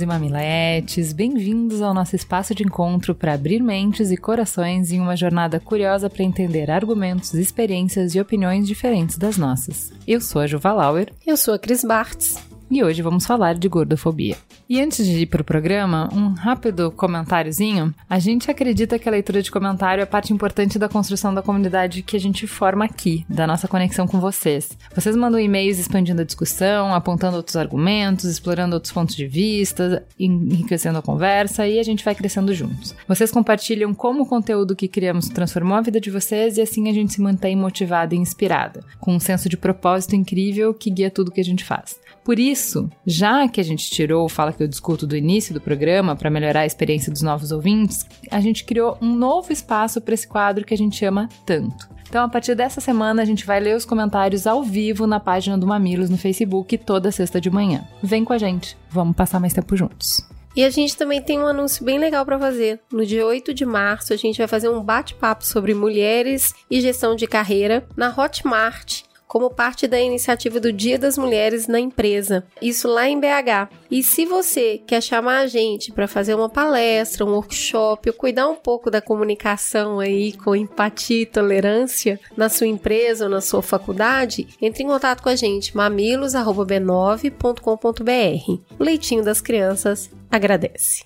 E mamiletes, bem-vindos ao nosso espaço de encontro para abrir mentes e corações em uma jornada curiosa para entender argumentos, experiências e opiniões diferentes das nossas. Eu sou a Juva Lauer. Eu sou a Cris Bartz e hoje vamos falar de gordofobia. E antes de ir para o programa, um rápido comentáriozinho. A gente acredita que a leitura de comentário é parte importante da construção da comunidade que a gente forma aqui, da nossa conexão com vocês. Vocês mandam e-mails expandindo a discussão, apontando outros argumentos, explorando outros pontos de vista, enriquecendo a conversa e a gente vai crescendo juntos. Vocês compartilham como o conteúdo que criamos transformou a vida de vocês e assim a gente se mantém motivada e inspirada, com um senso de propósito incrível que guia tudo que a gente faz. Por isso, já que a gente tirou o Fala que eu discuto do início do programa para melhorar a experiência dos novos ouvintes, a gente criou um novo espaço para esse quadro que a gente chama Tanto. Então, a partir dessa semana, a gente vai ler os comentários ao vivo na página do Mamilos no Facebook toda sexta de manhã. Vem com a gente, vamos passar mais tempo juntos. E a gente também tem um anúncio bem legal para fazer. No dia 8 de março, a gente vai fazer um bate-papo sobre mulheres e gestão de carreira na Hotmart como parte da iniciativa do Dia das Mulheres na empresa. Isso lá em BH. E se você quer chamar a gente para fazer uma palestra, um workshop, ou cuidar um pouco da comunicação aí com empatia e tolerância na sua empresa ou na sua faculdade, entre em contato com a gente mamilos@b9.com.br. O Leitinho das Crianças agradece.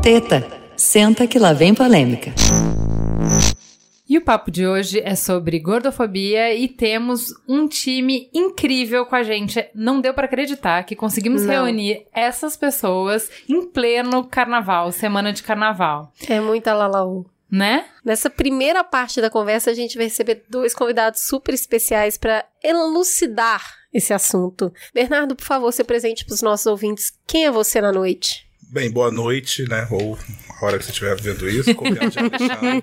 Teta, senta que lá vem polêmica. E o papo de hoje é sobre gordofobia e temos um time incrível com a gente. Não deu para acreditar que conseguimos Não. reunir essas pessoas em pleno carnaval, semana de carnaval. É muita lalaú né? Nessa primeira parte da conversa, a gente vai receber dois convidados super especiais para elucidar esse assunto. Bernardo, por favor, se presente para os nossos ouvintes. Quem é você na noite? Bem, boa noite, né? Ou a hora que você estiver vendo isso, copiado de Alexandre.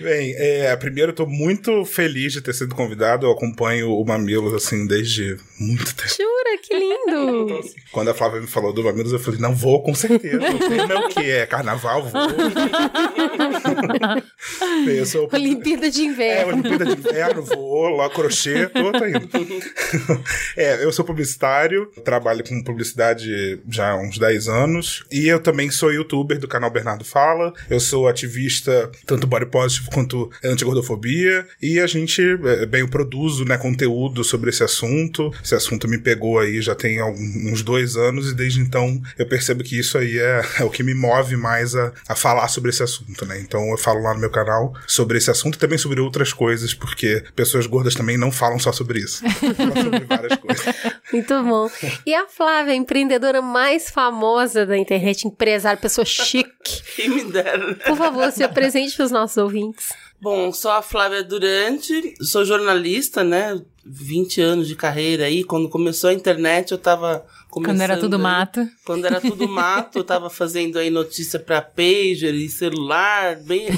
Bem, é, primeiro eu tô muito feliz de ter sido convidado. Eu acompanho o Mamilos, assim, desde muito tempo. Jura? Que lindo! Assim, quando a Flávia me falou do Mamilos, eu falei, não, vou com certeza. O tema é o que? É carnaval? Vou. Bem, sou... Olimpíada de Inverno. É, Olimpíada de Inverno, vou lá, crochê, tô, tô indo. é, eu sou publicitário, trabalho com publicidade já uns 10 anos. E eu também sou youtuber do canal Bernardo Fala. Eu sou ativista tanto body positive quanto anti-gordofobia. E a gente, é, bem, eu produzo né, conteúdo sobre esse assunto. Esse assunto me pegou aí já tem uns dois anos. E desde então eu percebo que isso aí é, é o que me move mais a, a falar sobre esse assunto, né? Então eu falo lá no meu canal sobre esse assunto e também sobre outras coisas, porque pessoas gordas também não falam só sobre isso. falam sobre várias coisas. Muito bom. E a Flávia, empreendedora mais famosa da internet, empresária, pessoa chique. Quem me dera. Por favor, se apresente para os nossos ouvintes. Bom, sou a Flávia Durante, sou jornalista, né? 20 anos de carreira aí. Quando começou a internet, eu tava começando. Quando era tudo aí, mato. Quando era tudo mato, eu tava fazendo aí notícia pra pager e celular, bem?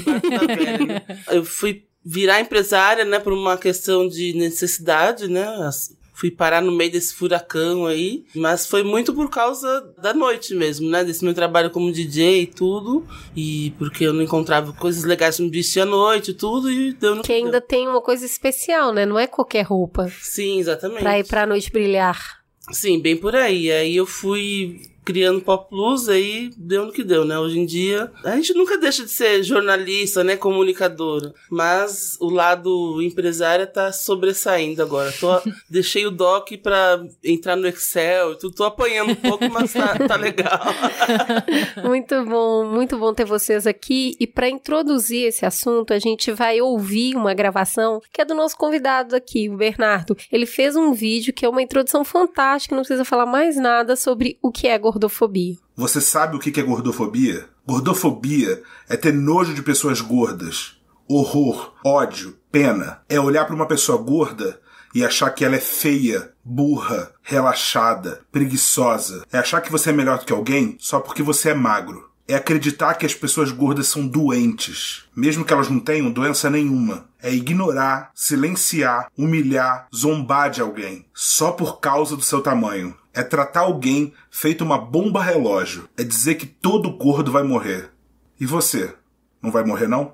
Eu fui virar empresária, né, por uma questão de necessidade, né? Fui parar no meio desse furacão aí, mas foi muito por causa da noite mesmo, né? Desse meu trabalho como DJ e tudo, e porque eu não encontrava coisas legais me vestir à noite e tudo, e deu no que ainda tem uma coisa especial, né? Não é qualquer roupa. Sim, exatamente. Pra ir pra noite brilhar. Sim, bem por aí. Aí eu fui criando pop plus, aí deu no que deu, né? Hoje em dia, a gente nunca deixa de ser jornalista, né? Comunicadora. Mas o lado empresário tá sobressaindo agora. Tô, deixei o doc pra entrar no Excel, tô, tô apanhando um pouco, mas tá, tá legal. muito bom, muito bom ter vocês aqui. E para introduzir esse assunto, a gente vai ouvir uma gravação que é do nosso convidado aqui, o Bernardo. Ele fez um vídeo que é uma introdução fantástica, não precisa falar mais nada sobre o que é gordofobia. Você sabe o que é gordofobia? Gordofobia é ter nojo de pessoas gordas. Horror, ódio, pena. É olhar para uma pessoa gorda e achar que ela é feia, burra, relaxada, preguiçosa. É achar que você é melhor do que alguém só porque você é magro. É acreditar que as pessoas gordas são doentes, mesmo que elas não tenham doença nenhuma. É ignorar, silenciar, humilhar, zombar de alguém, só por causa do seu tamanho. É tratar alguém feito uma bomba relógio. É dizer que todo gordo vai morrer. E você? Não vai morrer, não?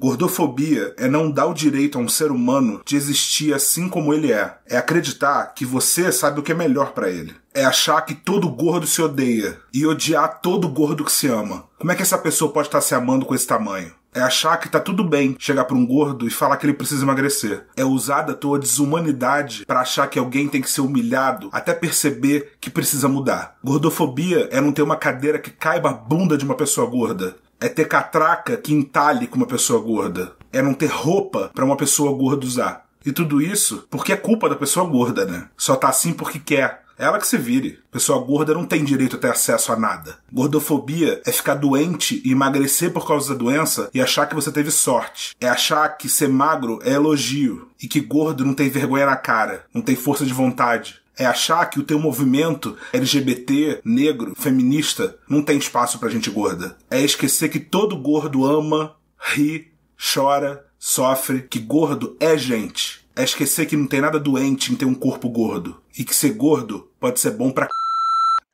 Gordofobia é não dar o direito a um ser humano de existir assim como ele é. É acreditar que você sabe o que é melhor para ele. É achar que todo gordo se odeia e odiar todo gordo que se ama. Como é que essa pessoa pode estar se amando com esse tamanho? É achar que tá tudo bem chegar para um gordo e falar que ele precisa emagrecer. É usar da tua desumanidade para achar que alguém tem que ser humilhado até perceber que precisa mudar. Gordofobia é não ter uma cadeira que caiba a bunda de uma pessoa gorda. É ter catraca que entalhe com uma pessoa gorda. É não ter roupa para uma pessoa gorda usar. E tudo isso porque é culpa da pessoa gorda, né? Só tá assim porque quer. É ela que se vire. Pessoa gorda não tem direito a ter acesso a nada. Gordofobia é ficar doente e emagrecer por causa da doença e achar que você teve sorte. É achar que ser magro é elogio e que gordo não tem vergonha na cara, não tem força de vontade. É achar que o teu movimento LGBT, negro, feminista, não tem espaço pra gente gorda. É esquecer que todo gordo ama, ri, chora, sofre, que gordo é gente. É esquecer que não tem nada doente em ter um corpo gordo. E que ser gordo pode ser bom pra c...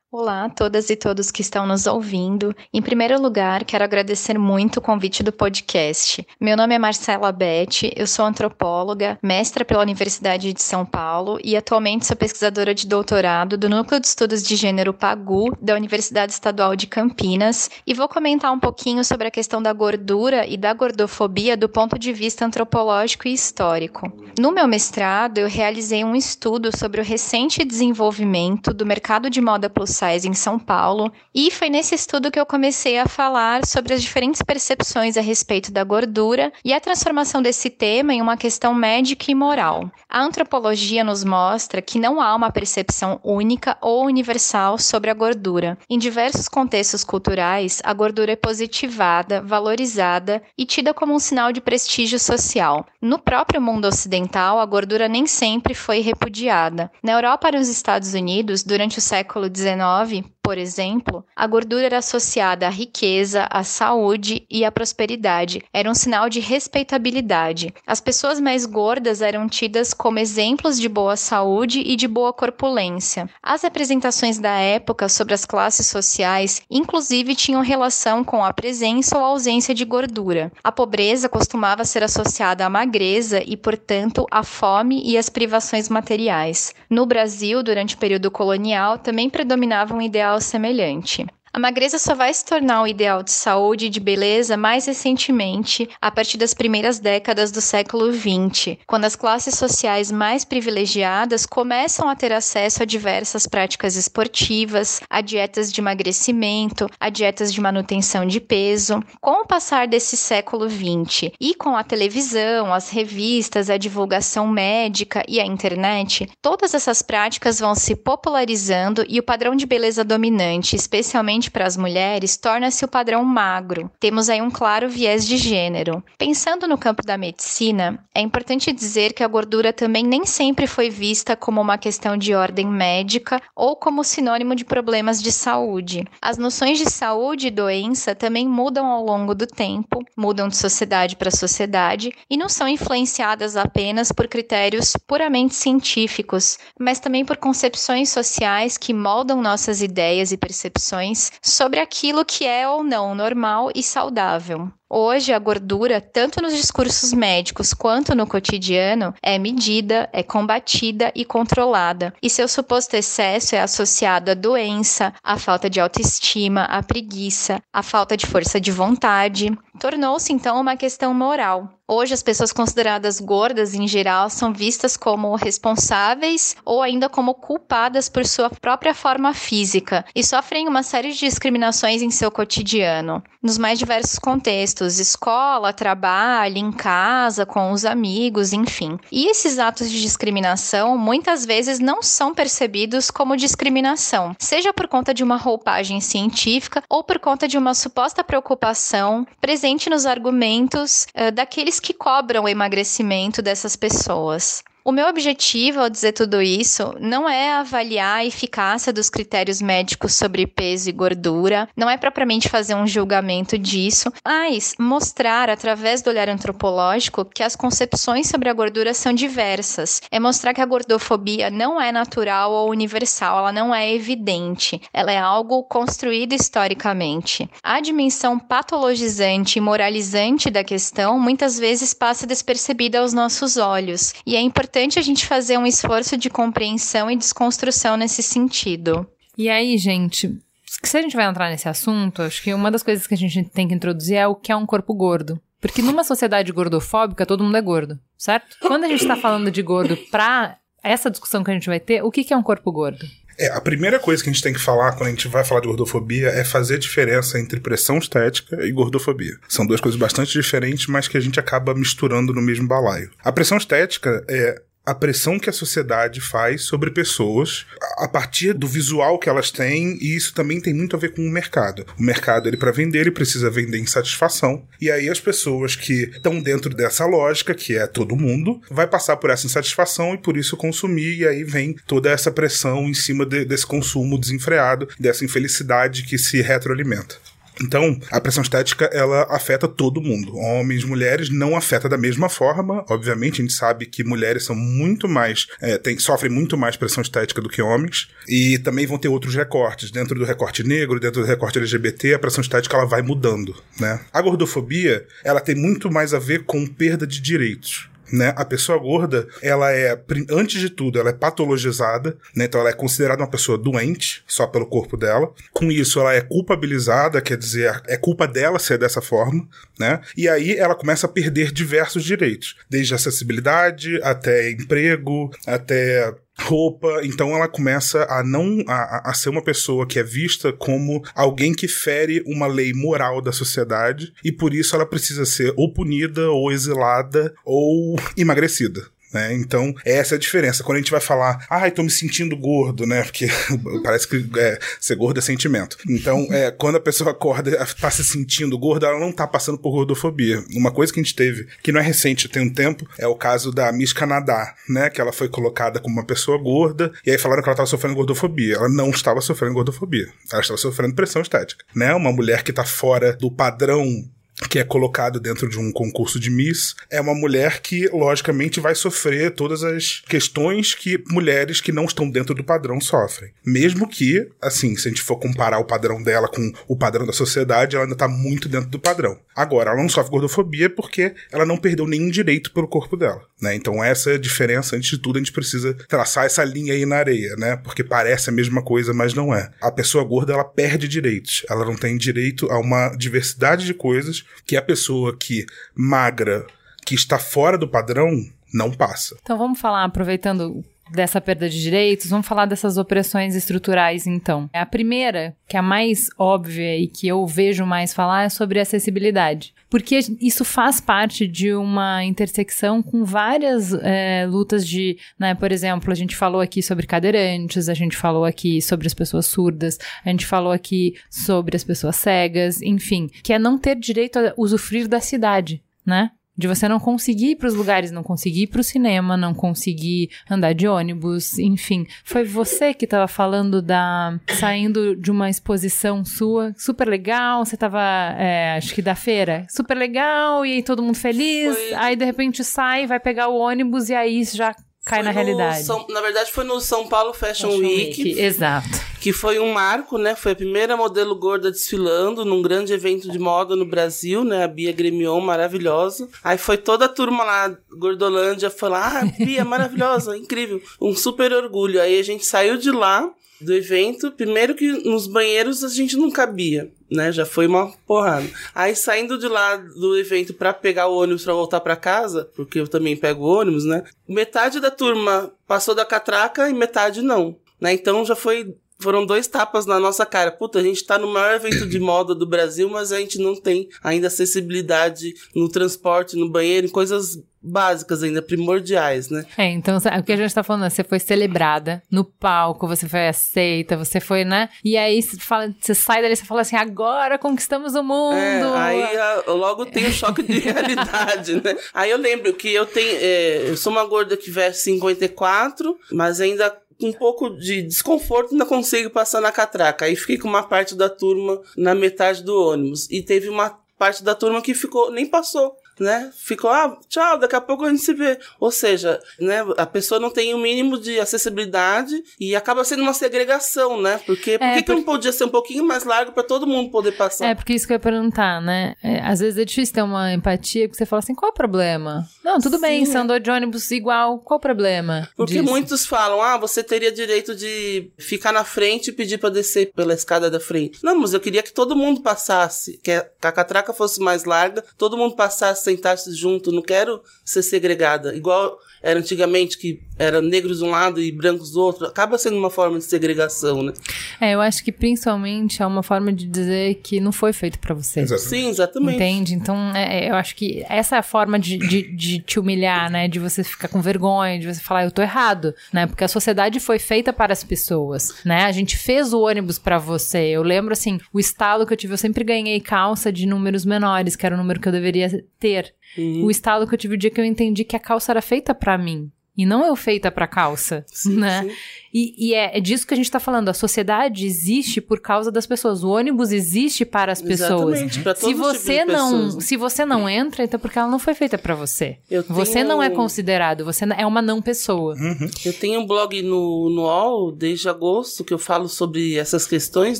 Olá a todas e todos que estão nos ouvindo. Em primeiro lugar, quero agradecer muito o convite do podcast. Meu nome é Marcela Betti, eu sou antropóloga, mestra pela Universidade de São Paulo e atualmente sou pesquisadora de doutorado do Núcleo de Estudos de Gênero PAGU da Universidade Estadual de Campinas e vou comentar um pouquinho sobre a questão da gordura e da gordofobia do ponto de vista antropológico e histórico. No meu mestrado, eu realizei um estudo sobre o recente desenvolvimento do mercado de moda plus em São Paulo, e foi nesse estudo que eu comecei a falar sobre as diferentes percepções a respeito da gordura e a transformação desse tema em uma questão médica e moral. A antropologia nos mostra que não há uma percepção única ou universal sobre a gordura. Em diversos contextos culturais, a gordura é positivada, valorizada e tida como um sinal de prestígio social. No próprio mundo ocidental, a gordura nem sempre foi repudiada. Na Europa e nos Estados Unidos, durante o século XIX, 2019 por exemplo, a gordura era associada à riqueza, à saúde e à prosperidade. Era um sinal de respeitabilidade. As pessoas mais gordas eram tidas como exemplos de boa saúde e de boa corpulência. As representações da época sobre as classes sociais, inclusive, tinham relação com a presença ou ausência de gordura. A pobreza costumava ser associada à magreza e, portanto, à fome e às privações materiais. No Brasil, durante o período colonial, também predominava um ideal semelhante. A magreza só vai se tornar um ideal de saúde e de beleza mais recentemente, a partir das primeiras décadas do século XX, quando as classes sociais mais privilegiadas começam a ter acesso a diversas práticas esportivas, a dietas de emagrecimento, a dietas de manutenção de peso. Com o passar desse século XX e com a televisão, as revistas, a divulgação médica e a internet, todas essas práticas vão se popularizando e o padrão de beleza dominante, especialmente para as mulheres, torna-se o padrão magro. Temos aí um claro viés de gênero. Pensando no campo da medicina, é importante dizer que a gordura também nem sempre foi vista como uma questão de ordem médica ou como sinônimo de problemas de saúde. As noções de saúde e doença também mudam ao longo do tempo, mudam de sociedade para sociedade e não são influenciadas apenas por critérios puramente científicos, mas também por concepções sociais que moldam nossas ideias e percepções sobre aquilo que é ou não normal e saudável. Hoje, a gordura, tanto nos discursos médicos quanto no cotidiano, é medida, é combatida e controlada. E seu suposto excesso é associado à doença, à falta de autoestima, à preguiça, à falta de força de vontade. Tornou-se então uma questão moral. Hoje, as pessoas consideradas gordas, em geral, são vistas como responsáveis ou ainda como culpadas por sua própria forma física e sofrem uma série de discriminações em seu cotidiano, nos mais diversos contextos escola, trabalho, em casa, com os amigos, enfim. E esses atos de discriminação muitas vezes não são percebidos como discriminação, seja por conta de uma roupagem científica ou por conta de uma suposta preocupação presente nos argumentos uh, daqueles que cobram o emagrecimento dessas pessoas. O meu objetivo ao dizer tudo isso não é avaliar a eficácia dos critérios médicos sobre peso e gordura, não é propriamente fazer um julgamento disso, mas mostrar através do olhar antropológico que as concepções sobre a gordura são diversas. É mostrar que a gordofobia não é natural ou universal, ela não é evidente, ela é algo construído historicamente. A dimensão patologizante e moralizante da questão muitas vezes passa despercebida aos nossos olhos, e é importante a gente fazer um esforço de compreensão e desconstrução nesse sentido. E aí, gente, se a gente vai entrar nesse assunto, acho que uma das coisas que a gente tem que introduzir é o que é um corpo gordo. Porque numa sociedade gordofóbica, todo mundo é gordo, certo? Quando a gente tá falando de gordo pra essa discussão que a gente vai ter, o que, que é um corpo gordo? É, a primeira coisa que a gente tem que falar quando a gente vai falar de gordofobia é fazer a diferença entre pressão estética e gordofobia. São duas coisas bastante diferentes, mas que a gente acaba misturando no mesmo balaio. A pressão estética é a pressão que a sociedade faz sobre pessoas a partir do visual que elas têm e isso também tem muito a ver com o mercado. O mercado ele para vender ele precisa vender insatisfação e aí as pessoas que estão dentro dessa lógica que é todo mundo vai passar por essa insatisfação e por isso consumir e aí vem toda essa pressão em cima de, desse consumo desenfreado dessa infelicidade que se retroalimenta. Então, a pressão estética, ela afeta todo mundo. Homens, mulheres, não afeta da mesma forma. Obviamente, a gente sabe que mulheres são muito mais, é, tem, sofrem muito mais pressão estética do que homens. E também vão ter outros recortes. Dentro do recorte negro, dentro do recorte LGBT, a pressão estética ela vai mudando, né? A gordofobia, ela tem muito mais a ver com perda de direitos né? A pessoa gorda, ela é, antes de tudo, ela é patologizada, né? Então ela é considerada uma pessoa doente só pelo corpo dela. Com isso, ela é culpabilizada, quer dizer, é culpa dela ser dessa forma, né? E aí ela começa a perder diversos direitos, desde acessibilidade até emprego, até roupa, então ela começa a não a, a ser uma pessoa que é vista como alguém que fere uma lei moral da sociedade e por isso ela precisa ser ou punida ou exilada ou emagrecida. Né? Então, essa é a diferença. Quando a gente vai falar, ai, ah, tô me sentindo gordo, né? Porque parece que é, ser gordo é sentimento. Então, é, quando a pessoa acorda tá se sentindo gorda, ela não tá passando por gordofobia. Uma coisa que a gente teve, que não é recente, tem um tempo, é o caso da Miss Canadá, né? Que ela foi colocada como uma pessoa gorda, e aí falaram que ela estava sofrendo gordofobia. Ela não estava sofrendo gordofobia. Ela estava sofrendo pressão estética, né? Uma mulher que tá fora do padrão que é colocado dentro de um concurso de Miss, é uma mulher que, logicamente, vai sofrer todas as questões que mulheres que não estão dentro do padrão sofrem. Mesmo que, assim, se a gente for comparar o padrão dela com o padrão da sociedade, ela ainda está muito dentro do padrão. Agora, ela não sofre gordofobia porque ela não perdeu nenhum direito pelo corpo dela, né? Então, essa é a diferença. Antes de tudo, a gente precisa traçar essa linha aí na areia, né? Porque parece a mesma coisa, mas não é. A pessoa gorda, ela perde direitos. Ela não tem direito a uma diversidade de coisas que a pessoa que magra, que está fora do padrão, não passa. Então vamos falar, aproveitando dessa perda de direitos, vamos falar dessas opressões estruturais, então. A primeira, que é a mais óbvia e que eu vejo mais falar, é sobre acessibilidade. Porque isso faz parte de uma intersecção com várias é, lutas de, né, por exemplo, a gente falou aqui sobre cadeirantes, a gente falou aqui sobre as pessoas surdas, a gente falou aqui sobre as pessoas cegas, enfim, que é não ter direito a usufruir da cidade, né? De você não conseguir ir para os lugares, não conseguir ir para o cinema, não conseguir andar de ônibus, enfim. Foi você que estava falando da. saindo de uma exposição sua, super legal. Você estava, é, acho que da feira, super legal, e aí todo mundo feliz. Foi... Aí de repente sai, vai pegar o ônibus e aí já cai na realidade. São, na verdade, foi no São Paulo Fashion, Fashion Week, Week. Exato. Que foi um marco, né? Foi a primeira modelo gorda desfilando num grande evento de moda no Brasil, né? A Bia Gremion, maravilhosa. Aí foi toda a turma lá, Gordolândia, lá, ah, Bia, maravilhosa, incrível. Um super orgulho. Aí a gente saiu de lá do evento. Primeiro que nos banheiros a gente não cabia, né? Já foi uma porrada. Aí saindo de lá do evento para pegar o ônibus para voltar para casa, porque eu também pego ônibus, né? Metade da turma passou da catraca e metade não. Né? Então já foi foram dois tapas na nossa cara. Puta, a gente tá no maior evento de moda do Brasil, mas a gente não tem ainda acessibilidade no transporte, no banheiro, em coisas básicas ainda, primordiais, né? É, então o que a gente tá falando, é, você foi celebrada no palco, você foi aceita, você foi, né? E aí você, fala, você sai dali e fala assim, agora conquistamos o mundo! É, aí a, logo tem o um choque de realidade, né? Aí eu lembro que eu tenho, é, eu sou uma gorda que veste 54, mas ainda um pouco de desconforto ainda consigo passar na catraca. Aí fiquei com uma parte da turma na metade do ônibus. E teve uma parte da turma que ficou, nem passou né? Ficou, ah, tchau, daqui a pouco a gente se vê. Ou seja, né, a pessoa não tem o um mínimo de acessibilidade e acaba sendo uma segregação, né? Porque por é, que, porque... que não podia ser um pouquinho mais largo para todo mundo poder passar? É, porque isso que eu ia perguntar, né? É, às vezes é difícil ter uma empatia que você fala assim, qual o problema? Não, tudo Sim, bem, você andou de ônibus igual, qual o problema? Porque disso? muitos falam, ah, você teria direito de ficar na frente e pedir para descer pela escada da frente. Não, mas eu queria que todo mundo passasse, que a catraca fosse mais larga, todo mundo passasse sentar-se junto, não quero ser segregada. Igual era antigamente, que era negros de um lado e brancos do outro, acaba sendo uma forma de segregação, né? É, eu acho que principalmente é uma forma de dizer que não foi feito para você. Exatamente. Sim, exatamente. Entende? Então, é, é, eu acho que essa é a forma de, de, de, te humilhar, né? De você ficar com vergonha, de você falar, eu tô errado, né? Porque a sociedade foi feita para as pessoas, né? A gente fez o ônibus para você. Eu lembro, assim, o estalo que eu tive, eu sempre ganhei calça de números menores, que era o número que eu deveria ter. Uhum. O estalo que eu tive o dia que eu entendi que a calça era feita para mim e não eu feita para calça, sim, né? Sim. E, e é, é, disso que a gente tá falando. A sociedade existe por causa das pessoas. O ônibus existe para as pessoas. Exatamente, pra se você tipo não, pessoas. se você não entra, então porque ela não foi feita para você. Eu você tenho... não é considerado, você é uma não pessoa. Uhum. Eu tenho um blog no, no UOL desde agosto que eu falo sobre essas questões,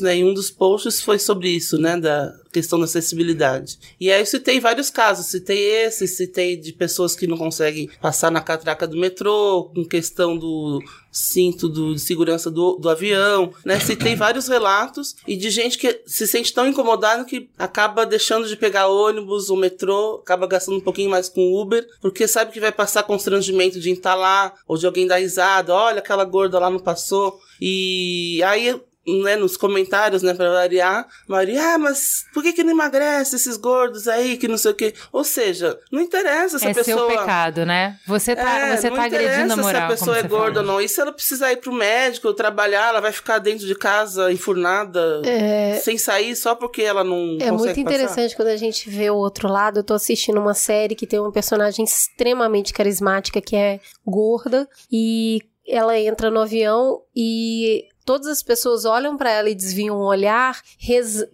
né? E um dos posts foi sobre isso, né? Da questão da acessibilidade. E aí eu citei vários casos. Citei esse, citei de pessoas que não conseguem passar na catraca do metrô, com questão do cinto do, de segurança do, do avião, né? Citei vários relatos e de gente que se sente tão incomodado que acaba deixando de pegar ônibus ou metrô, acaba gastando um pouquinho mais com Uber, porque sabe que vai passar constrangimento de entalar ou de alguém dar risada, olha aquela gorda lá não passou. E aí né, nos comentários, né, pra variar, Maria, ah, mas por que que não emagrece esses gordos aí, que não sei o quê? Ou seja, não interessa se é a pessoa... É seu pecado, né? Você tá, é, você tá agredindo a moral, se a pessoa é gorda ou não. E se ela precisar ir pro médico, trabalhar, ela vai ficar dentro de casa, enfurnada, é... sem sair, só porque ela não É muito interessante passar. quando a gente vê o outro lado. Eu tô assistindo uma série que tem uma personagem extremamente carismática, que é gorda, e ela entra no avião e todas as pessoas olham para ela e desviam o olhar,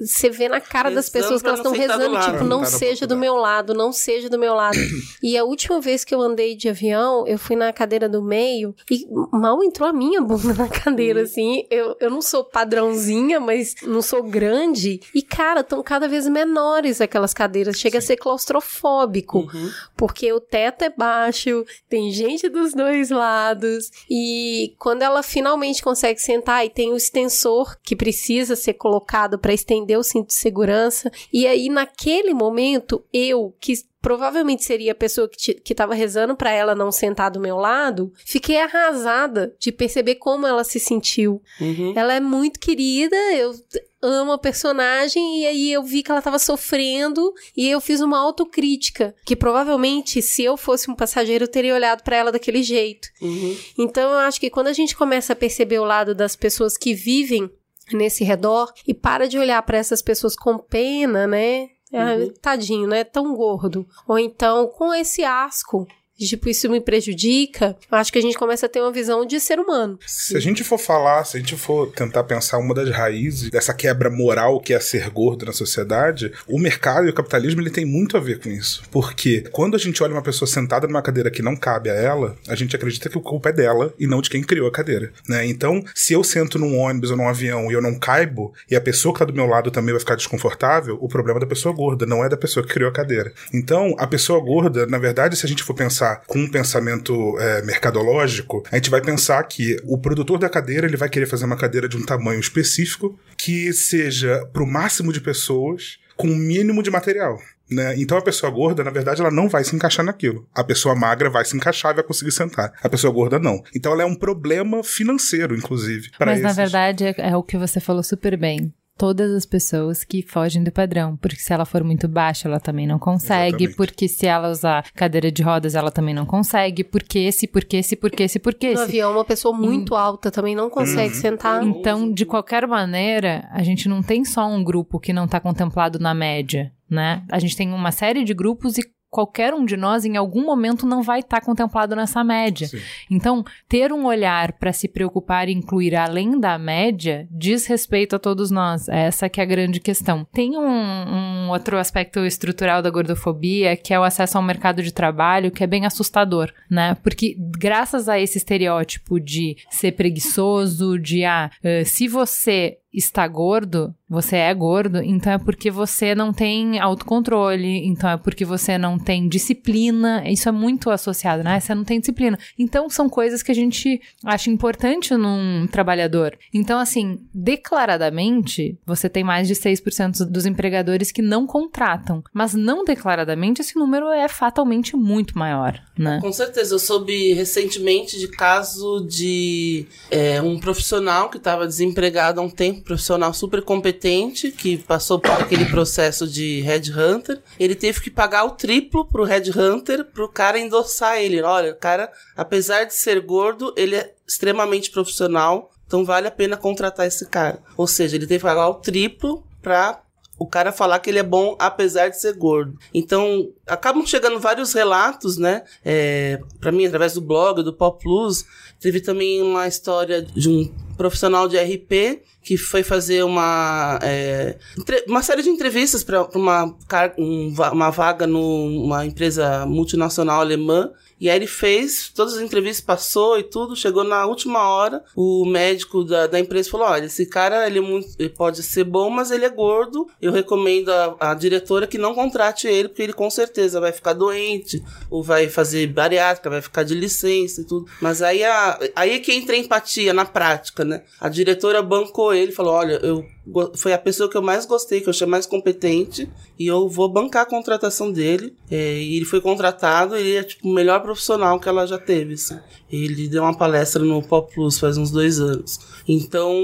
você vê na cara rezando das pessoas que elas estão rezando, tipo, não seja do meu lado, não seja do meu lado. e a última vez que eu andei de avião, eu fui na cadeira do meio e mal entrou a minha bunda na cadeira, uhum. assim. Eu, eu não sou padrãozinha, mas não sou grande. E, cara, estão cada vez menores aquelas cadeiras. Chega Sim. a ser claustrofóbico. Uhum. Porque o teto é baixo, tem gente dos dois lados. E quando ela finalmente consegue sentar e tem o extensor que precisa ser colocado para estender o cinto de segurança. E aí, naquele momento, eu, que provavelmente seria a pessoa que, que tava rezando para ela não sentar do meu lado, fiquei arrasada de perceber como ela se sentiu. Uhum. Ela é muito querida, eu amo a personagem e aí eu vi que ela tava sofrendo e eu fiz uma autocrítica, que provavelmente se eu fosse um passageiro eu teria olhado para ela daquele jeito. Uhum. Então eu acho que quando a gente começa a perceber o lado das pessoas que vivem nesse redor e para de olhar para essas pessoas com pena, né? Uhum. Tadinho, não é tão gordo. Ou então com esse asco tipo, isso me prejudica, eu acho que a gente começa a ter uma visão de ser humano. Se a gente for falar, se a gente for tentar pensar uma das raízes dessa quebra moral que é ser gordo na sociedade, o mercado e o capitalismo ele tem muito a ver com isso. Porque quando a gente olha uma pessoa sentada numa cadeira que não cabe a ela, a gente acredita que o culpa é dela e não de quem criou a cadeira, né? Então, se eu sento num ônibus ou num avião e eu não caibo, e a pessoa que tá do meu lado também vai ficar desconfortável, o problema é da pessoa gorda, não é da pessoa que criou a cadeira. Então, a pessoa gorda, na verdade, se a gente for pensar pensar com um pensamento é, mercadológico, a gente vai pensar que o produtor da cadeira ele vai querer fazer uma cadeira de um tamanho específico que seja para o máximo de pessoas com o mínimo de material. Né? Então a pessoa gorda, na verdade, ela não vai se encaixar naquilo. A pessoa magra vai se encaixar e vai conseguir sentar. A pessoa gorda não. Então ela é um problema financeiro, inclusive. Mas na esses. verdade é, é o que você falou super bem. Todas as pessoas que fogem do padrão. Porque se ela for muito baixa, ela também não consegue. Exatamente. Porque se ela usar cadeira de rodas, ela também não consegue. Porque esse, porque esse, porque esse, porque No esse. avião, uma pessoa Hum. muito alta também não consegue Uhum. sentar. Então, de qualquer maneira, a gente não tem só um grupo que não está contemplado na média, né? A gente tem uma série de grupos e qualquer um de nós, em algum momento, não vai estar contemplado nessa média. Sim. Então, ter um olhar para se preocupar e incluir além da média diz respeito a todos nós. Essa que é a grande questão. Tem um, um outro aspecto estrutural da gordofobia, que é o acesso ao mercado de trabalho, que é bem assustador, né? Porque graças a esse estereótipo de ser preguiçoso, de ah, eh, se você está gordo, você é gordo, então é porque você não tem autocontrole, então é porque você não tem disciplina. Isso é muito associado, né? Você não tem disciplina. Então são coisas que a gente acha importante num trabalhador. Então, assim, declaradamente, você tem mais de 6% dos empregadores que não contratam. Mas não declaradamente, esse número é fatalmente muito maior, né? Com certeza, eu soube recentemente de caso de é, um profissional que estava desempregado há um tempo, profissional super competente, que passou por aquele processo de headhunter. Ele teve que pagar o triplo pro headhunter pro cara endossar ele. Olha, o cara, apesar de ser gordo, ele é extremamente profissional, então vale a pena contratar esse cara. Ou seja, ele teve que pagar o triplo pra o cara falar que ele é bom apesar de ser gordo. Então, acabam chegando vários relatos, né? É, para mim, através do blog, do Pop Plus, teve também uma história de um profissional de RP que foi fazer uma, é, uma série de entrevistas para uma, um uma vaga numa empresa multinacional alemã. E aí ele fez todas as entrevistas, passou e tudo. Chegou na última hora, o médico da, da empresa falou: Olha, esse cara ele, é muito, ele pode ser bom, mas ele é gordo. Eu recomendo a, a diretora que não contrate ele, porque ele com certeza vai ficar doente, ou vai fazer bariátrica, vai ficar de licença e tudo. Mas aí, a, aí é que entra a empatia na prática, né? A diretora bancou ele, falou: Olha, eu foi a pessoa que eu mais gostei, que eu achei mais competente, e eu vou bancar a contratação dele. É, e ele foi contratado, ele é tipo o melhor profissional que ela já teve. Assim. Ele deu uma palestra no Pop Plus faz uns dois anos. Então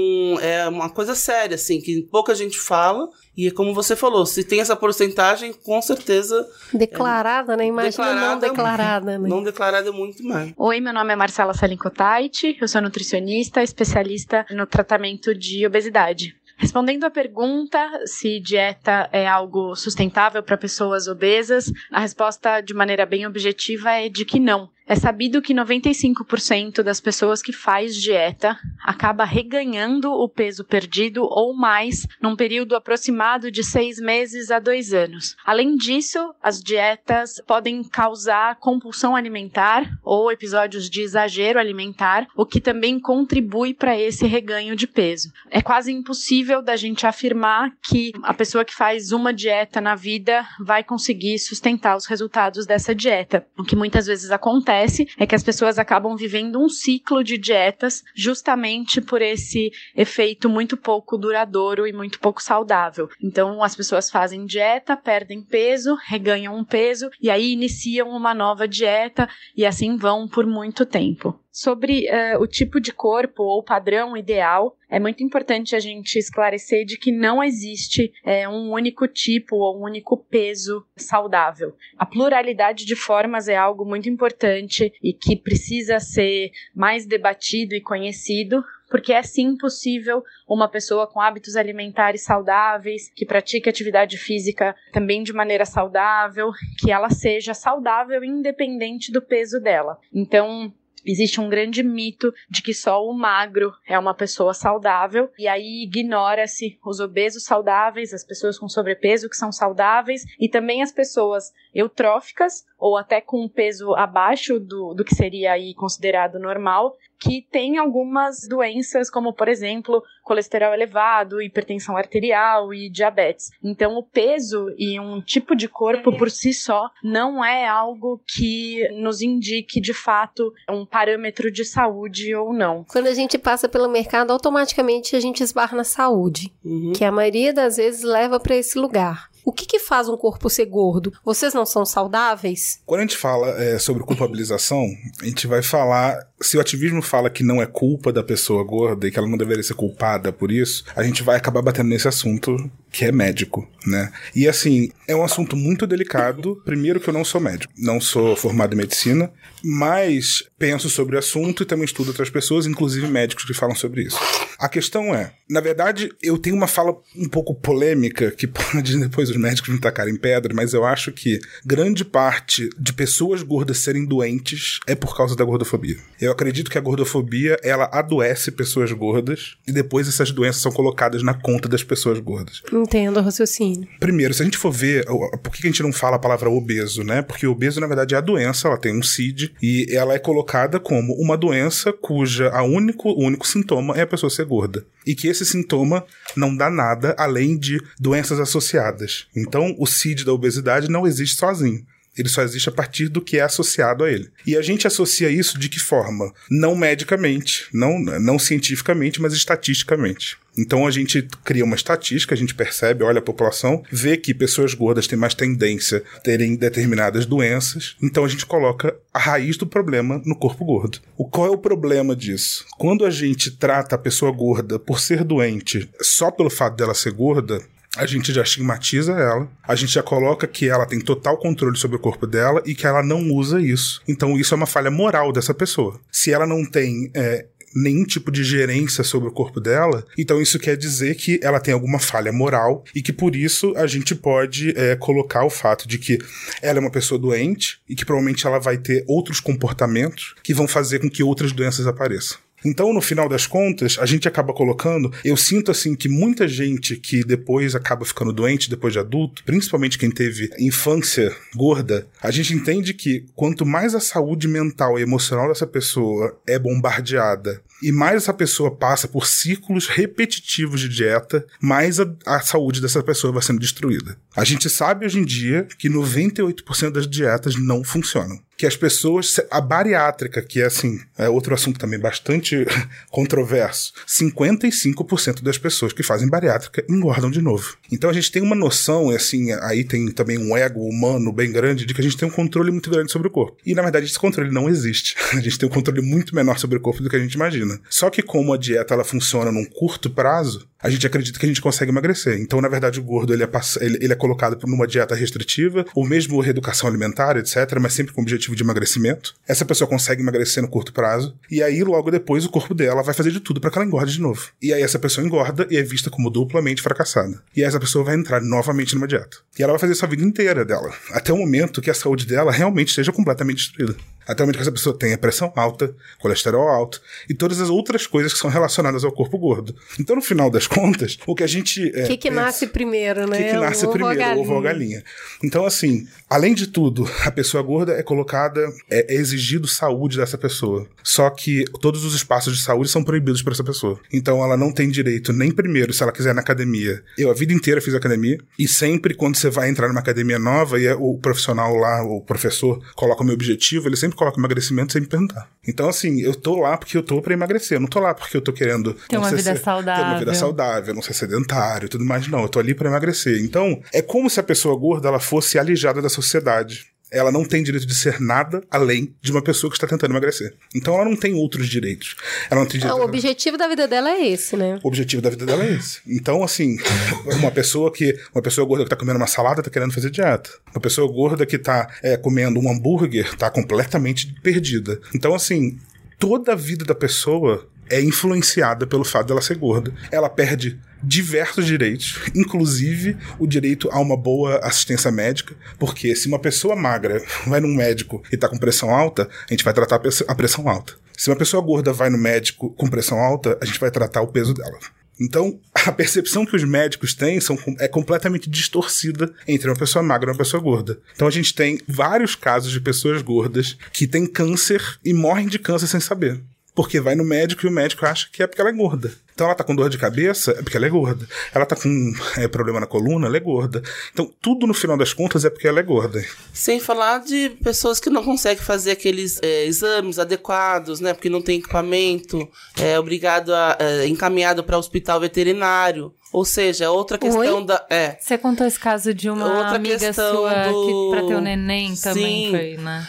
é uma coisa séria, assim, que pouca gente fala. E é como você falou, se tem essa porcentagem, com certeza Declarada, né? Imagina não Declarada, declarada, né? não declarada é muito mais. Oi, meu nome é Marcela Salincotait, eu sou nutricionista, especialista no tratamento de obesidade. Respondendo à pergunta se dieta é algo sustentável para pessoas obesas, a resposta de maneira bem objetiva é de que não. É sabido que 95% das pessoas que faz dieta acaba reganhando o peso perdido ou mais num período aproximado de seis meses a dois anos. Além disso, as dietas podem causar compulsão alimentar ou episódios de exagero alimentar, o que também contribui para esse reganho de peso. É quase impossível da gente afirmar que a pessoa que faz uma dieta na vida vai conseguir sustentar os resultados dessa dieta. O que muitas vezes acontece é que as pessoas acabam vivendo um ciclo de dietas justamente por esse efeito muito pouco duradouro e muito pouco saudável. Então, as pessoas fazem dieta, perdem peso, reganham um peso e aí iniciam uma nova dieta e assim vão por muito tempo. Sobre eh, o tipo de corpo ou padrão ideal, é muito importante a gente esclarecer de que não existe eh, um único tipo ou um único peso saudável. A pluralidade de formas é algo muito importante e que precisa ser mais debatido e conhecido, porque é sim possível uma pessoa com hábitos alimentares saudáveis, que pratique atividade física também de maneira saudável, que ela seja saudável independente do peso dela. Então, Existe um grande mito de que só o magro é uma pessoa saudável, e aí ignora-se os obesos saudáveis, as pessoas com sobrepeso que são saudáveis, e também as pessoas eutróficas, ou até com um peso abaixo do, do que seria aí considerado normal, que têm algumas doenças, como por exemplo, colesterol elevado, hipertensão arterial e diabetes. Então, o peso e um tipo de corpo por si só não é algo que nos indique de fato um parâmetro de saúde ou não. Quando a gente passa pelo mercado, automaticamente a gente esbarra na saúde, Uhum. que a maioria das vezes leva para esse lugar. O que, que faz um corpo ser gordo? Vocês não são saudáveis? Quando a gente fala é, sobre culpabilização, a gente vai falar. Se o ativismo fala que não é culpa da pessoa gorda e que ela não deveria ser culpada por isso, a gente vai acabar batendo nesse assunto que é médico, né? E assim, é um assunto muito delicado. Primeiro que eu não sou médico, não sou formado em medicina, mas penso sobre o assunto e também estudo outras pessoas, inclusive médicos que falam sobre isso. A questão é, na verdade, eu tenho uma fala um pouco polêmica que pode depois os médicos me tacarem pedra, mas eu acho que grande parte de pessoas gordas serem doentes é por causa da gordofobia. Eu acredito que a gordofobia, ela adoece pessoas gordas e depois essas doenças são colocadas na conta das pessoas gordas. Entendo o raciocínio. Primeiro, se a gente for ver, por que a gente não fala a palavra obeso, né? Porque obeso, na verdade, é a doença, ela tem um CID e ela é colocada como uma doença cuja a único, o único sintoma é a pessoa ser gorda. E que esse sintoma não dá nada além de doenças associadas. Então, o CID da obesidade não existe sozinho. Ele só existe a partir do que é associado a ele. E a gente associa isso de que forma? Não medicamente, não, não cientificamente, mas estatisticamente. Então a gente cria uma estatística, a gente percebe, olha a população, vê que pessoas gordas têm mais tendência a terem determinadas doenças, então a gente coloca a raiz do problema no corpo gordo. O qual é o problema disso? Quando a gente trata a pessoa gorda por ser doente só pelo fato dela ser gorda, a gente já estigmatiza ela, a gente já coloca que ela tem total controle sobre o corpo dela e que ela não usa isso. Então isso é uma falha moral dessa pessoa. Se ela não tem é, nenhum tipo de gerência sobre o corpo dela, então isso quer dizer que ela tem alguma falha moral e que por isso a gente pode é, colocar o fato de que ela é uma pessoa doente e que provavelmente ela vai ter outros comportamentos que vão fazer com que outras doenças apareçam. Então, no final das contas, a gente acaba colocando. Eu sinto assim que muita gente que depois acaba ficando doente depois de adulto, principalmente quem teve infância gorda, a gente entende que quanto mais a saúde mental e emocional dessa pessoa é bombardeada e mais essa pessoa passa por ciclos repetitivos de dieta, mais a, a saúde dessa pessoa vai sendo destruída. A gente sabe hoje em dia que 98% das dietas não funcionam que as pessoas. A bariátrica, que é assim, é outro assunto também bastante controverso. 55% das pessoas que fazem bariátrica engordam de novo. Então a gente tem uma noção, assim, aí tem também um ego humano bem grande, de que a gente tem um controle muito grande sobre o corpo. E na verdade esse controle não existe. A gente tem um controle muito menor sobre o corpo do que a gente imagina. Só que como a dieta ela funciona num curto prazo, a gente acredita que a gente consegue emagrecer. Então, na verdade, o gordo ele é, ele, ele é colocado numa dieta restritiva, ou mesmo reeducação alimentar, etc., mas sempre com o objetivo de emagrecimento. Essa pessoa consegue emagrecer no curto prazo, e aí, logo depois, o corpo dela vai fazer de tudo para que ela engorde de novo. E aí, essa pessoa engorda e é vista como duplamente fracassada. E aí, essa pessoa vai entrar novamente numa dieta. E ela vai fazer isso a vida inteira dela, até o momento que a saúde dela realmente esteja completamente destruída. Até o momento que essa pessoa tenha pressão alta, colesterol alto e todas as outras coisas que são relacionadas ao corpo gordo. Então, no final das contas, o que a gente. O é, que, que pensa, nasce primeiro, né? O que, que nasce o primeiro, ovo ou galinha. Então, assim, além de tudo, a pessoa gorda é colocada, é, é exigido saúde dessa pessoa. Só que todos os espaços de saúde são proibidos para essa pessoa. Então, ela não tem direito, nem primeiro, se ela quiser na academia. Eu a vida inteira fiz academia, e sempre quando você vai entrar numa academia nova e é o profissional lá, o professor, coloca o meu objetivo, ele sempre coloca emagrecimento sem me perguntar. Então, assim, eu tô lá porque eu tô pra emagrecer. Eu não tô lá porque eu tô querendo ter uma vida ser, saudável. Ter uma vida saudável, não ser sedentário e tudo mais. Não, eu tô ali para emagrecer. Então, é como se a pessoa gorda ela fosse alijada da sociedade ela não tem direito de ser nada além de uma pessoa que está tentando emagrecer. Então ela não tem outros direitos. Ela não tem direito o objetivo da vida dela é esse, né? O objetivo da vida dela é esse. Então, assim, uma pessoa que. Uma pessoa gorda que está comendo uma salada está querendo fazer dieta. Uma pessoa gorda que está é, comendo um hambúrguer está completamente perdida. Então, assim, toda a vida da pessoa é influenciada pelo fato dela ser gorda. Ela perde diversos direitos, inclusive o direito a uma boa assistência médica, porque se uma pessoa magra vai num médico e tá com pressão alta, a gente vai tratar a pressão alta. Se uma pessoa gorda vai no médico com pressão alta, a gente vai tratar o peso dela. Então, a percepção que os médicos têm são, é completamente distorcida entre uma pessoa magra e uma pessoa gorda. Então, a gente tem vários casos de pessoas gordas que têm câncer e morrem de câncer sem saber. Porque vai no médico e o médico acha que é porque ela é gorda. Então ela tá com dor de cabeça, é porque ela é gorda. Ela tá com é, problema na coluna, ela é gorda. Então tudo no final das contas é porque ela é gorda. Sem falar de pessoas que não conseguem fazer aqueles é, exames adequados, né? Porque não tem equipamento, é obrigado a é, encaminhado para hospital veterinário Ou seja, outra questão Oi? da. É. Você contou esse caso de uma Outra amiga questão sua do- que pra ter o neném também Sim. foi, né?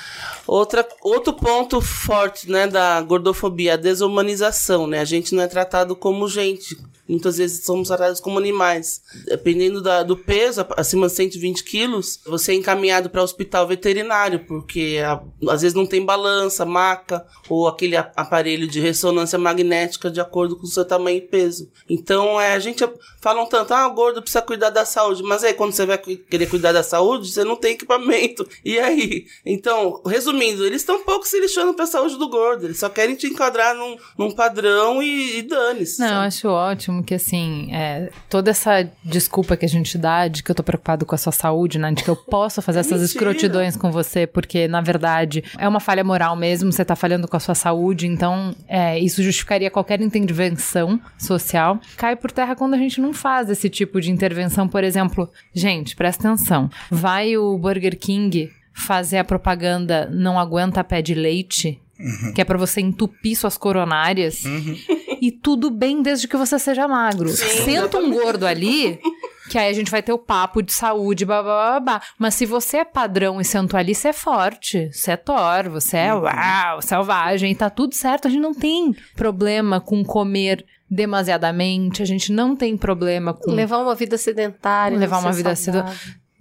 Outra, outro ponto forte, né, da gordofobia, a desumanização, né? A gente não é tratado como gente. Muitas vezes somos tratados como animais. Dependendo da- do peso, acima de 120 quilos, você é encaminhado para hospital veterinário, porque a- às vezes não tem balança, maca, ou aquele a- aparelho de ressonância magnética de acordo com o seu tamanho e peso. Então, é, a gente falam tanto, ah, o gordo precisa cuidar da saúde, mas aí quando você vai querer cuidar da saúde, você não tem equipamento. E aí? Então, resumindo, eles estão um pouco se lixando pra saúde do gordo, eles só querem te enquadrar num, num padrão e, e dane-se. Não, eu sabe? acho ótimo que, assim, é, toda essa desculpa que a gente dá de que eu tô preocupado com a sua saúde, né? De que eu posso fazer essas Mentira. escrotidões com você, porque, na verdade, é uma falha moral mesmo, você tá falhando com a sua saúde, então é, isso justificaria qualquer intervenção social. Cai por terra quando a gente não faz esse tipo de intervenção, por exemplo. Gente, presta atenção. Vai o Burger King fazer a propaganda não aguenta pé de leite, que é pra você entupir suas coronárias. E tudo bem desde que você seja magro. Sim, Senta um gordo ali, que aí a gente vai ter o papo de saúde, babá, babá. Mas se você é padrão e sentou ali, você é forte, você é Thor, você é uau, selvagem, tá tudo certo. A gente não tem problema com comer demasiadamente, a gente não tem problema com Levar uma vida sedentária. Levar uma vida saudável.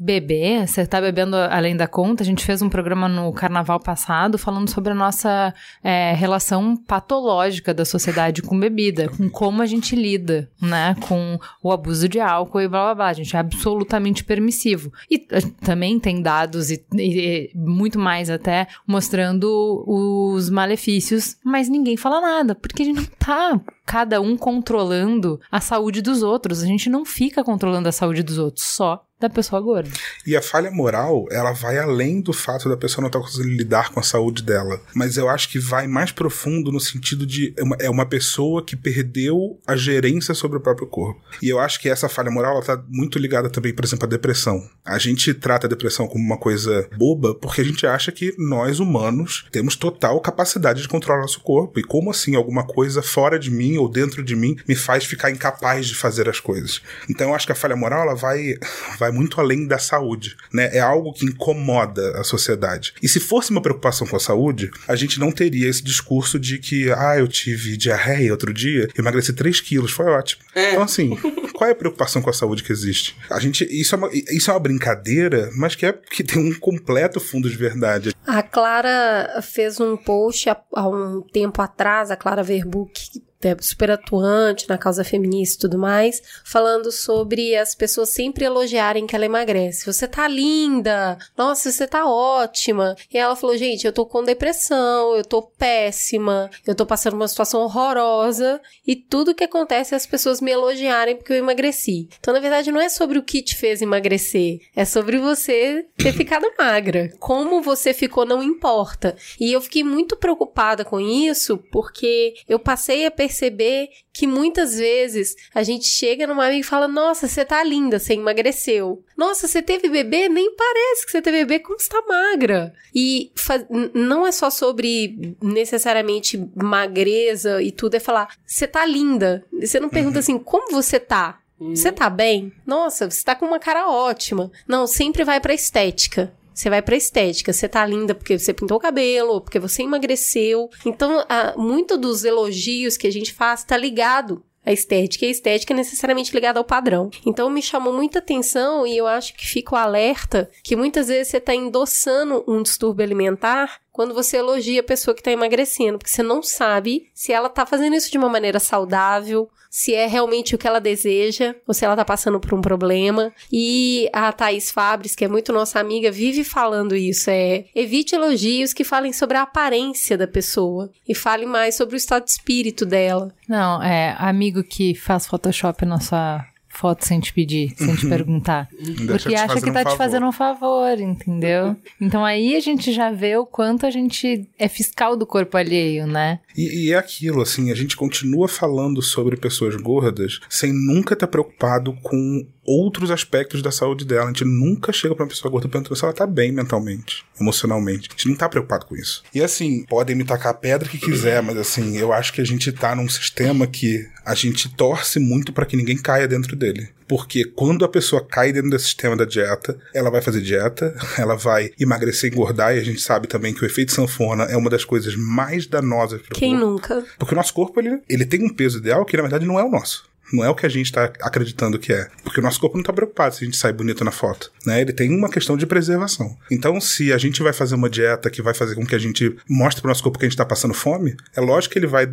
Beber, você tá bebendo além da conta. A gente fez um programa no carnaval passado falando sobre a nossa é, relação patológica da sociedade com bebida, com como a gente lida, né, com o abuso de álcool e blá blá blá. A gente é absolutamente permissivo. E também tem dados e, e- e muito mais até mostrando os malefícios, mas ninguém fala nada, porque a gente não tá cada um controlando a saúde dos outros. A gente não fica controlando a saúde dos outros, só da pessoa gorda. E a falha moral, ela vai além do fato da pessoa não estar conseguindo lidar com a saúde dela. Mas eu acho que vai mais profundo no sentido de é uma, é uma pessoa que perdeu a gerência sobre o próprio corpo. E eu acho que essa falha moral ela tá muito ligada também, por exemplo, à depressão. A gente trata a depressão como uma coisa boba porque a gente acha que nós humanos temos total capacidade de controlar nosso corpo. E como assim alguma coisa fora de mim ou dentro de mim me faz ficar incapaz de fazer as coisas? Então eu acho que a falha moral ela vai vai muito além da saúde, né? É algo que incomoda a sociedade. E se fosse uma preocupação com a saúde, a gente não teria esse discurso de que, ah, eu tive diarreia outro dia, emagreci 3 quilos, foi ótimo. Então, assim, qual é a preocupação com a saúde que existe? A gente, isso é uma, isso é uma brincadeira, mas que, é, que tem um completo fundo de verdade. A Clara fez um post há, há um tempo atrás, a Clara Verbuck, que é super atuante na causa feminista e tudo mais, falando sobre as pessoas sempre elogiarem que ela emagrece. Você tá linda, nossa, você tá ótima. E ela falou, gente, eu tô com depressão, eu tô péssima, eu tô passando uma situação horrorosa e tudo que acontece é as pessoas me elogiarem porque eu emagreci. Então, na verdade, não é sobre o que te fez emagrecer, é sobre você ter ficado magra. Como você ficou não importa. E eu fiquei muito preocupada com isso porque eu passei a perceber que muitas vezes a gente chega numa amiga e fala: Nossa, você tá linda, você emagreceu. Nossa, você teve bebê? Nem parece que você teve bebê, como você tá magra. E não é só sobre necessariamente magreza e tudo, é falar: Você tá linda. Você não pergunta assim: Como você tá? Você tá bem? Nossa, você tá com uma cara ótima. Não, sempre vai pra estética. Você vai pra estética. Você tá linda porque você pintou o cabelo, porque você emagreceu. Então, ah, muito dos elogios que a gente faz tá ligado à estética. E a estética é necessariamente ligada ao padrão. Então, me chamou muita atenção e eu acho que fico alerta que muitas vezes você tá endossando um distúrbio alimentar quando você elogia a pessoa que tá emagrecendo, porque você não sabe se ela tá fazendo isso de uma maneira saudável, se é realmente o que ela deseja, ou se ela tá passando por um problema. E a Thaís Fabres, que é muito nossa amiga, vive falando isso, é evite elogios que falem sobre a aparência da pessoa e fale mais sobre o estado de espírito dela. Não, é amigo que faz Photoshop na sua foto sem te pedir, sem te perguntar. Deixa Porque te acha que um tá te favor. fazendo um favor, entendeu? Então aí a gente já vê o quanto a gente é fiscal do corpo alheio, né? E, e é aquilo, assim, a gente continua falando sobre pessoas gordas sem nunca estar preocupado com outros aspectos da saúde dela. A gente nunca chega pra uma pessoa gorda perguntando se ela tá bem mentalmente, emocionalmente. A gente não tá preocupado com isso. E assim, podem me tacar a pedra que quiser, mas assim, eu acho que a gente tá num sistema que a gente torce muito para que ninguém caia dentro dele. Porque quando a pessoa cai dentro desse sistema da dieta, ela vai fazer dieta, ela vai emagrecer e engordar, e a gente sabe também que o efeito sanfona é uma das coisas mais danosas para Quem corpo. nunca? Porque o nosso corpo, ele, ele tem um peso ideal que na verdade não é o nosso. Não é o que a gente está acreditando que é. Porque o nosso corpo não está preocupado se a gente sai bonito na foto. Né? Ele tem uma questão de preservação. Então, se a gente vai fazer uma dieta que vai fazer com que a gente mostre para o nosso corpo que a gente está passando fome, é lógico que ele vai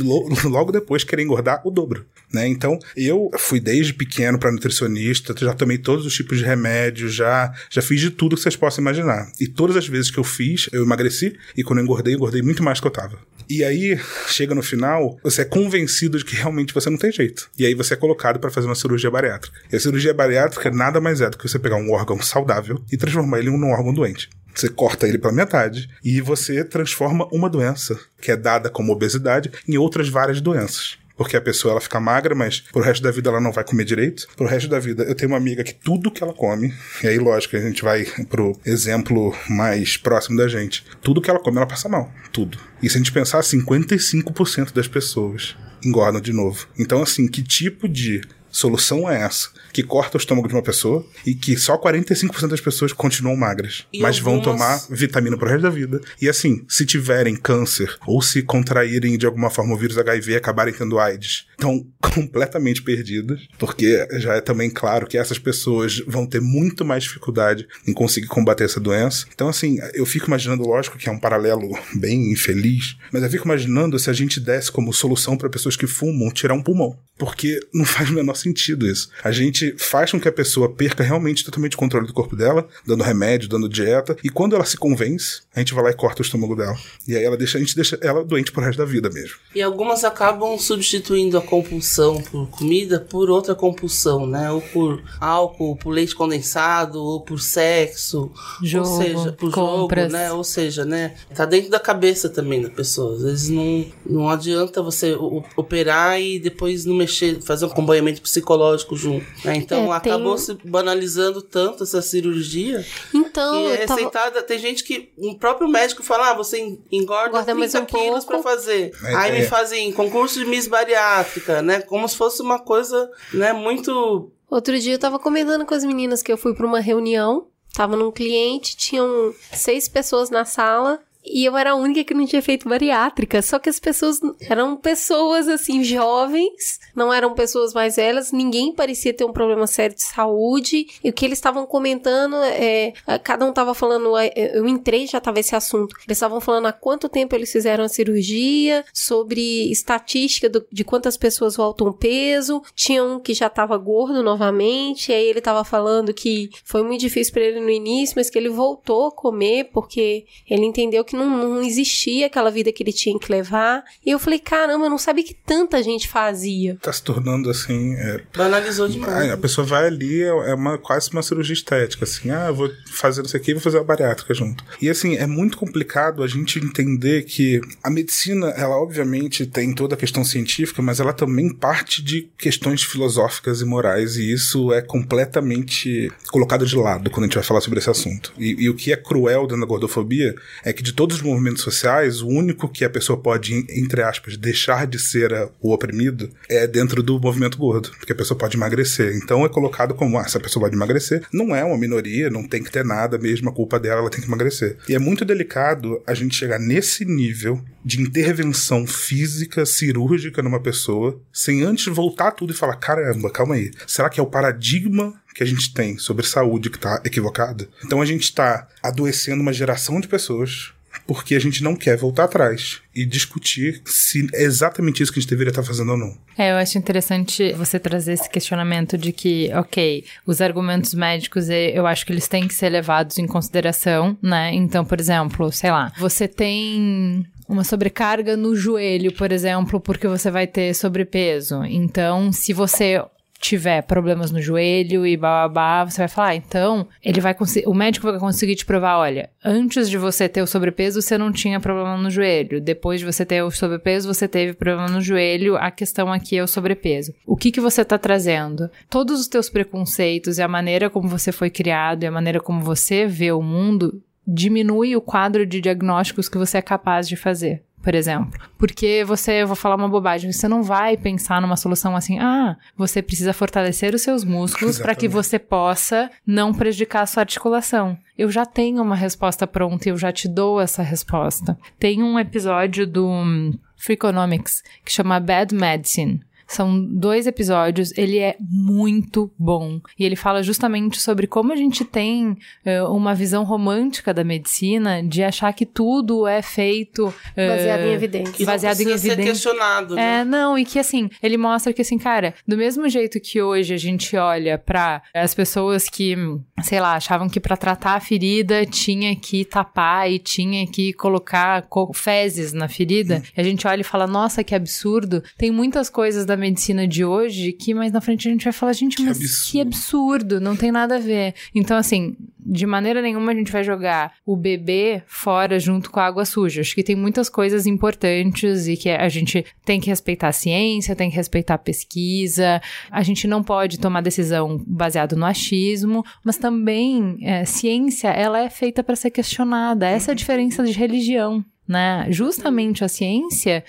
lo- logo depois querer engordar o dobro. Né? Então, eu fui desde pequeno para nutricionista, já tomei todos os tipos de remédios, já, já fiz de tudo que vocês possam imaginar. E todas as vezes que eu fiz, eu emagreci, e quando eu engordei, eu engordei muito mais do que eu tava. E aí, chega no final, você é convencido de que realmente você não tem jeito. E aí você é colocado para fazer uma cirurgia bariátrica. E a cirurgia bariátrica nada mais é do que você pegar um órgão saudável e transformar ele num órgão doente. Você corta ele pela metade e você transforma uma doença, que é dada como obesidade, em outras várias doenças. Porque a pessoa ela fica magra, mas pro resto da vida ela não vai comer direito. Pro resto da vida, eu tenho uma amiga que tudo que ela come, e aí lógico, a gente vai pro exemplo mais próximo da gente. Tudo que ela come, ela passa mal. Tudo. E se a gente pensar, 55% das pessoas engordam de novo. Então, assim, que tipo de solução é essa? Que corta o estômago de uma pessoa e que só 45% das pessoas continuam magras, E mas vão algumas- tomar vitamina pro resto da vida. E assim, se tiverem câncer ou se contraírem de alguma forma o vírus HIV e acabarem tendo AIDS, estão completamente perdidas, porque já é também claro que essas pessoas vão ter muito mais dificuldade em conseguir combater essa doença. Então, assim, eu fico imaginando, lógico que é um paralelo bem infeliz, mas eu fico imaginando se a gente desse como solução para pessoas que fumam tirar um pulmão, porque não faz o menor sentido isso. A gente faz com que a pessoa perca realmente totalmente o controle do corpo dela, dando remédio, dando dieta, e quando ela se convence, a gente vai lá e corta o estômago dela. E aí ela deixa, a gente deixa ela doente pro resto da vida mesmo. E algumas acabam substituindo a compulsão por comida por outra compulsão, né? Ou por álcool, por leite condensado, ou por sexo, Jogo, ou seja, por compras. jogo, né? Ou seja, né? Tá dentro da cabeça também da pessoa. Às vezes não, não adianta você operar e depois não mexer, fazer um acompanhamento psicológico junto. né? Então É, tem- acabou se banalizando tanto essa cirurgia Então, que é tava... receitada. Tem gente que o próprio médico fala: ah, você engorda Engorda mais 30 um quilos pouco. pra fazer. É, Aí é. me fazem concurso de Miss Bariátrica, né? Como se fosse uma coisa, né, muito. Outro dia eu tava comentando com as meninas que eu fui pra uma reunião, tava num cliente, tinham seis pessoas na sala. E eu era a única que não tinha feito bariátrica. Só que as pessoas eram pessoas assim, jovens, não eram pessoas mais velhas, ninguém parecia ter um problema sério de saúde. E o que eles estavam comentando é. Cada um tava falando. Eu entrei, já tava esse assunto. Eles estavam falando há quanto tempo eles fizeram a cirurgia, sobre estatística do- de quantas pessoas voltam peso. Tinha um que já tava gordo novamente. Aí ele tava falando que foi muito difícil para ele no início, mas que ele voltou a comer porque ele entendeu que não, não existia aquela vida que ele tinha que levar. E eu falei, caramba, eu não sabia que tanta gente fazia. Tá se tornando assim. é, Banalizou demais. a pessoa vai ali, é é uma, quase uma cirurgia estética, assim, ah, eu vou fazer isso aqui e vou fazer a bariátrica junto. E assim, é muito complicado a gente entender que a medicina, ela obviamente tem toda a questão científica, mas ela também parte de questões filosóficas e morais, e isso é completamente colocado de lado quando a gente vai falar sobre esse assunto. E, e o que é cruel dentro da gordofobia é que de todos os movimentos sociais, o único que a pessoa pode, entre aspas, deixar de ser o oprimido é dentro do movimento gordo, porque a pessoa pode emagrecer. Então é colocado como, ah, essa pessoa pode emagrecer, não é uma minoria, não tem que ter nada mesmo, a culpa dela, ela tem que emagrecer. E é muito delicado a gente chegar nesse nível de intervenção física, cirúrgica numa pessoa, sem antes voltar tudo e falar, caramba, calma aí, será que é o paradigma que a gente tem sobre saúde que tá equivocado? Então a gente tá adoecendo uma geração de pessoas porque a gente não quer voltar atrás e discutir se é exatamente isso que a gente deveria estar fazendo ou não. É, eu acho interessante você trazer esse questionamento de que, ok, os argumentos médicos, eh, eu acho que eles têm que ser levados em consideração, né? Então, por exemplo, sei lá, você tem uma sobrecarga no joelho, por exemplo, porque você vai ter sobrepeso. Então, se você tiver problemas no joelho e babá, você vai falar, ah, então, ele vai o médico vai conseguir te provar, olha, antes de você ter o sobrepeso, você não tinha problema no joelho. Depois de você ter o sobrepeso, você teve problema no joelho. A questão aqui é o sobrepeso. O que que você tá trazendo? Todos os teus preconceitos e a maneira como você foi criado e a maneira como você vê o mundo diminui o quadro de diagnósticos que você é capaz de fazer por exemplo. Porque você, eu vou falar uma bobagem, você não vai pensar numa solução assim, ah, você precisa fortalecer os seus músculos para que você possa não prejudicar a sua articulação. Eu já tenho uma resposta pronta e eu já te dou essa resposta. Tem um episódio do Freakonomics que chama Bad Medicine são dois episódios, ele é muito bom. E ele fala justamente sobre como a gente tem uh, uma visão romântica da medicina de achar que tudo é feito. Uh, baseado em evidências. Que baseado em evidências. ser questionado, né? É, não, e que assim, ele mostra que assim, cara, do mesmo jeito que hoje a gente olha pra as pessoas que, sei lá, achavam que pra tratar a ferida tinha que tapar e tinha que colocar co- fezes na ferida, e a gente olha e fala, nossa, que absurdo. Tem muitas coisas da medicina de hoje que mais na frente a gente vai falar, gente, Que mas absurdo. que absurdo, não tem nada a ver. Então, assim, de maneira nenhuma a gente vai jogar o bebê fora junto com a água suja. Acho que tem muitas coisas importantes e que a gente tem que respeitar a ciência, tem que respeitar a pesquisa. A gente não pode tomar decisão baseado no achismo, mas também é, ciência ela é feita para ser questionada. Essa é a diferença de religião. Né? Justamente a ciência,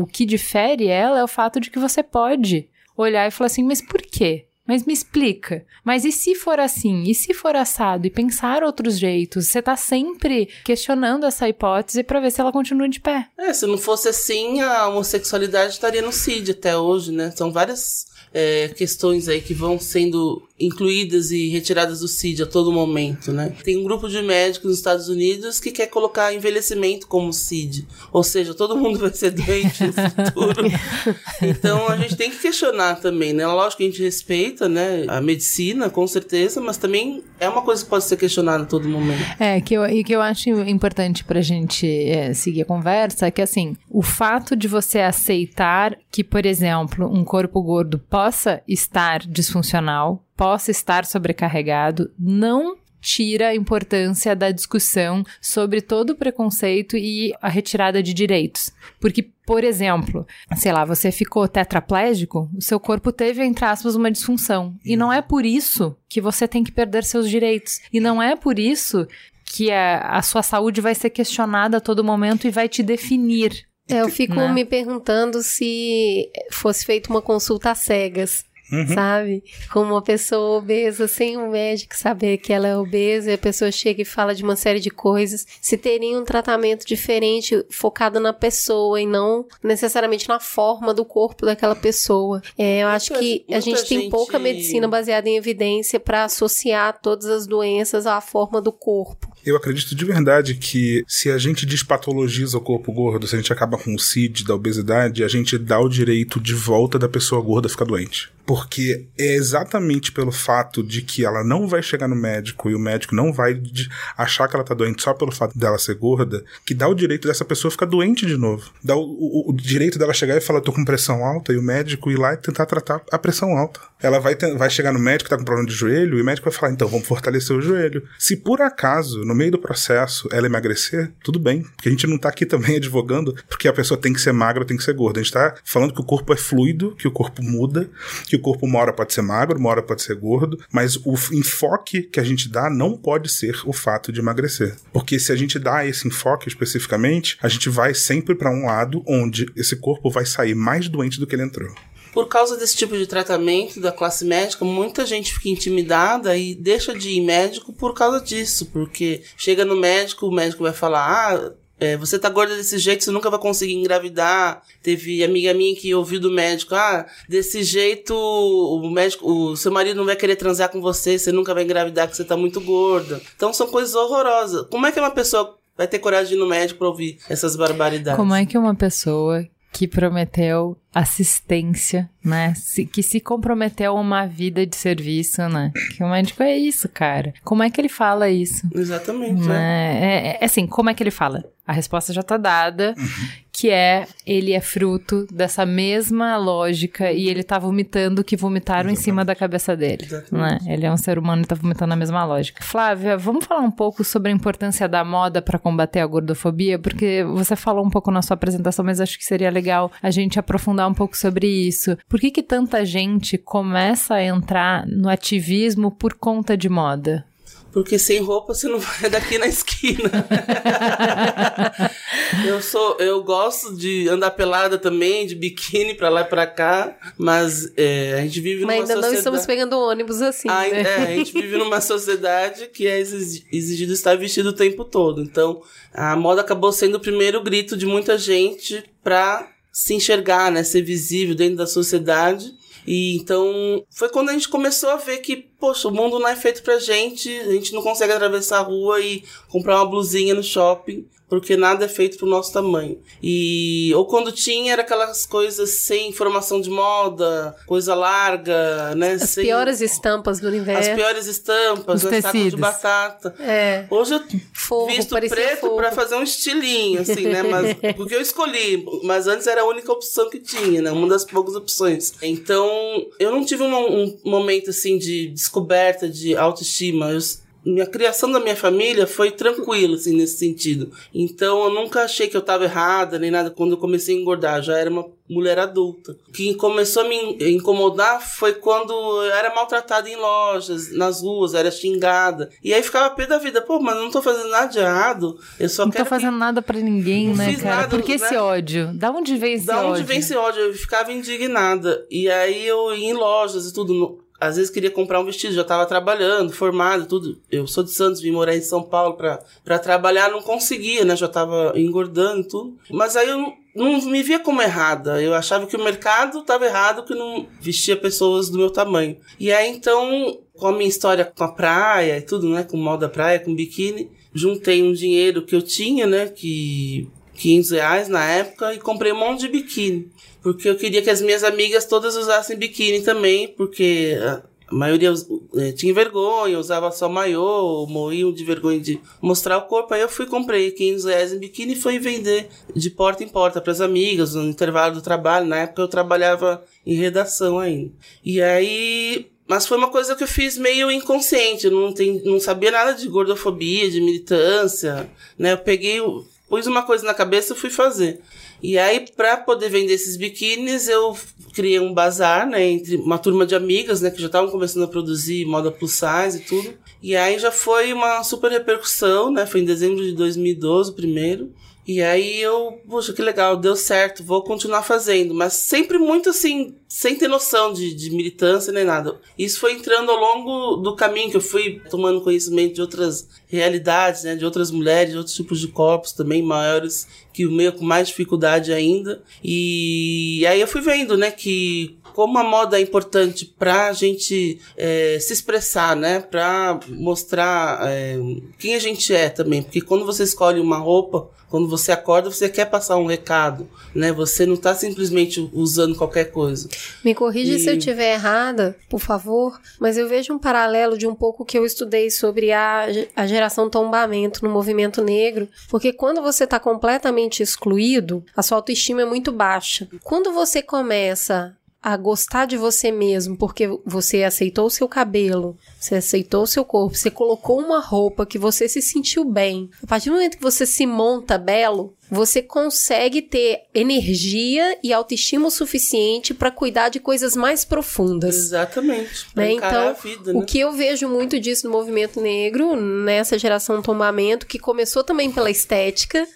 o que difere ela é o fato de que você pode olhar e falar assim, mas por quê? Mas me explica. Mas e se for assim? E se for assado? E pensar outros jeitos? Você tá sempre questionando essa hipótese pra ver se ela continua de pé. É, se não fosse assim, a homossexualidade estaria no CID até hoje, né? São várias é, questões aí que vão sendo incluídas e retiradas do CID a todo momento, né? Tem um grupo de médicos nos Estados Unidos que quer colocar envelhecimento como CID. Ou seja, todo mundo vai ser doente no futuro. Então a gente tem que questionar também, né? Lógico que a gente respeita, né? A medicina, com certeza, mas também é uma coisa que pode ser questionada a todo momento. É, que eu, e que eu acho importante pra gente é, seguir a conversa é que, assim, o fato de você aceitar que, por exemplo, um corpo gordo possa estar disfuncional, possa estar sobrecarregado, não tira a importância da discussão sobre todo o preconceito e a retirada de direitos. Porque, por exemplo, sei lá, você ficou tetraplégico, o seu corpo teve, entre aspas, uma disfunção. E não é por isso que você tem que perder seus direitos. E não é por isso que a, a sua saúde vai ser questionada a todo momento e vai te definir. É, eu fico Né? me perguntando se fosse feita uma consulta às cegas. Uhum. Sabe? Com uma pessoa obesa, sem o médico saber que ela é obesa, e a pessoa chega e fala de uma série de coisas. Se teria um tratamento diferente, focado na pessoa e não necessariamente na forma do corpo daquela pessoa. É, eu acho Muita- que a gente tem gente- pouca medicina baseada em evidência para associar todas as doenças à forma do corpo. Eu acredito de verdade que se a gente despatologiza o corpo gordo, se a gente acaba com o CID da obesidade, a gente dá o direito de volta da pessoa gorda ficar doente. Porque é exatamente pelo fato de que ela não vai chegar no médico e o médico não vai achar que ela tá doente só pelo fato dela ser gorda, que dá o direito dessa pessoa ficar doente de novo. Dá o, o- o direito dela chegar e falar, tô com pressão alta, e o médico ir lá e tentar tratar a pressão alta. Ela vai, vai chegar no médico tá com problema de joelho, e o médico vai falar, então vamos fortalecer o joelho. Se por acaso, no meio do processo, ela emagrecer, tudo bem. Porque a gente não tá aqui também advogando porque a pessoa tem que ser magra ou tem que ser gorda. A gente tá falando que o corpo é fluido, que o corpo muda, que o corpo uma hora pode ser magro, uma hora pode ser gordo, mas o enfoque que a gente dá não pode ser o fato de emagrecer. Porque se a gente dá esse enfoque especificamente, a gente vai sempre para um lado onde esse corpo vai sair mais doente do que ele entrou. Por causa desse tipo de tratamento da classe médica, muita gente fica intimidada e deixa de ir médico por causa disso. Porque chega no médico, o médico vai falar: ah, é, você tá gorda desse jeito, você nunca vai conseguir engravidar. Teve amiga minha que ouviu do médico: ah, desse jeito o médico, o seu marido não vai querer transar com você, você nunca vai engravidar porque você tá muito gorda. Então são coisas horrorosas. Como é que uma pessoa vai ter coragem de ir no médico pra ouvir essas barbaridades? Como é que uma pessoa que prometeu assistência, né? se- que se comprometeu a uma vida de serviço, né? Que o médico é isso, cara. Como é que ele fala isso? Exatamente. né? Né? É, é- é assim, como é que ele fala? A resposta já tá dada, que é ele é fruto dessa mesma lógica e ele tá vomitando o que vomitaram em cima da cabeça dele. Né? Ele é um ser humano e tá vomitando a mesma lógica. Flávia, vamos falar um pouco sobre a importância da moda para combater a gordofobia, porque você falou um pouco na sua apresentação, mas acho que seria legal a gente aprofundar um pouco sobre isso. Por que que tanta gente começa a entrar no ativismo por conta de moda? Porque sem roupa você não vai daqui na esquina. eu sou, eu gosto de andar pelada também, de biquíni pra lá e pra cá, mas é, a gente vive Mas numa ainda não sociedade... estamos pegando ônibus assim, Ah, né? é, a gente vive numa sociedade que é exi- exigido estar vestido o tempo todo. Então, a moda acabou sendo o primeiro grito de muita gente pra se enxergar, né, ser visível dentro da sociedade. E então foi quando a gente começou a ver que, poxa, o mundo não é feito pra gente, a gente não consegue atravessar a rua e comprar uma blusinha no shopping, porque nada é feito pro nosso tamanho. E ou quando tinha era aquelas coisas sem informação de moda, coisa larga, né, As sem piores estampas do as universo. piores estampas, Os né, saco de batata. É. Hoje eu Fogo, visto preto pra fazer um estilinho, assim, né? Mas, porque eu escolhi, mas antes era a única opção que tinha, né? Uma das poucas opções. Então, eu não tive um, um momento, assim, de descoberta, de autoestima. Eu, minha criação da minha família foi tranquila, assim, nesse sentido. Então, eu nunca achei que eu tava errada, nem nada, quando eu comecei a engordar. Eu já era uma mulher adulta. O que começou a me incomodar foi quando eu era maltratada em lojas, nas ruas, era xingada. E aí ficava pé da vida. Pô, mas eu não tô fazendo nada de errado. Eu só Não tô quero que- fazendo nada pra ninguém, Não né, cara? nada, Por que esse né? ódio? Da onde vem esse Da ódio? onde vem esse ódio? Eu ficava indignada. E aí eu ia em lojas e tudo. Às vezes queria comprar um vestido, já tava trabalhando, formado, tudo. Eu sou de Santos, vim morar em São Paulo pra trabalhar, não conseguia, né? Já tava engordando tudo. Mas aí eu não, não me via como errada. Eu achava que o mercado tava errado, que não vestia pessoas do meu tamanho. E aí então, com a minha história com a praia e tudo, né? Com moda praia, com biquíni, juntei um dinheiro que eu tinha, né? Que 500 reais na época e comprei um monte de biquíni. Porque eu queria que as minhas amigas todas usassem biquíni também, porque a maioria eh, tinha vergonha, usava só maiô, morriam de vergonha de mostrar o corpo. Aí eu fui comprei 500 reais em biquíni e fui vender de porta em porta para as amigas, no intervalo do trabalho. Na época eu trabalhava em redação ainda. E aí mas foi uma coisa que eu fiz meio inconsciente, eu não, tem, não sabia nada de gordofobia, de militância, né? Eu peguei, pus uma coisa na cabeça e fui fazer. E aí, pra poder vender esses biquínis, eu criei um bazar, né, entre uma turma de amigas, né, que já estavam começando a produzir moda plus size e tudo. E aí já foi uma super repercussão, né, foi em dezembro de 2012 o primeiro. E aí eu, poxa, que legal, deu certo, vou continuar fazendo, mas sempre muito assim, sem ter noção de, de militância nem nada. Isso foi entrando ao longo do caminho que eu fui tomando conhecimento de outras realidades, né, de outras mulheres, de outros tipos de corpos também maiores que o meu com mais dificuldade ainda. E aí eu fui vendo, né, que como a moda é importante pra gente é, se expressar, né? Pra mostrar é, quem a gente é também. Porque quando você escolhe uma roupa, quando você acorda, você quer passar um recado, né? Você não tá simplesmente usando qualquer coisa. Me corrija E- se eu estiver errada, por favor, mas eu vejo um paralelo de um pouco que eu estudei sobre a, a geração tombamento no movimento negro, porque quando você está completamente excluído, a sua autoestima é muito baixa. Quando você começa a gostar de você mesmo, porque você aceitou o seu cabelo, você aceitou o seu corpo, você colocou uma roupa que você se sentiu bem. A partir do momento que você se monta belo, você consegue ter energia e autoestima o suficiente para cuidar de coisas mais profundas. Exatamente. Pra Né? encarar a Então, vida, né? o que eu vejo muito disso no movimento negro, nessa geração tombamento, que começou também pela estética,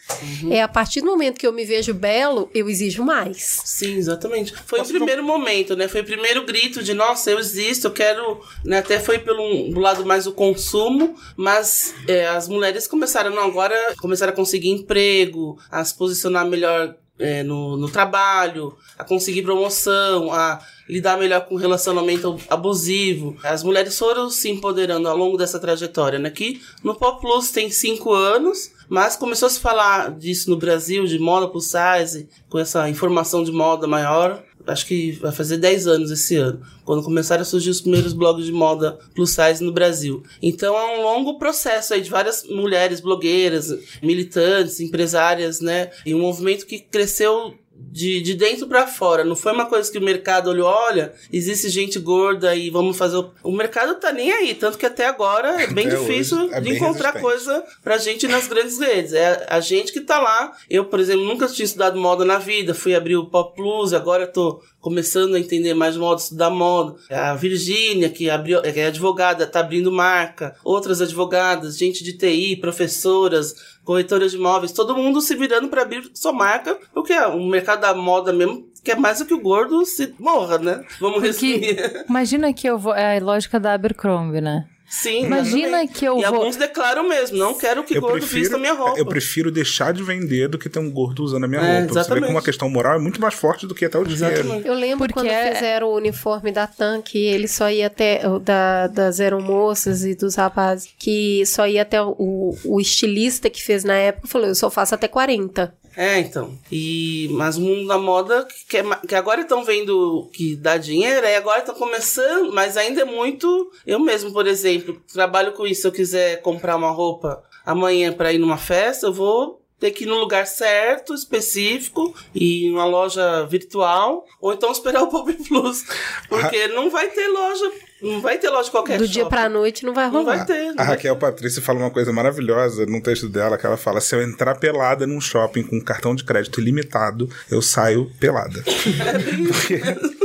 Uhum. é a partir do momento que eu me vejo belo, eu exijo mais. Sim, exatamente. Foi o primeiro momento, né? Foi o primeiro grito de, nossa, eu existo, eu quero. Né? Até foi pelo do lado mais do consumo, mas é, as mulheres começaram, não, agora começaram a conseguir emprego, a se posicionar melhor é, no, no trabalho, a conseguir promoção, a lidar melhor com relacionamento abusivo. As mulheres foram se empoderando ao longo dessa trajetória, né? Que no Pop Plus tem cinco anos, mas começou a se falar disso no Brasil, de moda plus size, com essa informação de moda maior, acho que vai fazer 10 anos esse ano, quando começaram a surgir os primeiros blogs de moda plus size no Brasil. Então é um longo processo aí de várias mulheres blogueiras, militantes, empresárias, né? E um movimento que cresceu de, de dentro para fora. Não foi uma coisa que o mercado olhou, olha, existe gente gorda e vamos fazer. O, o mercado tá nem aí, tanto que até agora é bem Até difícil é de bem encontrar resistente. coisa pra gente nas grandes redes. É a gente que tá lá. Eu, por exemplo, nunca tinha estudado moda na vida, fui abrir o Pop Plus, agora eu tô começando a entender mais moda, estudar moda. A Virgínia, que abriu, que é advogada, tá abrindo marca. Outras advogadas, gente de TI, professoras, corretoras de imóveis, todo mundo se virando para abrir sua marca, porque é o mercado da moda mesmo quer mais do que o gordo se morra, né? Vamos Porque resumir. imagina que eu vou. É a lógica da Abercrombie, né? Sim, Imagina exatamente. que eu e vou- alguns declaram mesmo, não quero que Eu gordo prefiro, vista minha roupa. eu prefiro deixar de vender do que ter um gordo usando a minha É, roupa. Você vê exatamente. como uma questão moral é muito mais forte do que até o dinheiro. Exatamente. Eu lembro Porque quando é- fizeram o uniforme da TAM, que ele só ia até. o Da, das aeromoças e dos rapazes, que só ia até o, o estilista que fez na época falou: eu só faço até 40. É, então. E, mas o mundo da moda, que, que agora estão vendo que dá dinheiro, aí agora estão começando, mas ainda é muito. Eu mesmo, por exemplo, trabalho com isso. Se eu quiser comprar uma roupa amanhã para ir numa festa, eu vou ter que ir no lugar certo, específico, e em uma loja virtual, ou então esperar o Pop Plus. Porque não vai ter loja, não vai ter loja qualquer Do dia shopping. pra noite não vai Não rolar. vai ter. não A vai Raquel Patrícia fala uma coisa maravilhosa num texto dela, que ela fala: se eu entrar pelada num shopping com cartão de crédito ilimitado, eu saio pelada. Porque-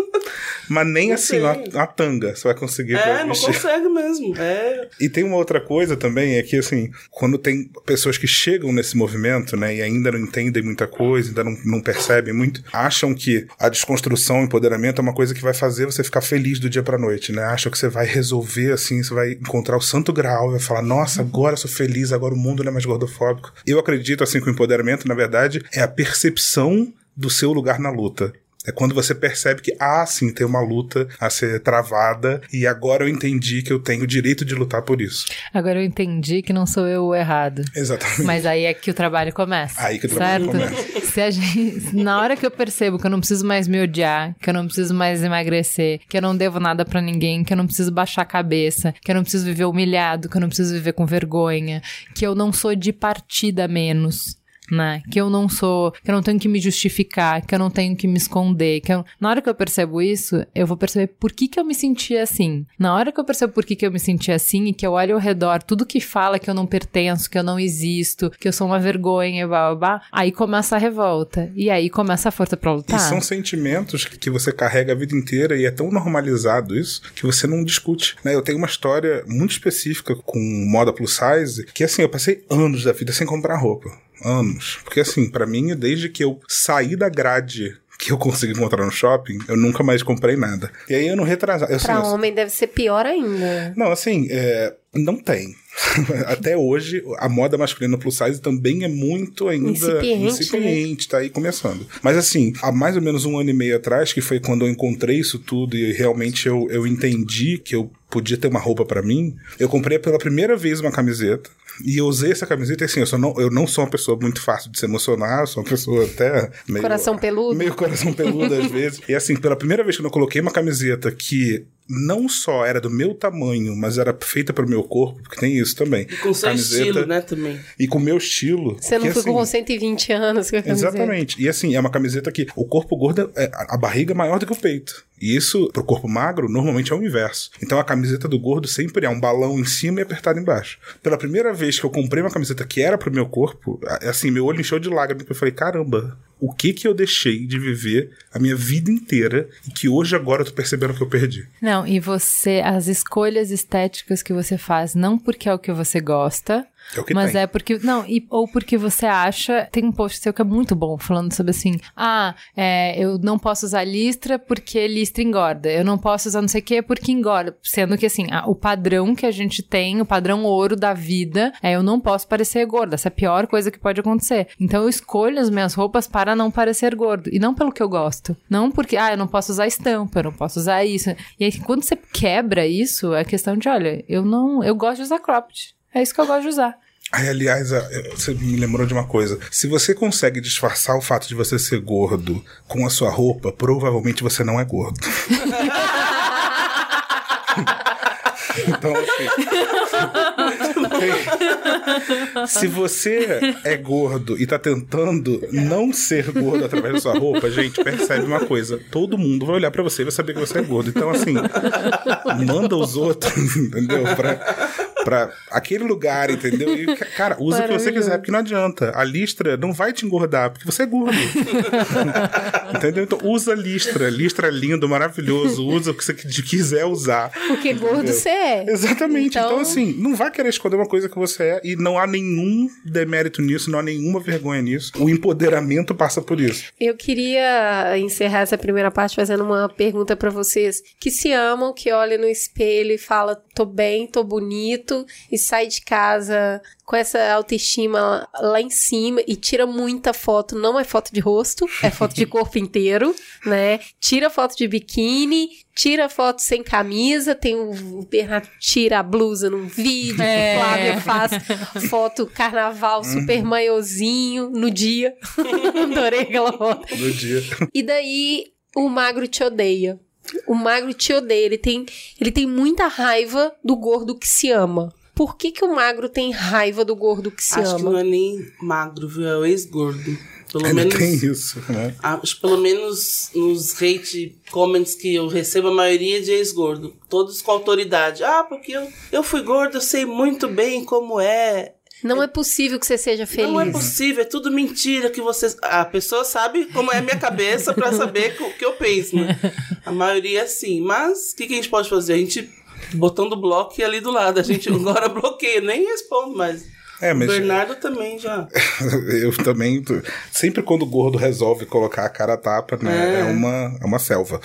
Mas nem assim, uma, uma tanga você vai conseguir É, não vestir. consegue mesmo. É. E tem uma outra coisa também, é que assim, quando tem pessoas que chegam nesse movimento, né, e ainda não entendem muita coisa, ainda não, não percebem muito, acham que a desconstrução, o empoderamento é uma coisa que vai fazer você ficar feliz do dia pra noite, né? Acham que você vai resolver, assim, você vai encontrar o santo grau e vai falar, nossa, agora eu sou feliz, agora o mundo não é mais gordofóbico. Eu acredito, assim, que o empoderamento, na verdade, é a percepção do seu lugar na luta. É quando você percebe que, ah, sim, tem uma luta a ser travada e agora eu entendi que eu tenho o direito de lutar por isso. Agora eu entendi que não sou eu o errado. Exatamente. Mas aí é que o trabalho começa. Aí que o trabalho certo? começa. Se a gente, na hora que eu percebo que eu não preciso mais me odiar, que eu não preciso mais emagrecer, que eu não devo nada pra ninguém, que eu não preciso baixar a cabeça, que eu não preciso viver humilhado, que eu não preciso viver com vergonha, que eu não sou de partida menos. Né? Que eu não sou, que eu não tenho que me justificar, que eu não tenho que me esconder, que eu- na hora que eu percebo isso, eu vou perceber por que que eu me senti assim. Na hora que eu percebo por que que eu me senti assim e que eu olho ao redor, tudo que fala que eu não pertenço, que eu não existo, que eu sou uma vergonha, blá, blá, blá, aí começa a revolta. E aí começa a força pra lutar. E são sentimentos que você carrega a vida inteira e é tão normalizado isso que você não discute. né? Eu tenho uma história muito específica com moda plus size que assim, eu passei anos da vida sem comprar roupa. Anos. Porque assim, pra mim, desde que eu saí da grade que eu consegui encontrar no shopping, eu nunca mais comprei nada. E aí eu não retrasava. Assim, Pra eu- homem deve ser pior ainda. Não, assim, é, não tem. Até hoje, a moda masculina plus size também é muito ainda Incipiente, incipiente, tá aí começando. Mas assim, há mais ou menos um ano e meio atrás, que foi quando eu encontrei isso tudo e realmente eu, eu entendi que eu podia ter uma roupa pra mim, eu comprei pela primeira vez uma camiseta. E eu usei essa camiseta e assim, eu, só não, eu não sou uma pessoa muito fácil de se emocionar, eu sou uma pessoa até meio. Coração peludo. Meio coração peludo às vezes. E assim, pela primeira vez que eu coloquei uma camiseta que não só era do meu tamanho, mas era feita pro meu corpo, porque tem isso também. E com seu Camiseta- estilo, né, também. E com o meu estilo. Você não porque, ficou com assim, 120 anos com a camiseta. Exatamente. E assim, é uma camiseta que o corpo gordo, é, a barriga é maior do que o peito. E isso, pro corpo magro, normalmente é o inverso. Então a camiseta do gordo sempre é um balão em cima e apertado embaixo. Pela primeira vez que eu comprei uma camiseta que era pro meu corpo, assim, meu olho encheu de lágrimas. Eu falei, caramba, o que que eu deixei de viver a minha vida inteira e que hoje agora eu tô percebendo que eu perdi? Não, e você, as escolhas estéticas que você faz, não porque é o que você gosta, É o que mas tem. é porque. Não, e, ou porque você acha. Tem um post seu que é muito bom, falando sobre assim: ah, é, eu não posso usar listra porque listra engorda. Eu não posso usar não sei o que porque engorda. Sendo que, assim, ah, o padrão que a gente tem, o padrão ouro da vida, é eu não posso parecer gorda. Essa é a pior coisa que pode acontecer. Então eu escolho as minhas roupas para não parecer gordo. E não pelo que eu gosto. Não porque, ah, eu não posso usar estampa, eu não posso usar isso. E aí, quando você quebra isso, é questão de, olha, eu não. Eu gosto de usar cropped. É isso que eu gosto de usar. Aí, aliás, a- você me lembrou de uma coisa. Se você consegue disfarçar o fato de você ser gordo com a sua roupa, provavelmente você não é gordo. então, assim. Se você é gordo e tá tentando não ser gordo através da sua roupa, gente, percebe uma coisa. Todo mundo vai olhar pra você e vai saber que você é gordo. Então, assim, manda os outros, entendeu? Pra, pra aquele lugar, entendeu? E, ca- cara, usa o que você quiser, porque não adianta. A listra não vai te engordar, porque você é gordo. entendeu? Então, usa a listra. Listra é lindo, maravilhoso. Usa o que você qui- quiser usar. Porque gordo você é. Exatamente. Então, Então- assim, não vai querer esconder uma coisa que você é e não há nenhum demérito nisso, não há nenhuma vergonha nisso. O empoderamento passa por isso. Eu queria encerrar essa primeira parte fazendo uma pergunta pra vocês que se amam, que olham no espelho e falam tô bem, tô bonito e sai de casa com essa autoestima lá em cima e tira muita foto, não é foto de rosto, é foto de corpo inteiro, né? Tira foto de biquíni, tira foto sem camisa, tem o o Bernardo tira a blusa num vídeo, É. Flávia faz foto carnaval super maiozinho no dia. Adorei aquela foto. Todo dia. E daí o magro te odeia. O magro te odeia. Ele tem, ele tem muita raiva do gordo que se ama. Por que, que o magro tem raiva do gordo que se Acho que ama? não é nem magro, viu? É o ex-gordo. Pelo Ele menos. tem isso, né? Acho, pelo menos nos hate comments que eu recebo, a maioria é de ex-gordo. Todos com autoridade. Ah, porque eu, eu fui gordo, eu sei muito bem como é. Não é possível que você seja feliz. Não é possível, é tudo mentira que você. A pessoa sabe como é a minha cabeça pra saber o que eu penso, né? A maioria é assim. Mas o que, que a gente pode fazer? A gente botando o bloco ali do lado. A gente agora bloqueia, nem respondo mais. É, O mas Bernardo também já. eu também. tô- Sempre quando o gordo resolve colocar a cara a tapa, né? É, É. uma, é uma selva.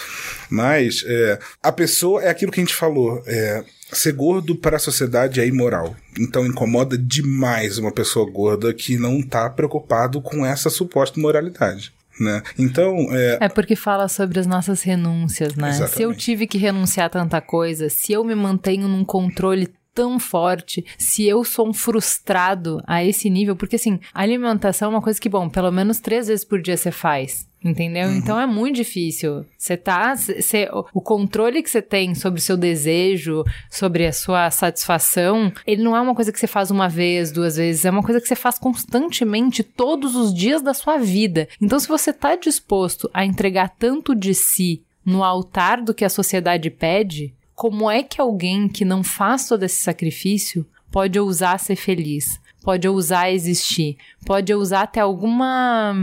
Mas é, a pessoa é aquilo que a gente falou. É, ser gordo para a sociedade é imoral. Então incomoda demais uma pessoa gorda que não tá preocupado com essa suposta moralidade. Né? Então, é, É porque fala sobre as nossas renúncias, né? Exatamente. Se eu tive que renunciar a tanta coisa, se eu me mantenho num controle tão forte, se eu sou um frustrado a esse nível, porque assim, a alimentação é uma coisa que, bom, pelo menos três vezes por dia você faz. Entendeu? Então é muito difícil. Você tá. Cê, o controle que você tem sobre o seu desejo, sobre a sua satisfação, ele não é uma coisa que você faz uma vez, duas vezes, é uma coisa que você faz constantemente todos os dias da sua vida. Então, se você tá disposto a entregar tanto de si no altar do que a sociedade pede, como é que alguém que não faz todo esse sacrifício pode ousar ser feliz? Pode ousar existir? Pode ousar ter alguma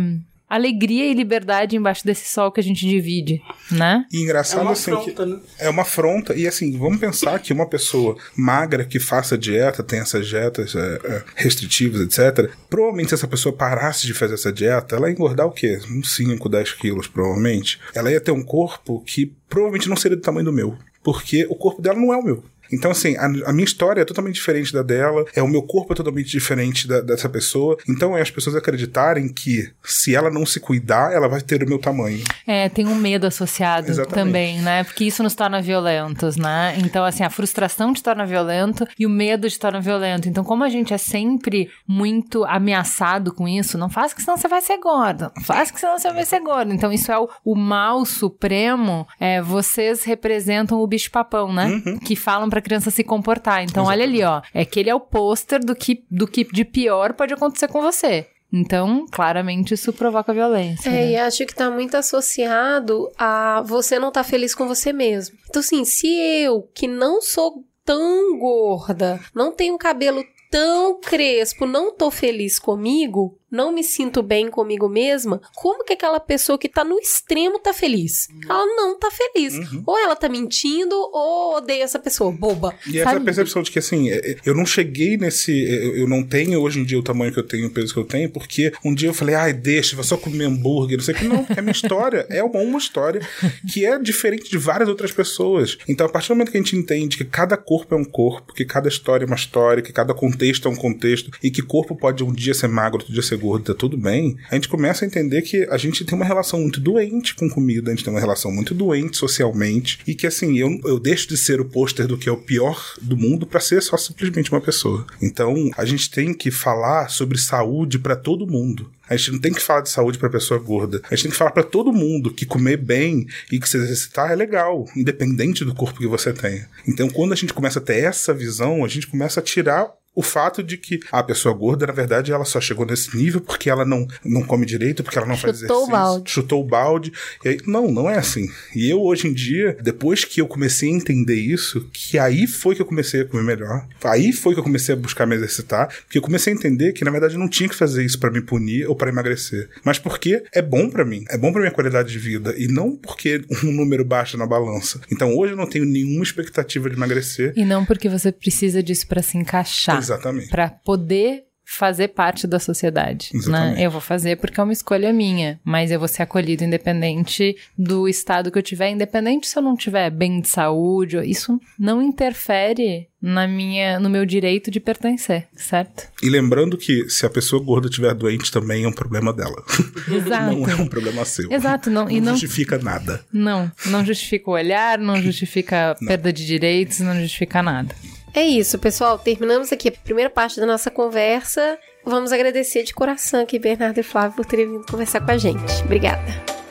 alegria e liberdade embaixo desse sol que a gente divide, né? e É engraçado uma assim. que- afronta, né? É uma afronta. E assim, vamos pensar que uma pessoa magra que faça dieta, tem essas dietas é, é, restritivas, etc. Provavelmente, se essa pessoa parasse de fazer essa dieta, ela ia engordar o quê? Uns 5, 10 quilos, provavelmente. Ela ia ter um corpo que provavelmente não seria do tamanho do meu. Porque o corpo dela não é o meu. Então, assim, a, a minha história é totalmente diferente da dela, é o meu corpo é totalmente diferente da- dessa pessoa. Então, é as pessoas acreditarem que se ela não se cuidar, ela vai ter o meu tamanho. É, tem um medo associado Exatamente. também, né? Porque isso nos torna violentos, né? Então, assim, a frustração te torna violento e o medo te torna violento. Então, como a gente é sempre muito ameaçado com isso, não faz que senão você vai ser gordo. Não faz que senão você vai ser gordo. Então, isso é o, o mal supremo. É, vocês representam o bicho-papão, né? Que falam pra criança se comportar. Então, olha ali, ó. É que ele é o pôster do que, do que de pior pode acontecer com você. Então, claramente, isso provoca violência. É, né? e acho que tá muito associado a você não tá feliz com você mesmo. Então, assim, se eu, que não sou tão gorda, não tenho cabelo tão crespo, não tô feliz comigo, não me sinto bem comigo mesma, como que aquela pessoa que tá no extremo tá feliz? Ela não tá feliz. Ou ela tá mentindo, ou odeia essa pessoa, boba. E essa sabe? percepção de que, assim, é, é, eu não cheguei nesse. Eu eu não tenho hoje em dia o tamanho que eu tenho, o peso que eu tenho, porque um dia eu falei, ai, deixa, vou só comer hambúrguer, não sei o que. Não, é minha história. É uma, uma história que é diferente de várias outras pessoas. Então, a partir do momento que a gente entende que cada corpo é um corpo, que cada história é uma história, que cada contexto é um contexto, e que corpo pode um dia ser magro, outro dia ser gordo, tá tudo bem, a gente começa a entender que a gente tem uma relação muito doente com comida, a gente tem uma relação muito doente socialmente, e que assim, eu, eu deixo de ser o pôster do que é o pior do mundo para ser só simplesmente uma pessoa. Então, a gente tem que falar sobre saúde para todo mundo. A gente não tem que falar de saúde para pessoa gorda. A gente tem que falar para todo mundo que comer bem e que se exercitar é legal, independente do corpo que você tenha. Então, quando a gente começa a ter essa visão, a gente começa a tirar o fato de que a pessoa gorda, na verdade, ela só chegou nesse nível porque ela não, não come direito, porque ela não faz Chutou o exercício. balde. Chutou o balde. E aí, não, não é assim. E eu, hoje em dia, depois que eu comecei a entender isso, que aí foi que eu comecei a comer melhor. Aí foi que eu comecei a buscar me exercitar. Porque eu comecei a entender que, na verdade, eu não tinha que fazer isso pra me punir ou pra emagrecer. Mas porque é bom pra mim. É bom pra minha qualidade de vida. E não porque um número baixa na balança. Então, hoje eu não tenho nenhuma expectativa de emagrecer. E não porque você precisa disso pra se encaixar. Exatamente. Pra poder fazer parte da sociedade, Exatamente. né? Eu vou fazer porque é uma escolha minha, mas eu vou ser acolhido independente do estado que eu tiver, independente se eu não tiver bem de saúde, isso não interfere na minha, no meu direito de pertencer, certo? E lembrando que se a pessoa gorda estiver doente também é um problema dela. Exato. não é um problema seu. Exato, não, não não justifica nada. não, não justifica o olhar, não justifica perda de direitos, não justifica nada. É isso, pessoal. Terminamos aqui a primeira parte da nossa conversa. Vamos agradecer de coração aqui, Bernardo e Flávio, por terem vindo conversar com a gente. Obrigada.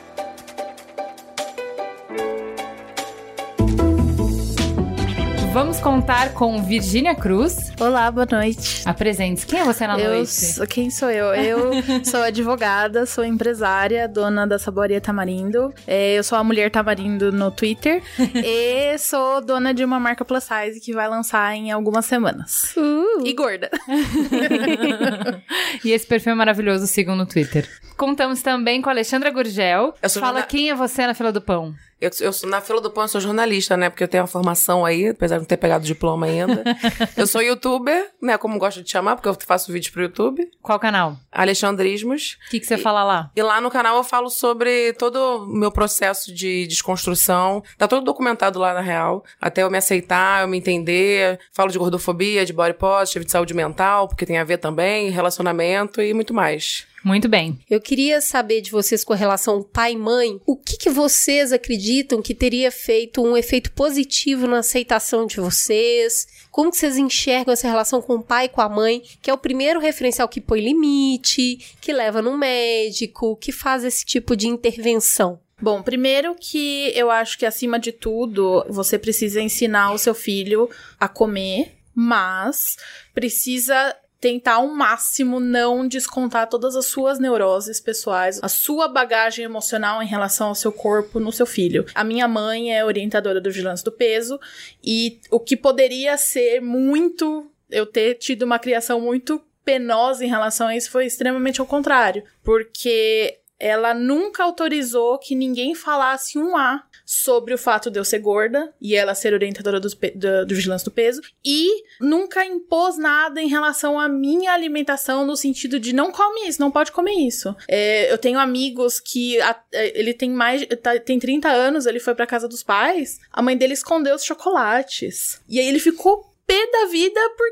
Vamos contar com Virgínia Cruz. Olá, boa noite. Apresente. Quem é você na Eu noite? sou- quem sou eu? Eu sou advogada, sou empresária, dona da Saboria Tamarindo. É, eu sou a Mulher Tamarindo no Twitter. e sou dona de uma marca plus size que vai lançar em algumas semanas. Uh, E gorda. e esse perfil é maravilhoso, sigam no Twitter. Contamos também com a Alexandra Gurgel. Eu sou Fala quem é você na fila do pão. Eu, eu na fila do pão eu sou jornalista, né? Porque eu tenho uma formação aí, apesar de não ter pegado diploma ainda. eu sou youtuber, né? Como gosto de chamar, porque eu faço vídeo pro YouTube. Qual canal? Alexandrismos. O que, que você fala lá? E lá no canal eu falo sobre todo o meu processo de desconstrução. Tá todo documentado lá na real. Até eu me aceitar, eu me entender. Falo de gordofobia, de body positive, de saúde mental, porque tem a ver também, relacionamento e muito mais. Muito bem. Eu queria saber de vocês com relação ao pai e mãe, o que, que vocês acreditam que teria feito um efeito positivo na aceitação de vocês? Como que vocês enxergam essa relação com o pai e com a mãe, que é o primeiro referencial que põe limite, que leva no médico, que faz esse tipo de intervenção? Bom, primeiro que eu acho que acima de tudo, você precisa ensinar o seu filho a comer, mas precisa tentar ao máximo não descontar todas as suas neuroses pessoais, a sua bagagem emocional em relação ao seu corpo no seu filho. A minha mãe é orientadora do vigilância do peso e o que poderia ser muito eu ter tido uma criação muito penosa em relação a isso foi extremamente ao contrário, porque ela nunca autorizou que ninguém falasse um A sobre o fato de eu ser gorda e ela ser orientadora pe- do, do vigilância do peso e nunca impôs nada em relação à minha alimentação no sentido de não come isso, não pode comer isso. É, eu tenho amigos que a- é, ele tem mais tá- tem 30 anos, ele foi pra casa dos pais, a mãe dele escondeu os chocolates e aí ele ficou pé da vida por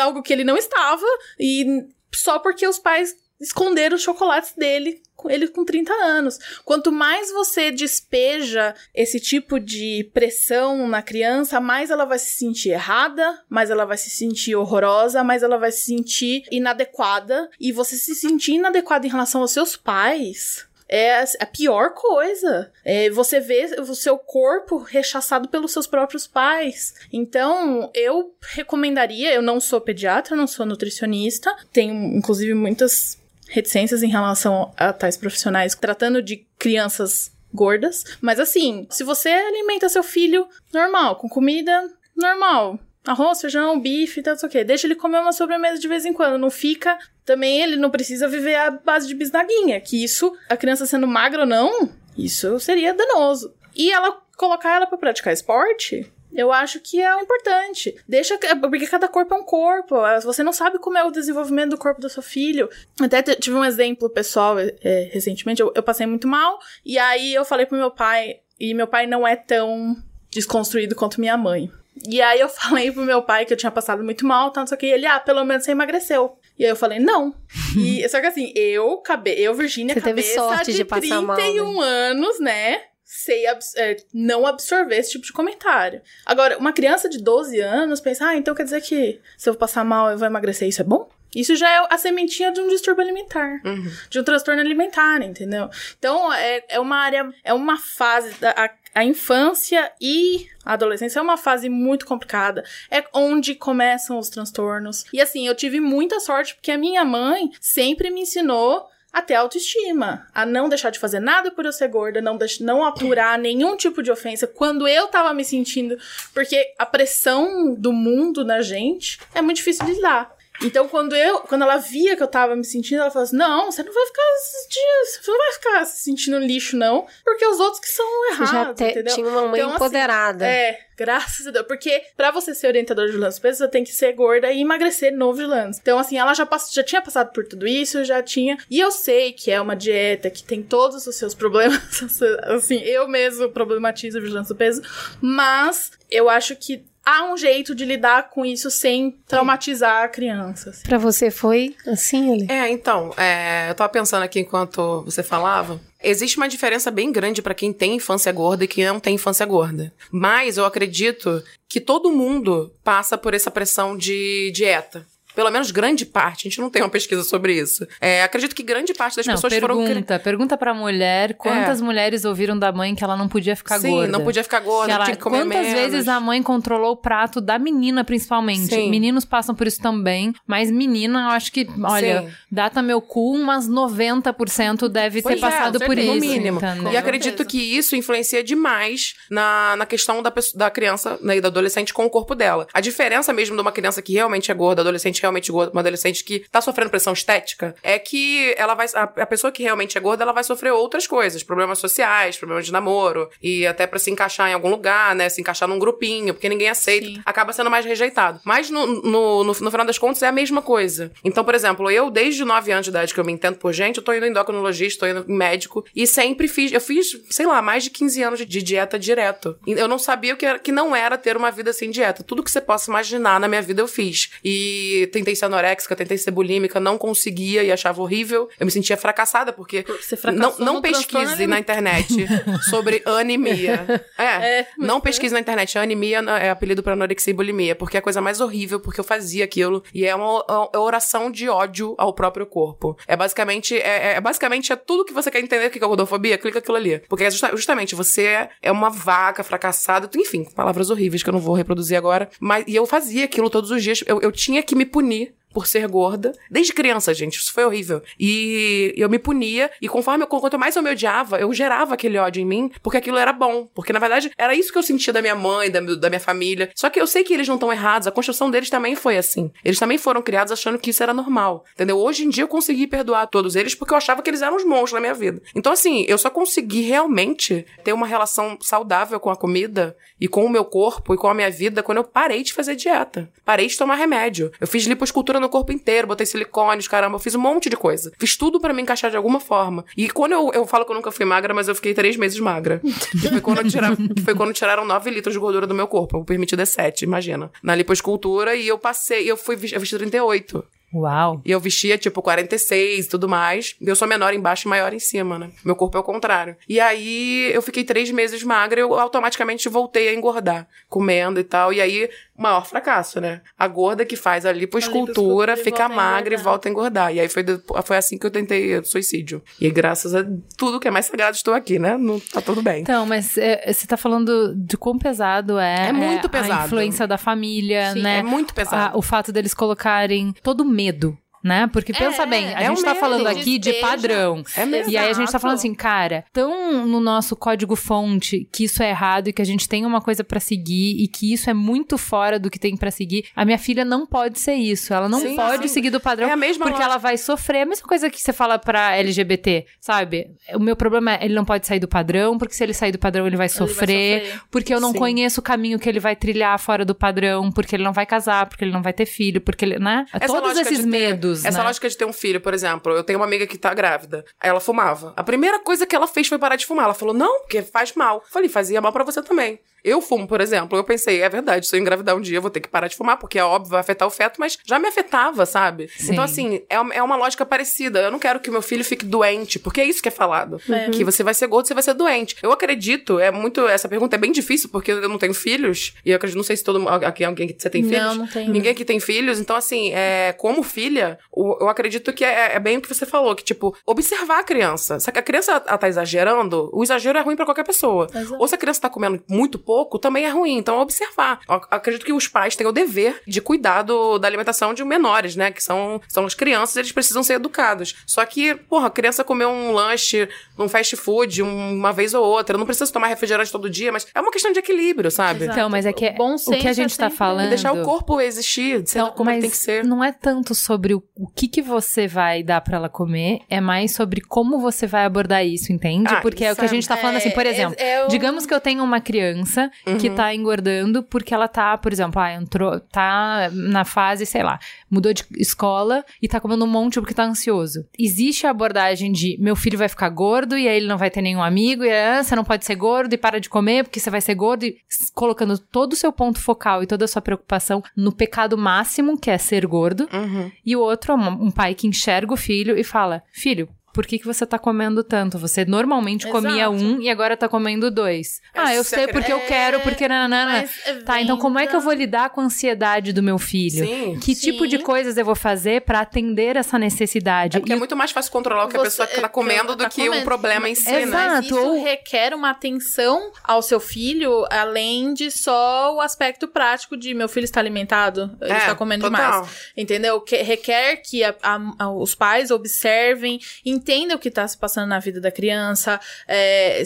algo que ele não estava e só porque os pais esconderam os chocolates dele, ele com 30 anos. Quanto mais você despeja esse tipo de pressão na criança, mais ela vai se sentir errada, mais ela vai se sentir horrorosa, mais ela vai se sentir inadequada. E você se sentir inadequada em relação aos seus pais. É a pior coisa. É você vê o seu corpo rechaçado pelos seus próprios pais. Então, eu recomendaria. Eu não sou pediatra, não sou nutricionista. Tenho, inclusive, muitas reticências em relação a tais profissionais tratando de crianças gordas. Mas assim, se você alimenta seu filho normal, com comida normal, arroz, feijão, bife, tal, não sei o quê, deixa ele comer uma sobremesa de vez em quando, não fica. Também ele não precisa viver à base de bisnaguinha, que isso, a criança sendo magra ou não, isso seria danoso. E ela colocar ela pra praticar esporte, eu acho que é importante. Deixa. Porque cada corpo é um corpo. Você não sabe como é o desenvolvimento do corpo do seu filho. Até tive um exemplo pessoal é, recentemente. Eu, eu passei muito mal. E aí eu falei pro meu pai. E meu pai não é tão desconstruído quanto minha mãe. E aí eu falei pro meu pai que eu tinha passado muito mal, tanto que ele, ah, pelo menos você emagreceu. E aí eu falei, não. E, só que assim, eu, cabe, eu Virgínia, Você teve cabeça sorte de passar 31 mal, né? anos, né? Sei abs- é, não absorver esse tipo de comentário. Agora, uma criança de 12 anos pensa, ah, então quer dizer que se eu passar mal eu vou emagrecer, isso é bom? Isso já é a sementinha de um distúrbio alimentar, de um transtorno alimentar, entendeu? Então, é, é uma área, é uma fase, da, a, a infância e a adolescência é uma fase muito complicada. É onde começam os transtornos. E assim, eu tive muita sorte porque a minha mãe sempre me ensinou a ter autoestima, a não deixar de fazer nada por eu ser gorda, não, deix- não aturar nenhum tipo de ofensa quando eu tava me sentindo. Porque a pressão do mundo na gente é muito difícil de lidar. Então, quando eu, quando ela via que eu tava me sentindo, ela falou assim: Não, você não vai ficar dias, você não vai ficar se sentindo lixo, não, porque os outros que são errados, já te- entendeu? tinha uma mãe Então, assim, empoderada. É, graças a Deus. Porque pra você ser orientador de do peso, você tem que ser gorda e emagrecer no vigilância. Então, assim, ela já, pass- já tinha passado por tudo isso, já tinha. E eu sei que é uma dieta que tem todos os seus problemas. assim, eu mesmo problematizo a vigilância do peso. Mas eu acho que há um jeito de lidar com isso sem traumatizar a criança. assim. Pra você foi assim, ele? É, então, é, eu tava pensando aqui enquanto você falava. Existe uma diferença bem grande pra quem tem infância gorda e quem não tem infância gorda. Mas eu acredito que todo mundo passa por essa pressão de dieta. Pelo menos grande parte, a gente não tem uma pesquisa sobre isso. É, acredito que grande parte das Não, pessoas foram. cri- pergunta, pergunta pra mulher quantas mulheres ouviram da mãe que ela não podia ficar Sim, gorda. não podia ficar gorda, Que ela- tinha que comer Quantas menos. vezes a mãe controlou o prato da menina, principalmente? Sim. Meninos passam por isso também, mas menina, eu acho que, olha, Sim. data meu cu, umas 90% deve Pois ter é, passado por no isso. mínimo. entendeu? E acredito que isso influencia demais na, na questão da, pessoa- da criança né, e da adolescente com o corpo dela. A diferença mesmo de uma criança que realmente é gorda, adolescente realmente gorda, uma adolescente que tá sofrendo pressão estética, é que ela vai. A, a pessoa que realmente é gorda, ela vai sofrer outras coisas, problemas sociais, problemas de namoro, e até pra se encaixar em algum lugar, né? Se encaixar num grupinho, porque ninguém aceita, Sim. acaba sendo mais rejeitado. Mas no, no, no, no final das contas é a mesma coisa. Então, por exemplo, eu, desde 9 anos de idade que eu me entendo por gente, eu tô indo em endocrinologista, tô indo em médico, e sempre fiz, eu fiz, sei lá, mais de 15 anos de, de dieta direto. Eu não sabia o que, era, que não era ter uma vida sem dieta. Tudo que você possa imaginar na minha vida eu fiz. E tentei ser anoréxica, tentei ser bulímica, não conseguia e achava horrível. Eu me sentia fracassada, porque Você não, não pesquise na internet sobre anemia. É, É, não pesquise na internet. Anemia é apelido pra anorexia e bulimia, porque é a coisa mais horrível, porque eu fazia aquilo. E é uma, uma oração de ódio ao próprio corpo. É basicamente, é, é- basicamente é tudo que você quer entender o que é gordofobia, clica aquilo ali. Porque é justa- justamente você é uma vaca fracassada, enfim, palavras horríveis que eu não vou reproduzir agora. Mas, e eu fazia aquilo todos os dias. Eu, eu tinha que me punir Huni por ser gorda. Desde criança, gente, isso foi horrível. E eu me punia, e conforme eu, quanto mais eu me odiava, eu gerava aquele ódio em mim, porque aquilo era bom. Porque, na verdade, era isso que eu sentia da minha mãe, da, da minha família. Só que eu sei que eles não estão errados, a construção deles também foi assim. Eles também foram criados achando que isso era normal. Entendeu? Hoje em dia eu consegui perdoar todos eles porque eu achava que eles eram os monstros na minha vida. Então, assim, eu só consegui realmente ter uma relação saudável com a comida e com o meu corpo e com a minha vida quando eu parei de fazer dieta. Parei de tomar remédio. Eu fiz liposcultura no corpo inteiro, botei silicone, caramba, eu fiz um monte de coisa. Fiz tudo pra me encaixar de alguma forma. E quando eu, eu falo que eu nunca fui magra, mas eu fiquei três meses magra. que, foi quando tiraram, foi quando tiraram 9 litros de gordura do meu corpo. O permitido é 7, imagina. Na liposcultura, e eu passei, eu fui, eu vesti 38. Uau. E eu vestia, tipo, 46 e tudo mais. Eu sou menor embaixo e maior em cima, né? Meu corpo é o contrário. E aí, eu fiquei três meses magra e eu automaticamente voltei a engordar. Comendo e tal. E aí, maior fracasso, né? A gorda que faz a liposcultura, liposcultura e fica a magra e volta a engordar. E aí, foi, foi assim que eu tentei suicídio. E graças a tudo que é mais sagrado, estou aqui, né? Não, tá tudo bem. Então, mas é, você tá falando de quão pesado é. É muito A pesado. influência da família, Sim, né? é muito pesado. A- o fato deles colocarem todo medo. Né? Porque pensa É, bem, a é gente tá falando aqui de padrão. É mesmo. E aí a gente tá falando assim, cara, tão no nosso código fonte que isso é errado e que a gente tem uma coisa pra seguir e que isso é muito fora do que tem pra seguir. A minha filha não pode ser isso. Ela não Sim, pode sim. seguir do padrão É a mesma porque lógica. ela vai sofrer. A mesma coisa que você fala pra LGBT, sabe? O meu problema é ele não pode sair do padrão, porque se ele sair do padrão ele vai vai sofrer, sofrer. porque eu não Sim. conheço o caminho que ele vai trilhar fora do padrão, porque ele não vai casar, porque ele não vai ter filho, porque ele, né? Essa Todos esses de Essa né? lógica de ter um filho, por exemplo, eu tenho uma amiga que tá grávida. Ela fumava. A primeira coisa que ela fez foi parar de fumar. Ela falou, não, porque faz mal. Eu falei, fazia mal pra você também. Eu fumo, por exemplo. Eu pensei, é verdade, se eu engravidar um dia, eu vou ter que parar de fumar, porque é óbvio, vai afetar o feto, mas já me afetava, sabe? Sim. Então, assim, é, uma- é uma lógica parecida. Eu não quero que meu filho fique doente, porque é isso que é falado. É. Que você vai ser gordo, você vai ser doente. Eu acredito, é muito. Essa pergunta é bem difícil, porque eu não tenho filhos. E eu acredito, não sei se todo mundo. Aqui alguém que você tem Não, filhos? não tenho. Ninguém aqui tem filhos. Então, assim, é, como filha, eu acredito que é, é bem o que você falou, que, tipo, observar a criança. Se a criança ela tá exagerando, o exagero é ruim pra qualquer pessoa. Exato. Ou se a criança tá comendo muito pouco, também é ruim. Então, observar. Eu ac- acredito que os pais têm o dever de cuidar do- da alimentação de menores, né? Que são, são as crianças, eles precisam ser educados. Só que, porra, a criança comer um lanche num fast food um- uma vez ou outra, não precisa tomar refrigerante todo dia, mas é uma questão de equilíbrio, sabe? Exato. Então, mas é que O bom o que a senso gente é tá falando. Deixar o corpo existir, sendo Então, como mas tem que ser. não é tanto sobre o, o que, que você vai dar pra ela comer, é mais sobre como você vai abordar isso, entende? Ah, Porque é o que a isso é- gente tá falando assim, por É, exemplo, é- é digamos que eu tenho uma criança que Uhum. tá engordando porque ela tá, por exemplo, ah, entrou, tá na fase, sei lá, mudou de escola e tá comendo um monte porque tá ansioso. Existe a abordagem de meu filho vai ficar gordo e aí ele não vai ter nenhum amigo e ah, você não pode ser gordo e para de comer porque você vai ser gordo e colocando todo o seu ponto focal e toda a sua preocupação no pecado máximo, que é ser gordo. Uhum. E o outro é um, um pai que enxerga o filho e fala: Filho, por que, que você tá comendo tanto? Você normalmente comia Exato. um e agora tá comendo dois. ah, eu sei é a porque eu É, quero, porque nanana. Mas, é, Tá, então como é que eu vou lidar com a ansiedade do meu filho? Sim. Que Sim. tipo de coisas eu vou fazer pra atender essa necessidade? É porque E é o- muito mais fácil controlar o que a Você- pessoa que é, tá comendo do tá que o comendo. problema em si, Exato. né? Mas isso requer uma atenção ao seu filho, além de só o aspecto prático de meu filho está alimentado, ele É, está comendo total. demais. Entendeu? Que requer que a- a- a- os pais observem, entendam o que está se passando na vida da criança, é,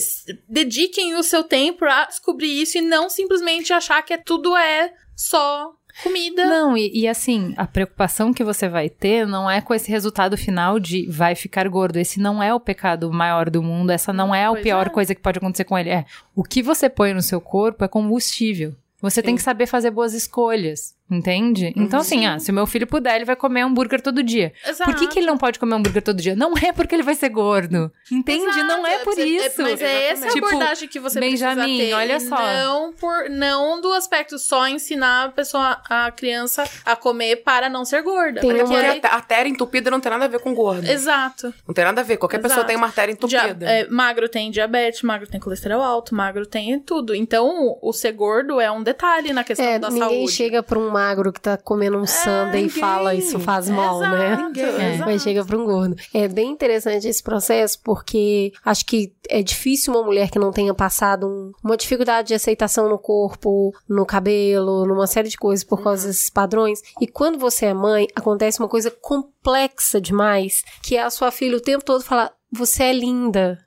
dediquem o seu tempo a descobrir isso e não simplesmente achar que é, tudo é só comida. Não, e, e assim, a preocupação que você vai ter não é com esse resultado final de vai ficar gordo. Esse não é o pecado maior do mundo, essa não é a Pois pior é. coisa que pode acontecer com ele. É, o que você põe no seu corpo é combustível. Você tem que saber fazer boas escolhas, entende? Então, assim, ah, se o meu filho puder, ele vai comer hambúrguer todo dia. Exato. Por que, que ele não pode comer hambúrguer todo dia? Não é porque ele vai ser gordo. Entende? Exato, Não é por é- isso. Mas é essa a Tipo, abordagem que você Benjamin, precisa ter. olha só. Não, por, não do aspecto só ensinar a pessoa, a criança a comer para não ser gorda. Tem Porque uma- aí- a artéria entupida não tem nada a ver com gordo. Exato. Não tem nada a ver. Qualquer pessoa Exato. tem uma artéria Dia- entupida. é, magro tem diabetes, magro tem colesterol alto, magro tem tudo. Então, o ser gordo é um detalhe na questão É, da ninguém saúde. chega pra um magro que tá comendo um sundae e ninguém. fala isso faz mal, né? Exato, É. exato. Mas chega pra um gordo. É bem interessante esse processo, porque acho que é difícil uma mulher que não tenha passado um- uma dificuldade de aceitação no corpo, no cabelo, numa série de coisas por causa desses padrões. E quando você é mãe, acontece uma coisa complexa demais, que é a sua filha o tempo todo falar: Você é linda.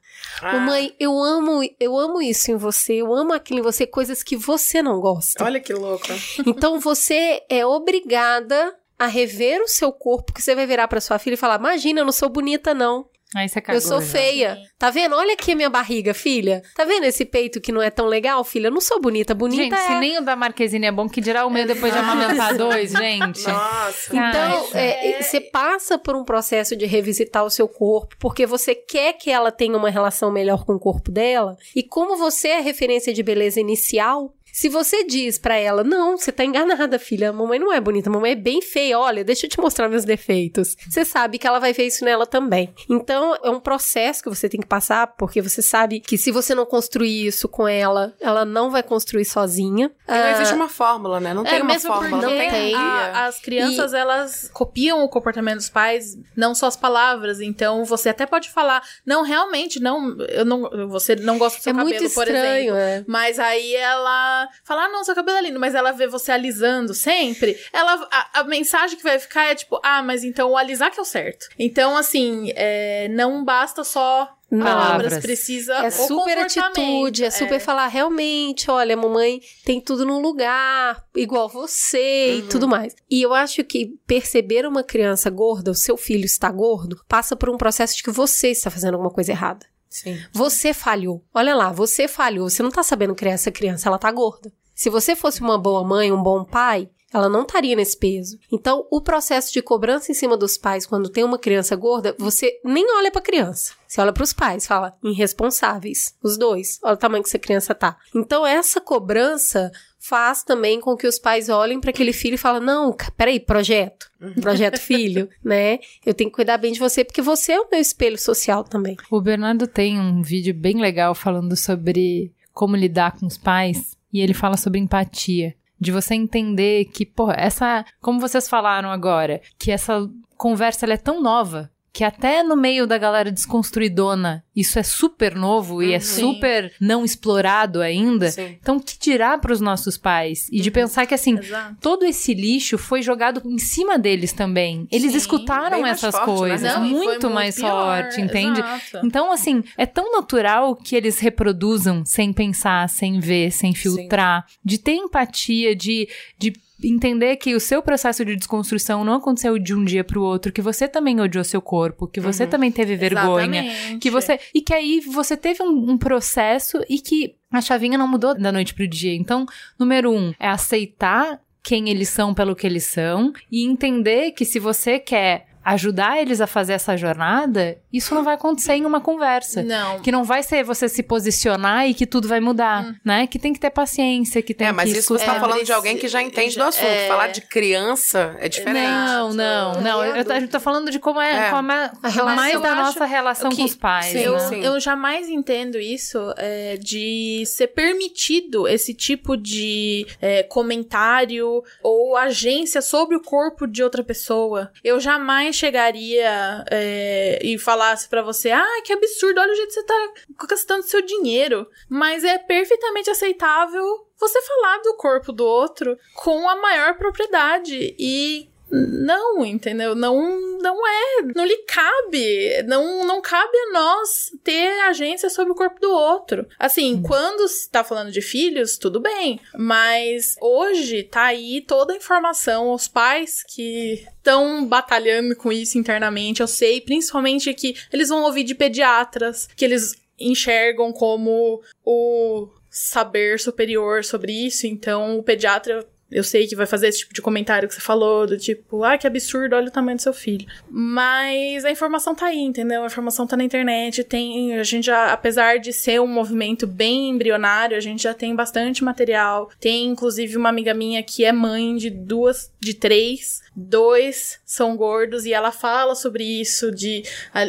Ah, Mamãe, eu amo, eu amo isso em você, eu amo aquilo em você, coisas que você não gosta. Olha que louco. Então você é obrigada a rever o seu corpo, que você vai virar pra sua filha e falar: Imagina, eu não sou bonita, não. Aí você cagou, eu sou já. feia. Tá vendo? Olha aqui a minha barriga, filha. Tá vendo esse peito que não é tão legal, filha? Eu não sou bonita. Bonita Gente, é. se nem o da Marquezine é bom, que dirá o meu depois de amamentar dois, gente. Nossa. Então, Ai, é, você passa por um processo de revisitar o seu corpo, porque você quer que ela tenha uma relação melhor com o corpo dela. E como você é a referência de beleza inicial, se você diz pra ela, não, você tá enganada, filha, a mamãe não é bonita, a mamãe é bem feia, olha, deixa eu te mostrar meus defeitos. Você sabe que ela vai ver isso nela também. Então, é um processo que você tem que passar, porque você sabe que se você não construir isso com ela, ela não vai construir sozinha. E não existe uma fórmula, né? Não tem é, uma mesmo fórmula. Não tem. a- as crianças, elas copiam o comportamento dos pais, não só as palavras. Então, você até pode falar, não, realmente, não, eu não, você não gosta do seu é cabelo, muito por exemplo. é. Mas aí ela fala, ah, não, seu cabelo é lindo, mas ela vê você alisando sempre. Ela, a, a mensagem que vai ficar é tipo, ah, mas então o alisar que é o certo. Então, assim, é, não basta só palavras, Palavras. precisa É super atitude, é super falar realmente, olha, mamãe tem tudo no lugar, igual você e tudo mais. E eu acho que perceber uma criança gorda, o seu filho está gordo, passa por um processo de que você está fazendo alguma coisa errada. Sim. Você falhou. Olha lá, você falhou. Você não tá sabendo criar essa criança, ela tá gorda. Se você fosse uma boa mãe, um bom pai, ela não estaria nesse peso. Então, o processo de cobrança em cima dos pais quando tem uma criança gorda, você nem olha para a criança. Você olha para os pais, fala irresponsáveis, os dois. Olha o tamanho que essa criança tá. Então, essa cobrança faz também com que os pais olhem para aquele filho e falem: "Não, peraí, projeto. Projeto filho, né? Eu tenho que cuidar bem de você porque você é o meu espelho social também". O Bernardo tem um vídeo bem legal falando sobre como lidar com os pais e ele fala sobre empatia de você entender que, pô, essa, como vocês falaram agora, que essa conversa ela é tão nova que até no meio da galera desconstruidona, isso é super novo e é super não explorado ainda. Sim. Então, que dirá para os nossos pais? E de pensar que, assim, Exato. todo esse lixo foi jogado em cima deles também. Eles Sim, escutaram bem essas forte, né? coisas, Não, e foi muito mais pior, forte, entende? exato. Então, assim, é tão natural que eles reproduzam sem pensar, sem ver, sem filtrar, de ter empatia, de, de entender que o seu processo de desconstrução não aconteceu de um dia pro outro, que você também odiou seu corpo, que você também teve vergonha, Exatamente. que você e que aí você teve um, um processo e que a chavinha não mudou da noite pro dia. Então, número um é aceitar quem eles são pelo que eles são e entender que se você quer ajudar eles a fazer essa jornada, isso não vai acontecer em uma conversa. Não. Que não vai ser você se posicionar e que tudo vai mudar, né? Que tem que ter paciência, que tem É, mas que isso você tá É, falando de preci- alguém que já entende do assunto. é. Falar de criança é diferente. Não, não, não. Eu, a gente tá falando de como é, É. como é A relação, mais eu da nossa relação que- com os pais. Sim, eu, né? sim. eu jamais entendo isso é, de ser permitido esse tipo de é, comentário ou agência sobre o corpo de outra pessoa. Eu jamais chegaria é, e falasse pra você: ah, que absurdo, olha o jeito que você tá gastando seu dinheiro. Mas é perfeitamente aceitável você falar do corpo do outro com a maior propriedade. E não, entendeu? Não, não é, não lhe cabe, não, não cabe a nós ter agência sobre o corpo do outro. Assim, quando se tá falando de filhos, tudo bem, mas hoje tá aí toda a informação aos pais que estão batalhando com isso internamente. Eu sei, principalmente que eles vão ouvir de pediatras, que eles enxergam como o saber superior sobre isso, então o pediatra eu sei que vai fazer esse tipo de comentário que você falou, do tipo, ah, que absurdo, olha o tamanho do seu filho. Mas a informação tá aí, entendeu? A informação tá na internet, tem, a gente já, apesar de ser um movimento bem embrionário, a gente já tem bastante material. Tem, inclusive, uma amiga minha que é mãe de duas, de três, dois são gordos, e ela fala sobre isso, de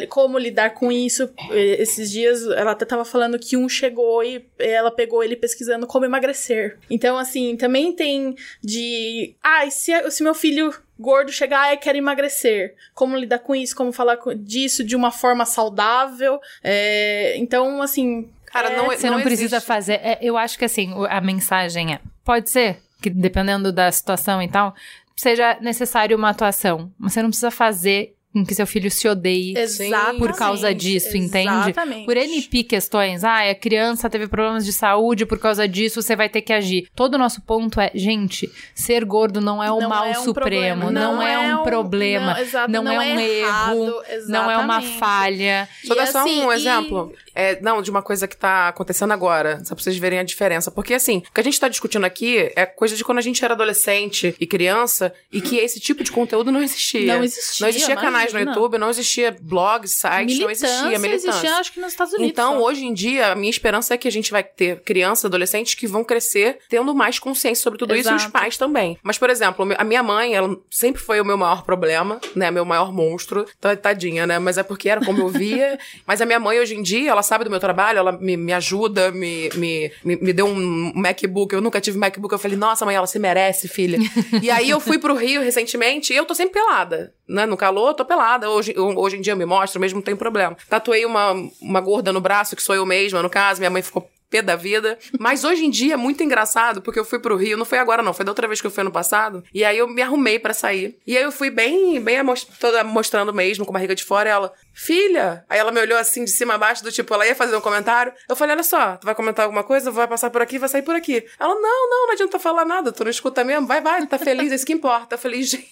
como lidar com isso. Esses dias, ela até tava falando que um chegou e ela pegou ele pesquisando como emagrecer. Então, assim, também tem de. Ai, se, se meu filho gordo chegar e quer emagrecer. Como lidar com isso? Como falar disso de uma forma saudável? É, então, assim. Cara, não, Você não, precisa existe- fazer. é, eu acho que assim, a mensagem é: pode ser que dependendo da situação e tal, seja necessário uma atuação. Mas você não precisa fazer com que seu filho se odeie Exatamente. por causa disso, entende? Exatamente. Por NP questões, ah, a criança teve problemas de saúde por causa disso, você vai ter que agir. Todo o nosso ponto é, gente, ser gordo não é o Não mal é um supremo, não, Não é, é um um- problema, não, exato, não, não é um é errado, erro, não é uma exatamente. falha. Vou E dar só assim, um e- exemplo. É, não, de uma coisa que tá acontecendo agora, só pra vocês verem a diferença. Porque, assim, o que a gente tá discutindo aqui é coisa de quando a gente era adolescente e criança e que esse tipo de conteúdo não existia. Não existia, Não existia canais no. YouTube, não existia blogs, sites, não existia militância. existia, acho que nos Estados Unidos. Então, só. hoje em dia, a minha esperança é que a gente vai ter crianças, adolescentes que vão crescer tendo mais consciência sobre tudo isso e os Exato. pais também. Mas, por exemplo, a minha mãe, ela sempre foi o meu maior problema, né? Meu maior monstro. Tá- Tadinha, né? Mas é porque era como eu via. Mas a minha mãe, hoje em dia, ela sabe do meu trabalho, ela me, me ajuda, me, me, me, deu um MacBook. Eu nunca tive MacBook. Eu falei, nossa, mãe, ela se merece, filha. e aí eu fui pro Rio recentemente e eu tô sempre pelada. Né? No calor, tô pelada. Hoje, hoje em dia me mostro, mesmo não tem problema. Tatuei uma, uma gorda no braço, que sou eu mesma, no caso. Minha mãe ficou pé da vida. Mas hoje em dia é muito engraçado, porque eu fui pro Rio, não foi agora não, foi da outra vez que eu fui ano passado. E aí eu me arrumei pra sair. E aí eu fui bem, bem toda mostrando mesmo, com barriga de fora, e ela, filha! Aí ela me olhou assim de cima a baixo, do tipo, ela ia fazer um comentário. Eu falei, olha só, tu vai comentar alguma coisa, vai passar por aqui, vai sair por aqui. Ela, não, não, não adianta falar nada, tu não escuta mesmo, vai, vai, tá feliz, é isso que importa. Eu falei, gente,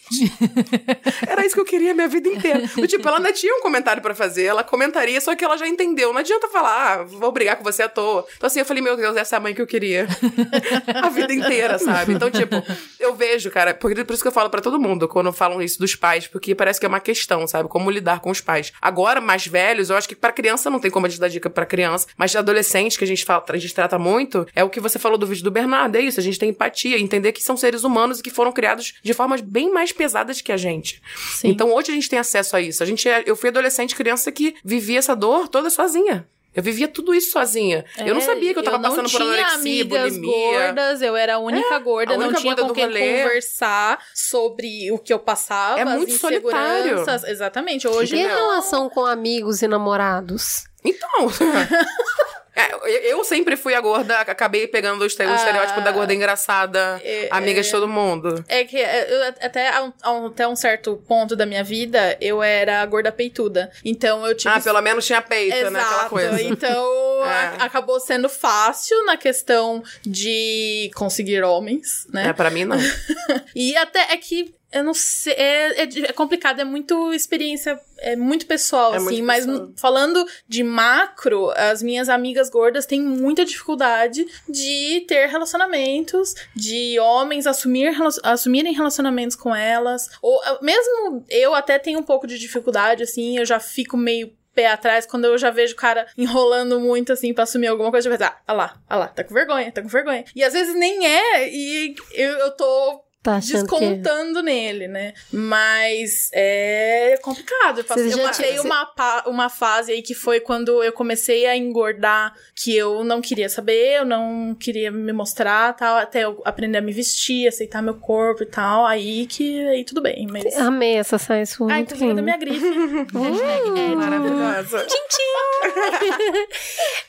era isso que eu queria a minha vida inteira. Do tipo, ela ainda tinha um comentário pra fazer, ela comentaria, só que ela já entendeu. Não adianta falar, ah, vou brigar com você à toa. Então assim, eu falei, meu Deus, essa é a mãe que eu queria. a vida inteira, sabe? Então, tipo, eu vejo, cara, por, por isso que eu falo pra todo mundo quando falam isso dos pais, porque parece que é uma questão, sabe? Como lidar com os pais. Agora, mais velhos, eu acho que pra criança não tem como a gente dar dica pra criança, mas de adolescente, que a gente fala, a gente trata muito, é o que você falou do vídeo do Bernardo, é isso, a gente tem empatia, entender que são seres humanos e que foram criados de formas bem mais pesadas que a gente. Sim. Então hoje a gente tem acesso a isso. A gente é, eu fui adolescente, criança que vivia essa dor toda sozinha. Eu vivia tudo isso sozinha. eu não sabia que eu tava passando por É, não tinha anorexia, amigas bulimia. gordas, eu era a única É, gorda, a não única tinha gorda com do quem rolê. conversar sobre o que eu passava, É as muito solitário. Exatamente. Hoje E não. relação com amigos e namorados? Então. é, eu- sempre fui a gorda, acabei pegando o este- o Ah, estereótipo da gorda engraçada, é- amiga de todo mundo. É que é, eu, até, até um certo ponto da minha vida, eu era a gorda peituda. Então eu tive. Ah, pelo menos tinha peito, né? Aquela Exato. coisa. Então É. a- acabou sendo fácil na questão de conseguir homens, né? É, pra mim não. E até é que eu não sei, é, é é complicado, é muito experiência, é muito pessoal, É assim, muito mas pessoal. falando de macro, as minhas amigas gordas têm muita dificuldade de ter relacionamentos, de homens assumir, assumirem relacionamentos com elas, ou ah, mesmo eu até tenho um pouco de dificuldade, assim, eu já fico meio pé atrás quando eu já vejo o cara enrolando muito assim pra assumir alguma coisa, eu já ah, ah lá, ah lá, tá com vergonha, tá com vergonha. E às vezes nem é, e eu, eu tô Tá achando que... descontando nele, né? Mas é complicado. Eu passei, eu passei tinha- uma, uma fase aí que foi quando eu comecei a engordar, que eu não queria saber, eu não queria me mostrar, tal, até eu aprender a me vestir, aceitar meu corpo e tal. Aí que aí tudo bem, mas. Amei essa saia sua. Ah, inclusive da minha grife. É Maravilhosa.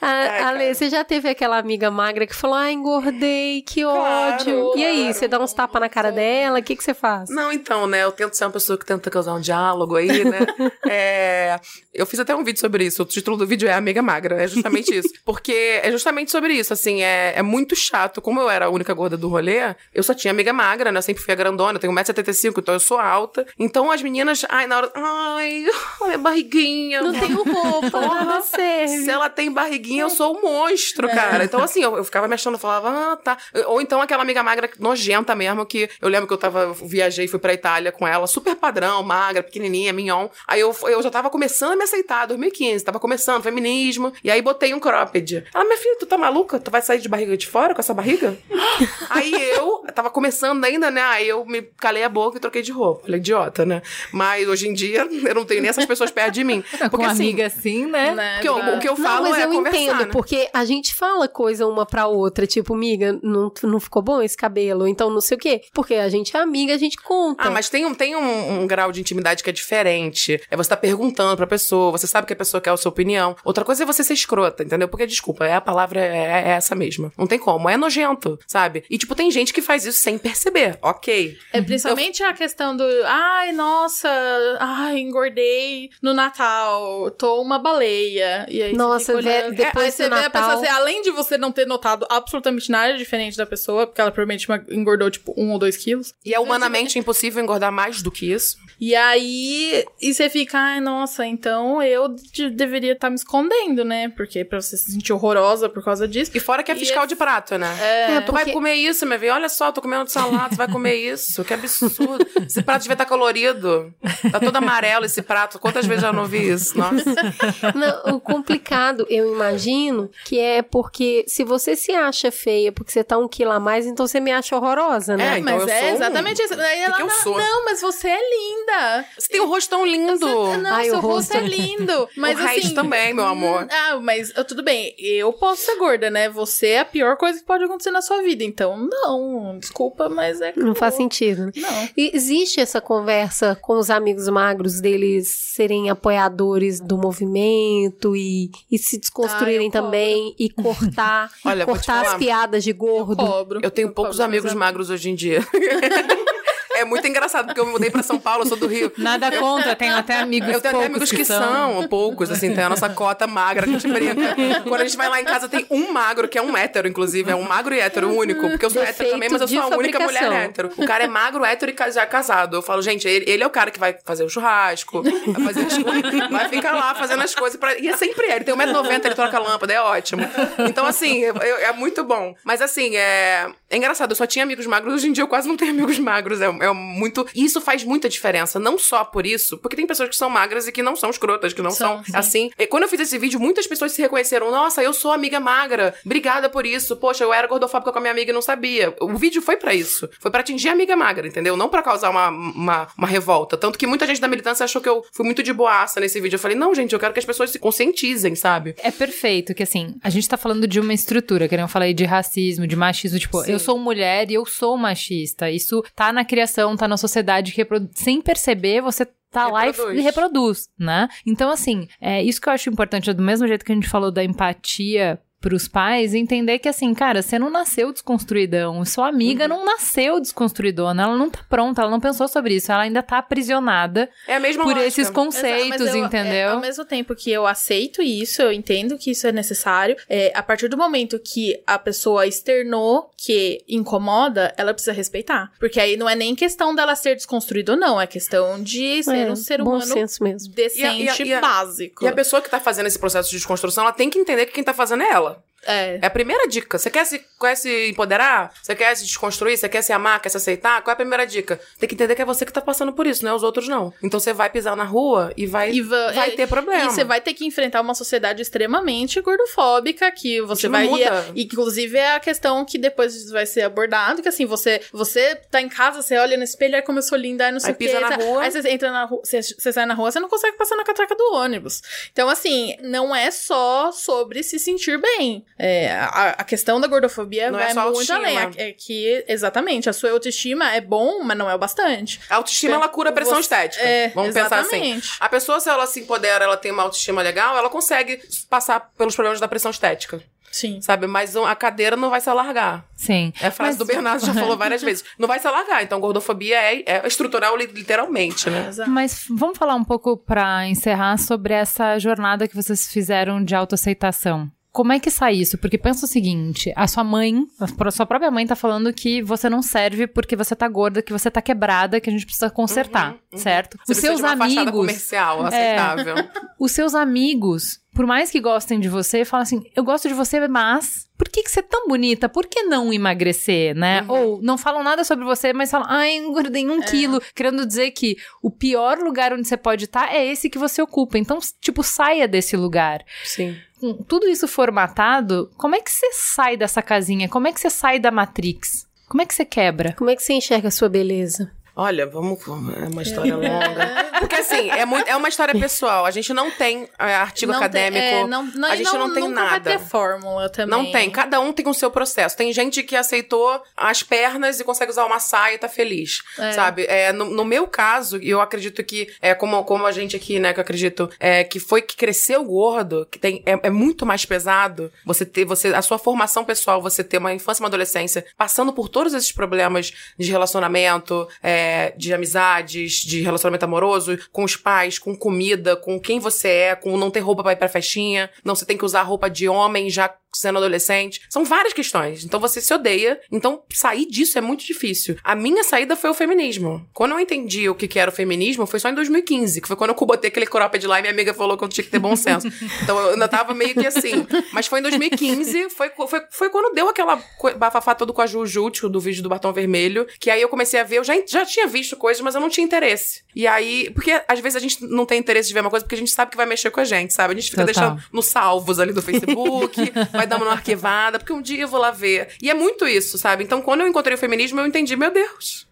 A, Ale, você já teve aquela amiga magra que falou, ah, engordei, que Claro, ódio. E aí, claro. você dá uns tapas na cara dela, o que, que você faz? Não, então, né? Eu tento ser uma pessoa que tenta causar um diálogo aí, né? É, eu fiz até um vídeo sobre isso. O título do vídeo é Amiga Magra. É justamente isso. Porque é justamente sobre isso. Assim, é, é muito chato. Como eu era a única gorda do rolê, eu só tinha amiga magra, né? Eu sempre fui a grandona. Eu tenho 1,75m, então eu sou alta. Então as meninas, ai, na hora. Ai, olha a barriguinha. Não tenho roupa, serve. Se ela tem barriguinha, eu sou um monstro, cara. Então, assim, eu, eu ficava me achando, eu falava, ah, tá. Ou então aquela amiga magra nojenta mesmo, que eu lembro que eu tava, viajei, fui pra Itália com ela, super padrão, magra, pequenininha, mignon. Aí eu, eu já tava começando a me aceitar, 2015, tava começando, feminismo. E aí botei um cropped. Ela, minha filha, tu tá maluca? Tu vai sair de barriga de fora com essa barriga? aí eu, tava começando ainda, né? Aí eu me calei a boca e troquei de roupa. Falei, idiota, né? Mas hoje em dia, eu não tenho nem essas pessoas perto de mim. Com Porque assim, amiga assim, né? Né? porque o, o que eu Não, falo mas é eu conversar, entendo, né? porque a gente fala coisa uma pra outra, tipo, miga, não, não ficou bom esse cabelo, então não sei o quê. Porque a gente é amiga, a gente conta. Ah, mas tem, um, tem um, um grau de intimidade que é diferente. É você tá perguntando pra pessoa, você sabe que a pessoa quer a sua opinião. Outra coisa é você ser escrota, entendeu? Porque, desculpa, é a palavra é, é essa mesma. Não tem como. É nojento, sabe? E, tipo, tem gente que faz isso sem perceber. Ok. É principalmente a questão do, ai, nossa, ai, engordei no Natal, tô uma baleia. E aí Nossa, você fica vé- olhando- depois aí você do vê a pessoa Natal- assim, além de você não ter notado absolutamente nada diferente da pessoa, porque ela provavelmente engordou, tipo, um ou dois quilos. E é humanamente impossível engordar mais do que isso. E aí, e você fica, ai, nossa, então eu de- deveria estar me escondendo, né? Porque pra você se sentir horrorosa por causa disso. E fora que é E fiscal esse- de prato, né? É, Tu vai porque- comer isso, minha filha? Olha só, tô comendo salada, você vai comer isso. Que absurdo. Esse prato devia estar colorido. Tá todo amarelo esse prato. Quantas vezes eu não vi isso? Nossa. Não, o complicado, eu imagino, que é porque se você se acha feia porque você tá um quilo a mais, então você me acha horrorosa, né? É, então mas eu é sou um- exatamente isso. Daí ela, que eu não, sou? não, mas você é linda. Você tem um rosto tão lindo. Você- não, Ai, seu o rosto é rosto. Lindo. Mas o resto assim, também, meu amor. Ah, mas tudo bem, eu posso ser gorda, né? Você é a pior coisa que pode acontecer na sua vida. Então, não, desculpa, mas é. Não faz sentido. Não. E existe essa conversa com os amigos magros deles serem apoiadores do movimento e, e se desconstruírem Ah, eu cobro. também e cortar, Olha, cortar as piadas de gordo. Cobro. Eu tenho poucos cobro amigos magros hoje em dia. é muito engraçado, porque eu me mudei pra São Paulo, eu sou do Rio. Nada contra, tenho até amigos Eu tenho até amigos que, são. poucos, assim, tem a nossa cota magra, que a gente brinca. Quando a gente vai lá em casa, tem um magro, que é um hétero, inclusive, é um magro e hétero único, porque eu sou hétero Defeito também, mas eu sou a única mulher hétero. O cara é magro, hétero e já casado. Eu falo, gente, ele, ele é o cara que vai fazer o churrasco, vai fazer as vai ficar lá fazendo as coisas. Pra... E é sempre ele, tem 1,90m, ele troca a lâmpada, é ótimo. Então, assim, eu- é muito bom. Mas, assim, é... é engraçado, eu só tinha amigos magros, hoje em dia eu quase não tenho amigos magros. É, é muito. E isso faz muita diferença, não só por isso, porque tem pessoas que são magras e que não são escrotas, que não São, são, sim. assim. E quando eu fiz esse vídeo, muitas pessoas se reconheceram. Nossa, eu sou amiga magra. Obrigada por isso. Poxa, eu era gordofóbica com a minha amiga e não sabia. O vídeo foi pra isso. Foi pra atingir a amiga magra, entendeu? Não pra causar uma, uma, uma revolta. Tanto que muita gente da militância achou que eu fui muito de boaça nesse vídeo. Eu falei, não, gente, eu quero que as pessoas se conscientizem, sabe? É perfeito, que assim, a gente tá falando de uma estrutura, que eu falei de racismo, de machismo, tipo, Sim. eu sou mulher e eu sou machista. Isso tá na criação, tá na sociedade, que reprodu- sem perceber, você tá lá e Reproduz. reproduz, né? Então, assim, é isso que eu acho importante, do mesmo jeito que a gente falou da empatia pros pais, entender que assim, cara, você não nasceu desconstruidão, sua amiga Uhum. não nasceu desconstruidona, ela não tá pronta, ela não pensou sobre isso, ela ainda tá aprisionada É a mesma por lógica. esses conceitos, Exato, eu- entendeu? é, ao mesmo tempo que eu aceito isso, eu entendo que isso é necessário, é, a partir do momento que a pessoa externou que incomoda, ela precisa respeitar. Porque aí não é nem questão dela ser desconstruída ou não, é questão de ser É, um ser humano senso mesmo. decente, E a- e a- básico. E a pessoa que tá fazendo esse processo de desconstrução, ela tem que entender que quem tá fazendo é ela. Bella. É. É a primeira dica. Você quer se, quer se empoderar? Você quer se desconstruir? Você quer se amar? Quer se aceitar? Qual é a primeira dica? Tem que entender que é você que tá passando por isso, não é os outros não. Então você vai pisar na rua e vai, E va- vai é, ter problema. E você vai ter que enfrentar uma sociedade extremamente gordofóbica, que você vai. muda. E, inclusive é a questão que depois vai ser abordado, que assim, você, você tá em casa, você olha no espelho, ai como eu sou linda, ai não sei Aí o que. pisa na rua. Aí você entra na rua, você, você sai na rua, você não consegue passar na catraca do ônibus. Então, assim, não é só sobre se sentir bem. É, a, a questão da gordofobia Não é vai só muito além. autoestima. É, é que, exatamente, a sua autoestima é bom, mas não é o bastante. A autoestima, ela cura a pressão Você- estética. é, Vamos pensar assim. exatamente. A pessoa, se ela se empodera, ela tem uma autoestima legal, ela consegue passar pelos problemas da pressão estética, Sim. sabe? Mas a cadeira não vai se alargar. Sim. É a frase Mas- do Bernardo, já falou várias vezes. Não vai se alargar. Então, gordofobia é, é estrutural, li- literalmente, né? Exato. Mas vamos falar um pouco pra encerrar sobre essa jornada que vocês fizeram de autoaceitação. Como é que sai isso? Porque pensa o seguinte, a sua mãe, a sua própria mãe tá falando que você não serve porque você tá gorda, que você tá quebrada, que a gente precisa consertar, certo? Você Os seus de uma amigos, comercial É. aceitável. os seus amigos, por mais que gostem de você, falam assim: eu gosto de você, mas por que, que você é tão bonita? Por que não emagrecer, né? Ou não falam nada sobre você, mas falam, ai, engordei um quilo. Querendo dizer que o pior lugar onde você pode estar é esse que você ocupa. Então, tipo, saia desse lugar. Sim. Com tudo isso formatado, como é que você sai dessa casinha? Como é que você sai da Matrix? Como é que você quebra? Como é que você enxerga a sua beleza? Olha, vamos. É uma história longa. Porque assim, é, muito, é uma história pessoal. A gente não tem é, artigo Não tem- acadêmico. é, não, não, a gente não, tem nunca nada. vai ter fórmula também. Não tem. Cada um tem o seu processo. Tem gente que aceitou as pernas e consegue usar uma saia e tá feliz. É. Sabe? É, no, no meu caso, eu acredito que, é como, como a gente aqui, né, que eu acredito, é, que foi que cresceu gordo, que tem, é, é muito mais pesado você ter, você, a sua formação pessoal, você ter uma infância e uma adolescência passando por todos esses problemas de relacionamento, é, de amizades, de relacionamento amoroso, com os pais, com comida, com quem você é, com não ter roupa pra ir pra festinha, não, você tem que usar roupa de homem já sendo adolescente. São várias questões. Então você se odeia. Então sair disso é muito difícil. A minha saída foi o feminismo. Quando eu entendi o que que era o feminismo, foi só em 2015, que foi quando eu botei aquele cropped lá e minha amiga falou que eu tinha que ter bom senso. então eu ainda tava meio que assim. Mas foi em 2015, foi, foi, foi quando deu aquela bafafá todo com a Juju, tipo, do vídeo do batom vermelho, que aí eu comecei a ver, eu já, já tinha visto coisas, mas eu não tinha interesse. E aí, porque às vezes a gente não tem interesse de ver uma coisa porque a gente sabe que vai mexer com a gente, sabe? A gente fica Total. deixando nos salvos ali do Facebook, vai dar uma arquivada, porque um dia eu vou lá ver. E é muito isso, sabe? Então, quando eu encontrei o feminismo, eu entendi, meu Deus.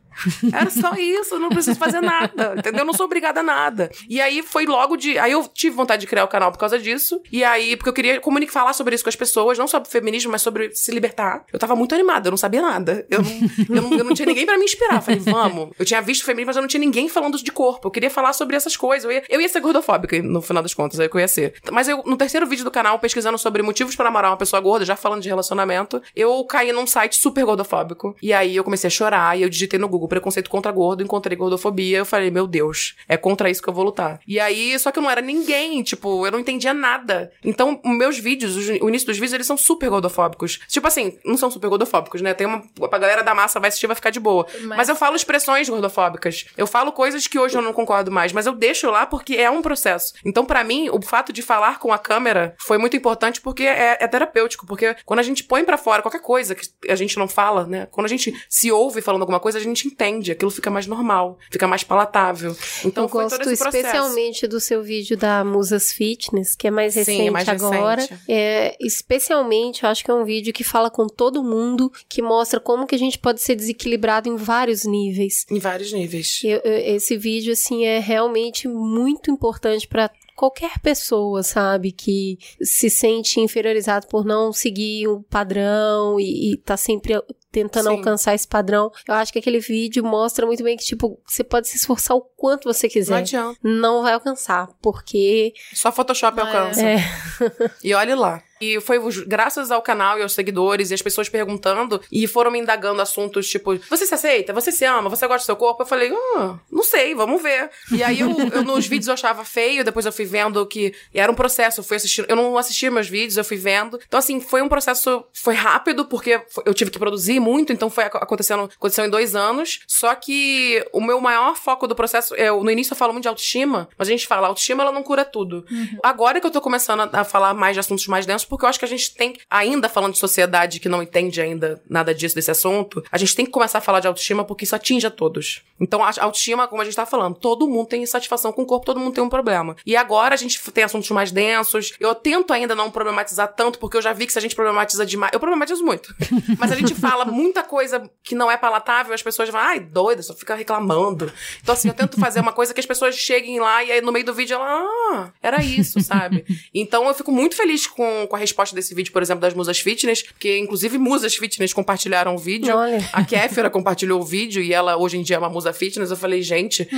Era só isso, eu não preciso fazer nada, entendeu? Eu não sou obrigada a nada. E aí foi logo de. Aí eu tive vontade de criar o canal por causa disso. E aí, porque eu queria comunicar, falar sobre isso com as pessoas, não sobre feminismo, mas sobre se libertar. Eu tava muito animada, eu não sabia nada. Eu não, eu não, eu não tinha ninguém pra me inspirar. Eu falei, vamos. Eu tinha visto feminismo, mas eu não tinha ninguém falando de corpo. Eu queria falar sobre essas coisas. Eu ia, eu ia ser gordofóbica, no final das contas, eu ia ser. Mas eu, no terceiro vídeo do canal, pesquisando sobre motivos para namorar uma pessoa gorda, já falando de relacionamento, eu caí num site super gordofóbico. E aí eu comecei a chorar e eu digitei no Google o preconceito contra gordo, encontrei gordofobia, eu falei, meu Deus, é contra isso que eu vou lutar. E aí, só que eu não era ninguém, tipo, eu não entendia nada. Então, meus vídeos, o início dos vídeos, eles são super gordofóbicos. Tipo assim, não são super gordofóbicos, né? Tem uma. A galera da massa vai assistir vai ficar de boa. Mas, mas eu falo expressões gordofóbicas. Eu falo coisas que hoje eu não concordo mais, mas eu deixo lá porque é um processo. Então, para mim, o fato de falar com a câmera foi muito importante porque é, é terapêutico. Porque quando a gente põe para fora qualquer coisa que a gente não fala, né? Quando a gente se ouve falando alguma coisa, a gente entende. Aquilo fica mais normal, fica mais palatável. Então, eu gosto especialmente do seu vídeo da Musas Fitness, que é mais recente Sim, é mais agora. recente. É, especialmente, eu acho que é um vídeo que fala com todo mundo, que mostra como que a gente pode ser desequilibrado em vários níveis. Em vários níveis. Eu- eu- esse vídeo, assim, é realmente muito importante para qualquer pessoa, sabe, que se sente inferiorizado por não seguir o padrão e, e tá sempre tentando Sim. alcançar esse padrão. Eu acho que aquele vídeo mostra muito bem que, tipo, você pode se esforçar o quanto você Não quiser. adianta. Não vai alcançar, porque Só Photoshop alcança. é, E olhe lá. E foi graças ao canal e aos seguidores e as pessoas perguntando e foram me indagando assuntos tipo: Você se aceita? Você se ama? Você gosta do seu corpo? Eu falei: ah, Não sei, vamos ver. E aí eu, eu nos vídeos eu achava feio, depois eu fui vendo que era um processo. Eu fui assistindo. Eu não assistia meus vídeos, eu fui vendo. Então, assim, foi um processo. Foi rápido, porque eu tive que produzir muito, então foi ac- acontecendo, aconteceu em dois anos. Só que o meu maior foco do processo. É, no início eu falo muito de autoestima, mas a gente fala, a autoestima ela não cura tudo. Agora que eu tô começando a, a falar mais de assuntos mais densos, porque eu acho que a gente tem, ainda falando de sociedade que não entende ainda nada disso, desse assunto, a gente tem que começar a falar de autoestima porque isso atinge a todos. Então, a autoestima, como a gente tá falando, todo mundo tem insatisfação com o corpo, todo mundo tem um problema. E agora a gente tem assuntos mais densos. Eu tento ainda não problematizar tanto, porque eu já vi que se a gente problematiza demais. Eu problematizo muito. Mas a gente fala muita coisa que não é palatável, as pessoas vão, ai, doida, só fica reclamando. Então, assim, eu tento fazer uma coisa que as pessoas cheguem lá e aí no meio do vídeo ela, ah, era isso, sabe? Então eu fico muito feliz com, com a resposta desse vídeo, por exemplo, das Musas Fitness, porque inclusive Musas Fitness compartilharam o vídeo. Olha. A Kéfera compartilhou o vídeo e ela hoje em dia é uma musa fitness. Eu falei, gente,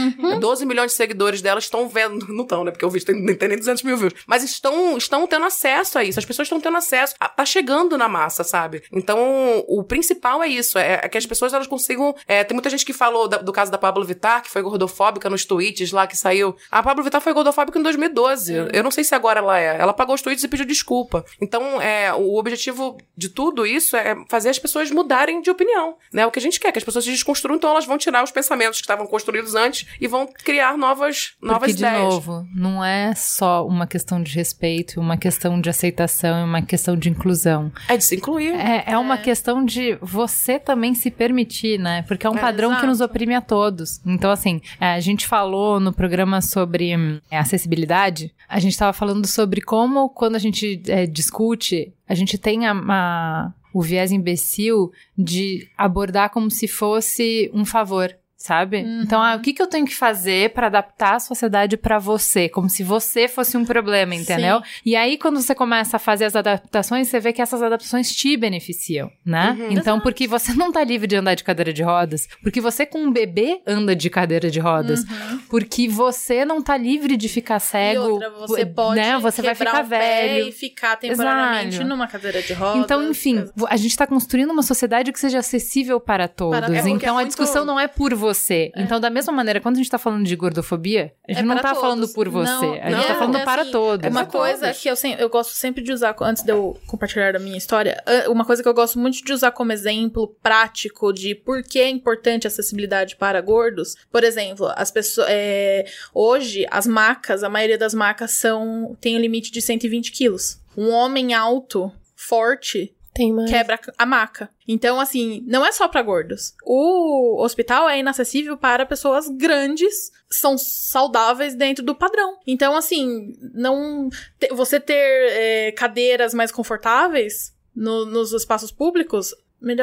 12 milhões de seguidores dela estão vendo. Não estão, né? Porque o vídeo tem, nem tem nem 200 mil views. Mas estão, estão tendo acesso a isso. As pessoas estão tendo acesso. a- tá chegando na massa, sabe? Então, o principal é isso. É, é que as pessoas elas consigam. é, tem muita gente que falou da- do caso da Pablo Vittar, que foi gordofóbica nos tweets lá que saiu. A Pablo Vittar foi gordofóbica em 2012. Eu não sei se agora ela é. Ela apagou os tweets e pediu desculpa. Então, é, o objetivo de tudo isso é fazer as pessoas mudarem de opinião, né? O que a gente quer, que as pessoas se desconstruam, então elas vão tirar os pensamentos que estavam construídos antes e vão criar novas, novas Porque, de ideias. novo, não é só uma questão de respeito, uma questão de aceitação, é uma questão de inclusão. É de se incluir. É, é uma questão de você também se permitir, né? Porque é um É, padrão que exato. nos oprime a todos. Então, assim, é, a gente falou no programa sobre hum, é, acessibilidade, a gente tava falando sobre como, quando a gente é, discute, a gente tem a- a- o viés imbecil de abordar como se fosse um favor. Sabe? Então, ah, o que, que eu tenho que fazer pra adaptar a sociedade pra você? Como se você fosse um problema, entendeu? E aí, quando você começa a fazer as adaptações, você vê que essas adaptações te beneficiam, né? Uhum. Então, porque você não tá livre de andar de cadeira de rodas, porque você com um bebê anda de cadeira de rodas, porque você não tá livre de ficar cego, e outra, você pode né? Você vai ficar o pé velho. e ficar temporariamente Exato. numa cadeira de rodas. Então, enfim, a gente tá construindo uma sociedade que seja acessível para todos. Para- é, então, é a muito- discussão não é por você. Então, da mesma maneira, quando a gente tá falando de gordofobia, a gente É não para tá todos. falando por você. Não, a gente não, tá falando é para assim, todos. Uma para coisa todos. que eu, eu gosto sempre de usar, antes de eu compartilhar da minha história, uma coisa que eu gosto muito de usar como exemplo prático de por que é importante a acessibilidade para gordos. Por exemplo, as pessoas. é, hoje, as macas, a maioria das macas são. tem o limite de 120 quilos. Um homem alto, forte, tem mais. quebra a maca. Então, assim, não é só pra gordos. O hospital é inacessível para pessoas grandes, são saudáveis dentro do padrão. Então, assim, não te- você ter é, cadeiras mais confortáveis no- nos espaços públicos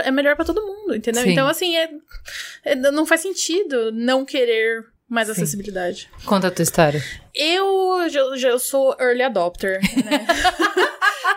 é melhor pra todo mundo, entendeu? Sim. Então, assim, é- é- não faz sentido não querer mais Sim. acessibilidade. Conta a tua história. Eu já, já sou early adopter, né?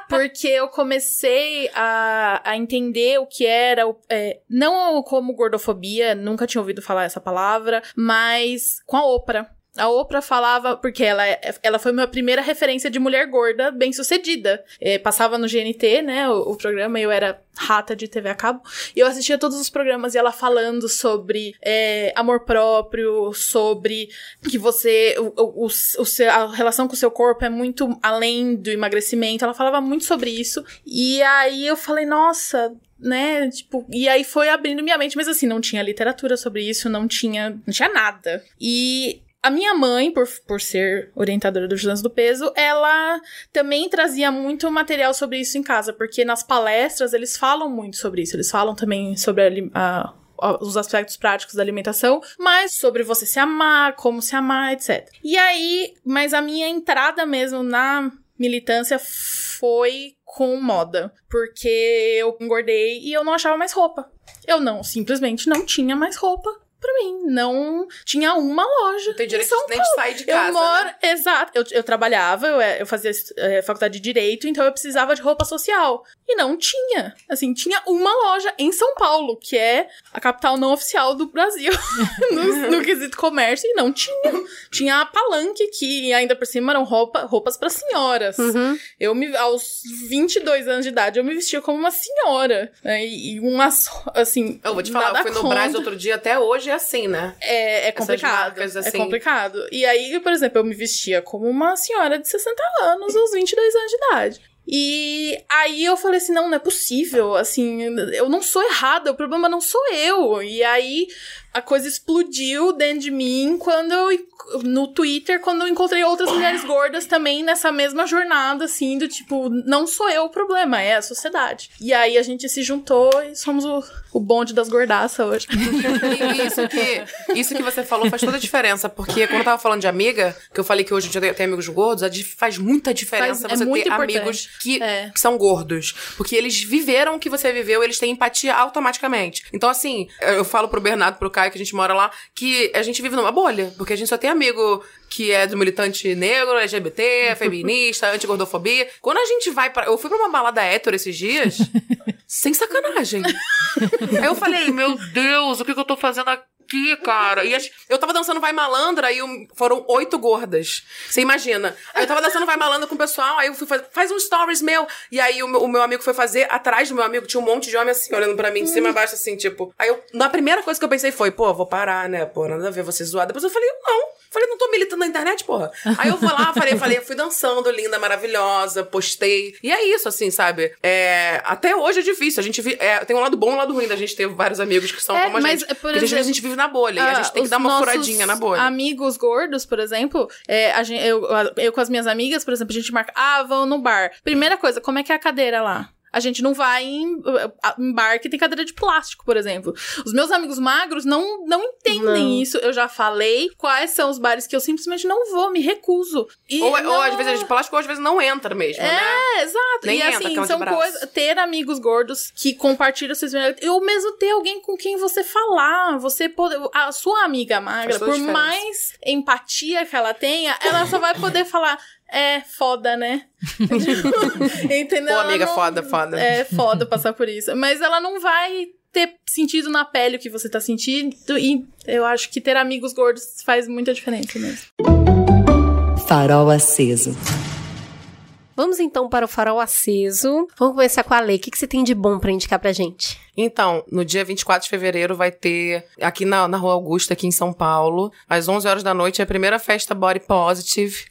Porque eu comecei a, a entender o que era, é, não como gordofobia, nunca tinha ouvido falar essa palavra, mas com a Oprah. A Oprah falava, porque ela, ela foi minha primeira referência de mulher gorda bem sucedida. É, passava no GNT, né, o, o programa, eu era rata de TV a cabo. E eu assistia todos os programas e ela falando sobre é, amor próprio, sobre que você. O, o, o, a relação com o seu corpo é muito além do emagrecimento. Ela falava muito sobre isso. E aí eu falei, nossa, né, tipo, e aí foi abrindo minha mente, mas assim, não tinha literatura sobre isso, não tinha, não tinha nada. E a minha mãe, por, por ser orientadora dos Jans do Peso, ela também trazia muito material sobre isso em casa, porque nas palestras eles falam muito sobre isso. Eles falam também sobre a, a os aspectos práticos da alimentação, mas sobre você se amar, como se amar, etc. E aí, mas a minha entrada mesmo na militância foi com moda, porque eu engordei e eu não achava mais roupa. Eu não, simplesmente não tinha mais roupa pra mim. Não tinha uma loja. Não tem direito nem de sair de casa. Eu moro, né? exato. Eu, eu trabalhava, eu, eu fazia é, faculdade de direito, então eu precisava de roupa social. E não tinha. Assim, tinha uma loja em São Paulo, que é a capital não oficial do Brasil, no, no, quesito comércio, e não tinha. Tinha a Palanque, que ainda por cima eram roupa, roupas para senhoras. Uhum. Eu me, aos 22 anos de idade, eu me vestia como uma senhora. Né? E, e umas, assim. Eu vou te falar, eu fui no contra. Brasil outro dia, até hoje é assim, né? É, é complicado. Assim. É complicado. E aí, por exemplo, eu me vestia como uma senhora de 60 anos, aos 22 anos de idade. E aí eu falei assim, não, não é possível, assim, eu não sou errada, o problema não sou eu. E aí a coisa explodiu dentro de mim quando eu, no Twitter, quando eu encontrei outras mulheres gordas também nessa mesma jornada, assim, do tipo, não sou eu o problema, é a sociedade. E aí a gente se juntou e somos o, o bonde das gordaças hoje. E isso que, isso que você falou faz toda a diferença, porque quando eu tava falando de amiga, que eu falei que hoje eu tenho amigos gordos, faz muita diferença faz, você é ter importante. amigos que, é. que são gordos. Porque eles viveram o que você viveu, eles têm empatia automaticamente. Então, assim, eu falo pro Bernardo, pro Caio, que a gente mora lá, que a gente vive numa bolha. Porque a gente só tem amigo que é do militante negro, LGBT, feminista, anti-gordofobia. Quando a gente vai para Eu fui pra uma balada hétero esses dias, sem sacanagem. Aí eu falei, meu Deus, o que, que eu tô fazendo aqui? Aqui, cara. E as, eu tava dançando Vai Malandra e foram oito gordas. Você imagina. Aí eu tava dançando Vai Malandra com o pessoal, aí eu fui fazer, faz um stories meu. E aí o meu, o meu, amigo foi fazer, atrás do meu amigo tinha um monte de homem assim, olhando pra mim, de cima a baixo, assim, tipo. Aí eu, na primeira coisa que eu pensei foi, pô, vou parar, né? Pô, nada a ver você zoar. Depois eu falei, não. Falei, não tô militando na internet, porra. Aí eu vou lá, falei, falei, fui dançando, linda, maravilhosa, postei. E é isso, assim, sabe? É, até hoje é difícil. A gente vi, é, tem um lado bom e um lado ruim da gente ter vários amigos que são É, como a mas, gente. por exemplo, a gente vive na bolha e a Ah, gente tem que dar uma furadinha na bolha. Amigos gordos, por exemplo, é, gente, eu, eu com as minhas amigas, por exemplo, a gente marca, ah, vão no bar. Primeira coisa, como é que é a cadeira lá? A gente não vai em, em bar que tem cadeira de plástico, por exemplo. Os meus amigos magros não, não entendem Não. isso. Eu já falei quais são os bares que eu simplesmente não vou, me recuso. Ou, ou não- às vezes é de plástico ou às vezes não entra mesmo, né? É, exato. Nem e entra assim, são coisas. Ter amigos gordos que compartilham experiências. Ou mesmo ter alguém com quem você falar. Você poder. A sua amiga magra, por diferença. mais empatia que ela tenha, ela só vai poder falar. É foda, né? Entendeu? Pô, amiga, não- foda, foda. É foda passar por isso. Mas ela não vai ter sentido na pele o que você tá sentindo. E eu acho que ter amigos gordos faz muita diferença mesmo. Farol aceso. Vamos então para o farol aceso. Vamos começar com a Lei. O que, que você tem de bom pra indicar pra gente? Então, no dia 24 de fevereiro vai ter, aqui na, na Rua Augusta, aqui em São Paulo, às 11 horas da noite, a primeira festa Body Positive,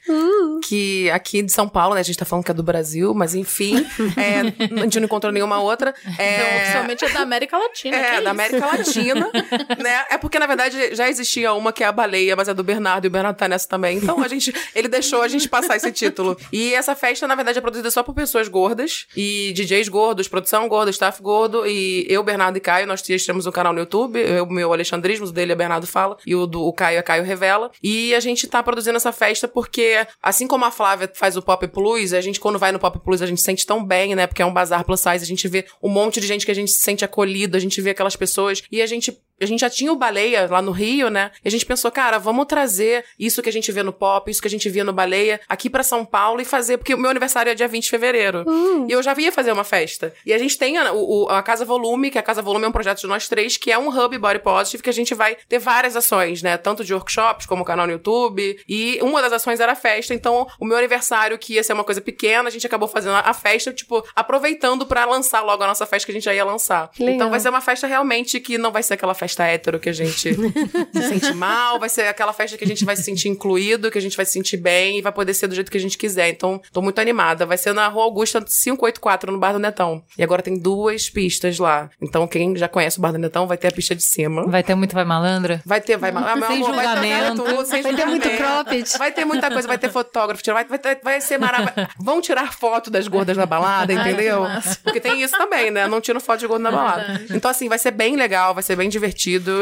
que aqui de São Paulo, né? A gente tá falando que é do Brasil, mas enfim, é, a gente não encontrou nenhuma outra. É, Então, oficialmente é da América Latina. que É, da? América Latina, né? É porque, na verdade, já existia uma que é a baleia, mas é do Bernardo, e o Bernardo tá nessa também. Então, a gente, ele deixou a gente passar esse título. E essa festa, na verdade, é produzida só por pessoas gordas, e DJs gordos, produção gorda, staff gordo, e eu, Bernardo e Caio, nós temos um canal no YouTube, eu, o meu Alexandrismo, o dele é Bernardo Fala, e o do o Caio é Caio Revela. E a gente tá produzindo essa festa porque, assim como a Flávia faz o Pop Plus, a gente, quando vai no Pop Plus, a gente se sente tão bem, né? Porque é um bazar plus size, a gente vê um monte de gente que a gente se sente acolhido, a gente vê aquelas pessoas, e a gente a gente já tinha o Baleia lá no Rio, né? E a gente pensou, cara, vamos trazer isso que a gente vê no pop, isso que a gente via no Baleia, aqui para São Paulo e fazer, porque o meu aniversário é dia 20 de fevereiro. Hum. E eu já ia fazer uma festa. E a gente tem a, o, a Casa Volume, que a Casa Volume é um projeto de nós três, que é um hub body positive, que a gente vai ter várias ações, né? Tanto de workshops como canal no YouTube. E uma das ações era a festa. Então, o meu aniversário, que ia ser uma coisa pequena, a gente acabou fazendo a festa, tipo, aproveitando para lançar logo a nossa festa que a gente já ia lançar. Legal. Então vai ser uma festa realmente que não vai ser aquela festa hétero que a gente se sente mal, vai ser aquela festa que a gente vai se sentir incluído, que a gente vai se sentir bem e vai poder ser do jeito que a gente quiser. Então, tô muito animada. Vai ser na Rua Augusta 584, no Bar do Netão. E agora tem duas pistas lá. Então, quem já conhece o Bar do Netão vai ter a pista de cima. Vai ter muito Vai Malandra? Vai ter, vai, meu Sem amor, vai ter julgamento. tudo, sem Vai ter muito cropped. Vai ter muita coisa, vai ter fotógrafo, vai, vai, ter- vai ser maravilhoso. Vão tirar foto das gordas na balada, entendeu? Porque tem isso também, né? Não tiram foto de gordo na balada. Então, assim, vai ser bem legal, vai ser bem divertido.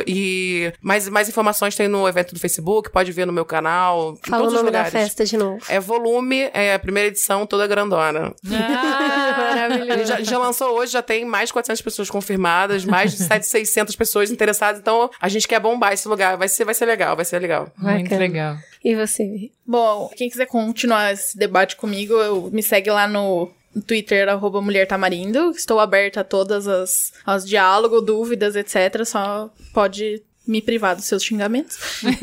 E mais, mais informações tem no evento do Facebook, pode ver no meu canal. em Fala o todos os nome da lugares. festa de novo. É volume, é a primeira edição, toda grandona. Ele já, já lançou hoje, já tem mais de 400 pessoas confirmadas, mais de 700, 600 pessoas interessadas. Então, a gente quer bombar esse lugar. Vai ser, vai ser legal, vai ser legal. Muito Bacana. legal. E você? Bom, quem quiser continuar esse debate comigo, eu, me segue lá no no Twitter, arroba Mulher Tamarindo. Estou aberta a todas as, as diálogos, dúvidas, etc. Só pode me privar dos seus xingamentos.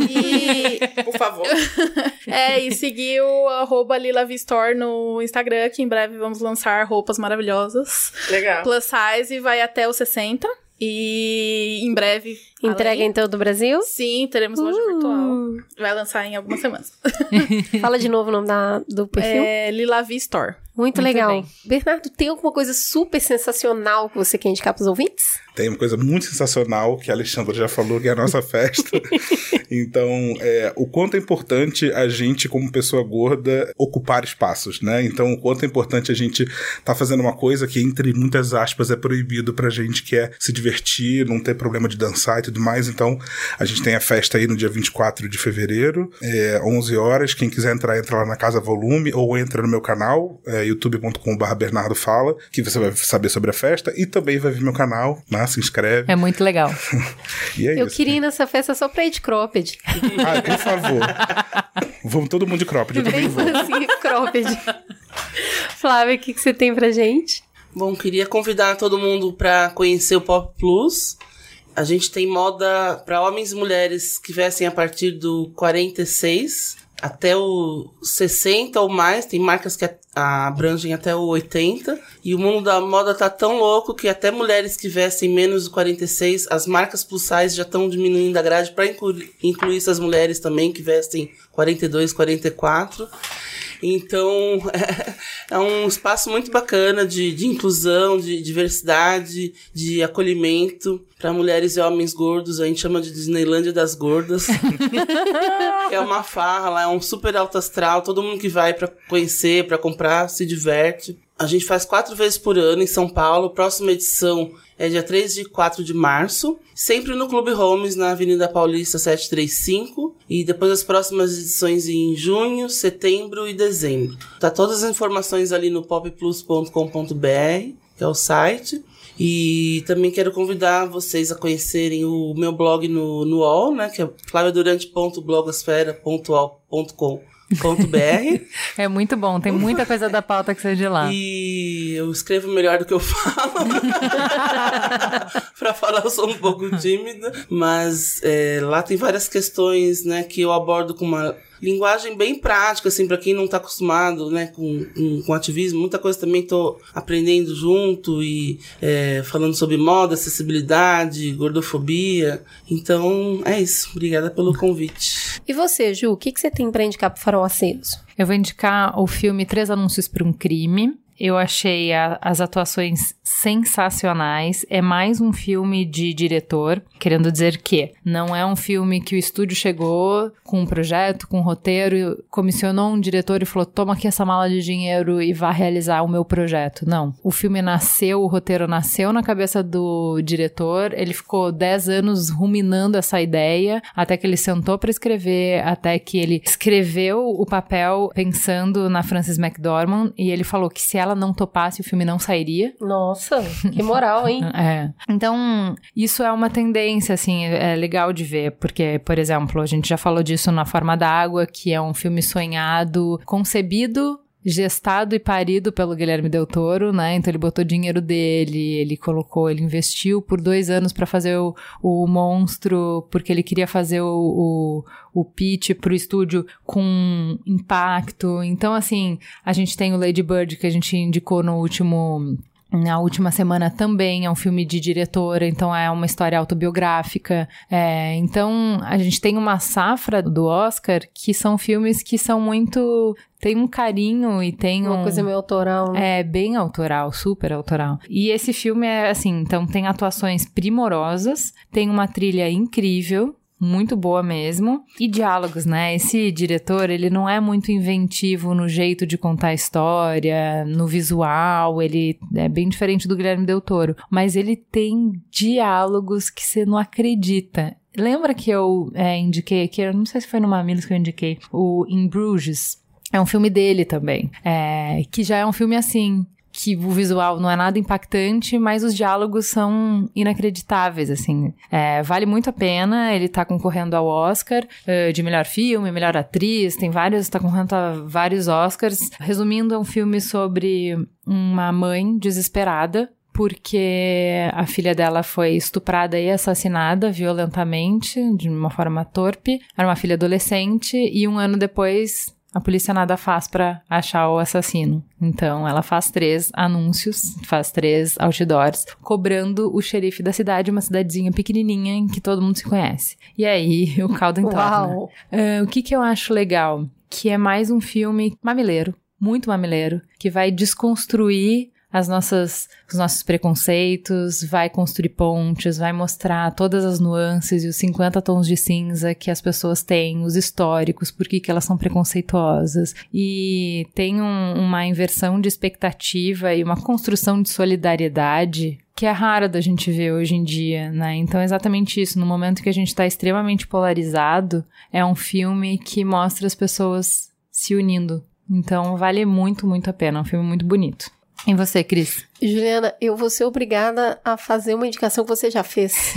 E, Por favor. é, e seguir o arroba Lila V Store no Instagram, que em breve vamos lançar roupas maravilhosas. Legal. Plus size vai até o 60. E em breve. Entrega além- em todo o Brasil? Sim, teremos loja Uh. virtual. Vai lançar em algumas semanas. Fala de novo o nome da, do perfil. É Lila V Store. Muito, Muito legal. bem. Bernardo, tem alguma coisa super sensacional que você quer indicar pros ouvintes? Tem uma coisa muito sensacional que a Alexandra já falou, que é a nossa festa. então, é, o quanto é importante a gente, como pessoa gorda, ocupar espaços, né? Então, o quanto é importante a gente tá fazendo uma coisa que, entre muitas aspas, é proibido pra gente, que é se divertir, não ter problema de dançar e tudo mais. Então, a gente tem a festa aí no dia 24 de fevereiro, é, 11 horas. Quem quiser entrar, entra lá na Casa Volume ou entra no meu canal, é, youtube.com.br Bernardo Fala, que você vai saber sobre a festa e também vai ver meu canal, né? Se inscreve. É muito legal. E é Eu isso. queria ir nessa festa só pra ir de cropped. Ah, por favor. Vamos todo mundo de cropped, eu também vou. assim, cropped. Flávia, o que, que você tem pra gente? Bom, queria convidar todo mundo para conhecer o Pop Plus. A gente tem moda para homens e mulheres que vestem a partir do 46 até o 60 ou mais. Tem marcas que abrangem até o 80. E o mundo da moda tá tão louco que até mulheres que vestem menos do 46, as marcas plus size já estão diminuindo a grade para incluir, incluir essas mulheres também que vestem 42, 44. Então, é, um espaço muito bacana de, de inclusão, de diversidade, de acolhimento para mulheres e homens gordos. A gente chama de Disneylândia das gordas. é uma farra lá, é um super alto astral. Todo mundo que vai para conhecer, para comprar, se diverte. A gente faz quatro vezes por ano em São Paulo. Próxima edição é dia 3 e 4 de março. Sempre no Clube Holmes, na Avenida Paulista 735. E depois as próximas edições em junho, setembro e dezembro. Tá todas as informações ali no popplus.com.br, que é o site. E também quero convidar vocês a conhecerem o meu blog no, no UOL, né? Que é flaviadurante.blogosfera.com.br. É muito bom. Tem muita coisa da pauta que sai de lá. E eu escrevo melhor do que eu falo. pra falar, eu sou um pouco tímida. Mas é, lá tem várias questões, né, que eu abordo com uma linguagem bem prática, assim, pra quem não tá acostumado, né, com, com, com ativismo. Muita coisa também tô aprendendo junto e é, falando sobre moda, acessibilidade, gordofobia. Então, é isso. Obrigada pelo convite. E você, Ju, o que, que você tem pra indicar pro Farol Aceso? Eu vou indicar o filme Três Anúncios por um Crime. Eu achei a- as atuações sensacionais. É mais um filme de diretor, querendo dizer que não é um filme que o estúdio chegou com um projeto, com um roteiro, comissionou um diretor e falou: toma aqui essa mala de dinheiro e vá realizar o meu projeto. Não. O filme nasceu, o roteiro nasceu na cabeça do diretor, ele ficou 10 anos ruminando essa ideia, até que ele sentou para escrever, até que ele escreveu o papel pensando na Frances McDormand e ele falou que se ela ela não topasse, o filme não sairia. Nossa, que moral, hein? É. Então, isso é uma tendência, assim, é legal de ver, porque, por exemplo, a gente já falou disso na Forma da Água, que é um filme sonhado, concebido gestado e parido pelo Guilherme Del Toro, né? Então ele botou dinheiro dele, ele colocou, ele investiu por dois anos para fazer o, o monstro, porque ele queria fazer o, o, o pitch pro estúdio com impacto. Então, assim, a gente tem o Lady Bird que a gente indicou no último na última semana também é um filme de diretora, então é uma história autobiográfica. É, então a gente tem uma safra do Oscar que são filmes que são muito tem um carinho e tem uma um, coisa meio autoral. Né? É, bem autoral, super autoral. E esse filme é assim, então tem atuações primorosas, tem uma trilha incrível, muito boa mesmo. E diálogos, né? Esse diretor, ele não é muito inventivo no jeito de contar a história, no visual, ele é bem diferente do Guilherme Del Toro, mas ele tem diálogos que você não acredita. Lembra que eu é, indiquei aqui, eu não sei se foi no Mamilos que eu indiquei, o In Bruges, é um filme dele também. É, que já é um filme assim que o visual não é nada impactante, mas os diálogos são inacreditáveis, assim. É, vale muito a pena, ele tá concorrendo ao Oscar uh, de melhor filme, melhor atriz, tem vários, tá concorrendo a vários Oscars. Resumindo, é um filme sobre uma mãe desesperada porque a filha dela foi estuprada e assassinada violentamente, de uma forma torpe. Era uma filha adolescente e um ano depois a polícia nada faz para achar o assassino. Então, ela faz três anúncios, faz três outdoors, cobrando o xerife da cidade, uma cidadezinha pequenininha em que todo mundo se conhece. E aí, o caldo entorna. Uh, o que que eu acho legal? Que é mais um filme mamileiro, muito mamileiro, que vai desconstruir as nossas, os nossos preconceitos, vai construir pontes, vai mostrar todas as nuances e os 50 tons de cinza que as pessoas têm, os históricos, por que, que elas são preconceituosas. E tem um, uma inversão de expectativa e uma construção de solidariedade que é rara da gente ver hoje em dia, né? Então é exatamente isso. No momento que a gente está extremamente polarizado, é um filme que mostra as pessoas se unindo. Então vale muito, muito a pena. É um filme muito bonito. E você, Cris? Juliana, eu vou ser obrigada a fazer uma indicação que você já fez.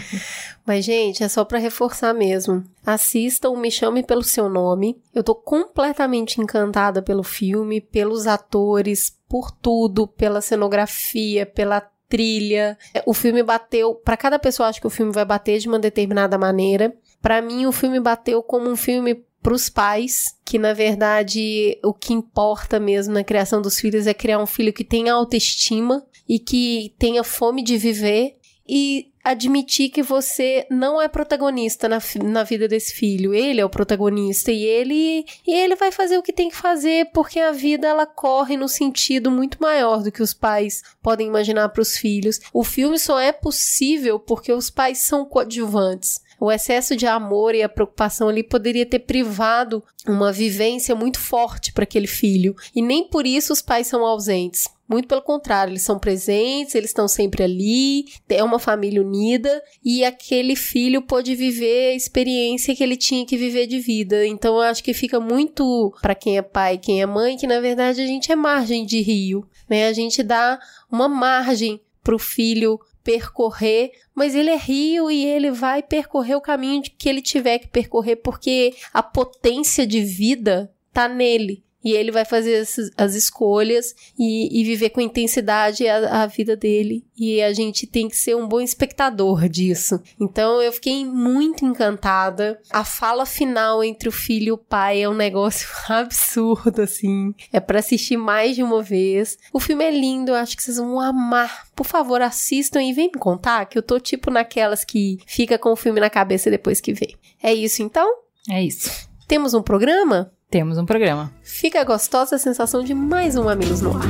Mas, gente, é só para reforçar mesmo. Assistam Me Chame Pelo Seu Nome. Eu tô completamente encantada pelo filme, pelos atores, por tudo, pela cenografia, pela trilha. O filme bateu, para cada pessoa acho que o filme vai bater de uma determinada maneira. Para mim, o filme bateu como um filme para os pais, que na verdade o que importa mesmo na criação dos filhos é criar um filho que tenha autoestima e que tenha fome de viver e admitir que você não é protagonista na, na vida desse filho, ele é o protagonista e ele e ele vai fazer o que tem que fazer porque a vida ela corre no sentido muito maior do que os pais podem imaginar para os filhos. O filme só é possível porque os pais são coadjuvantes. O excesso de amor e a preocupação ali poderia ter privado uma vivência muito forte para aquele filho. E nem por isso os pais são ausentes. Muito pelo contrário, eles são presentes, eles estão sempre ali, é uma família unida e aquele filho pôde viver a experiência que ele tinha que viver de vida. Então eu acho que fica muito para quem é pai quem é mãe que na verdade a gente é margem de rio, né? A gente dá uma margem para o filho percorrer, mas ele é rio e ele vai percorrer o caminho que ele tiver que percorrer, porque a potência de vida tá nele. E ele vai fazer as, as escolhas e, e, viver com intensidade a, a, vida dele. E a gente tem que ser um bom espectador disso. Então eu fiquei muito encantada. A fala final entre o filho e o pai é um negócio absurdo, assim. É para assistir mais de uma vez. O filme é lindo, eu acho que vocês vão amar. Por favor, assistam e vem me contar que eu tô tipo naquelas que fica com o filme na cabeça depois que vê. É isso então? É isso. Temos um programa? Temos um programa. Fica gostosa a sensação de mais um Mamilos no Ar.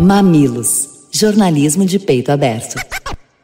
Mamilos. Jornalismo de peito aberto.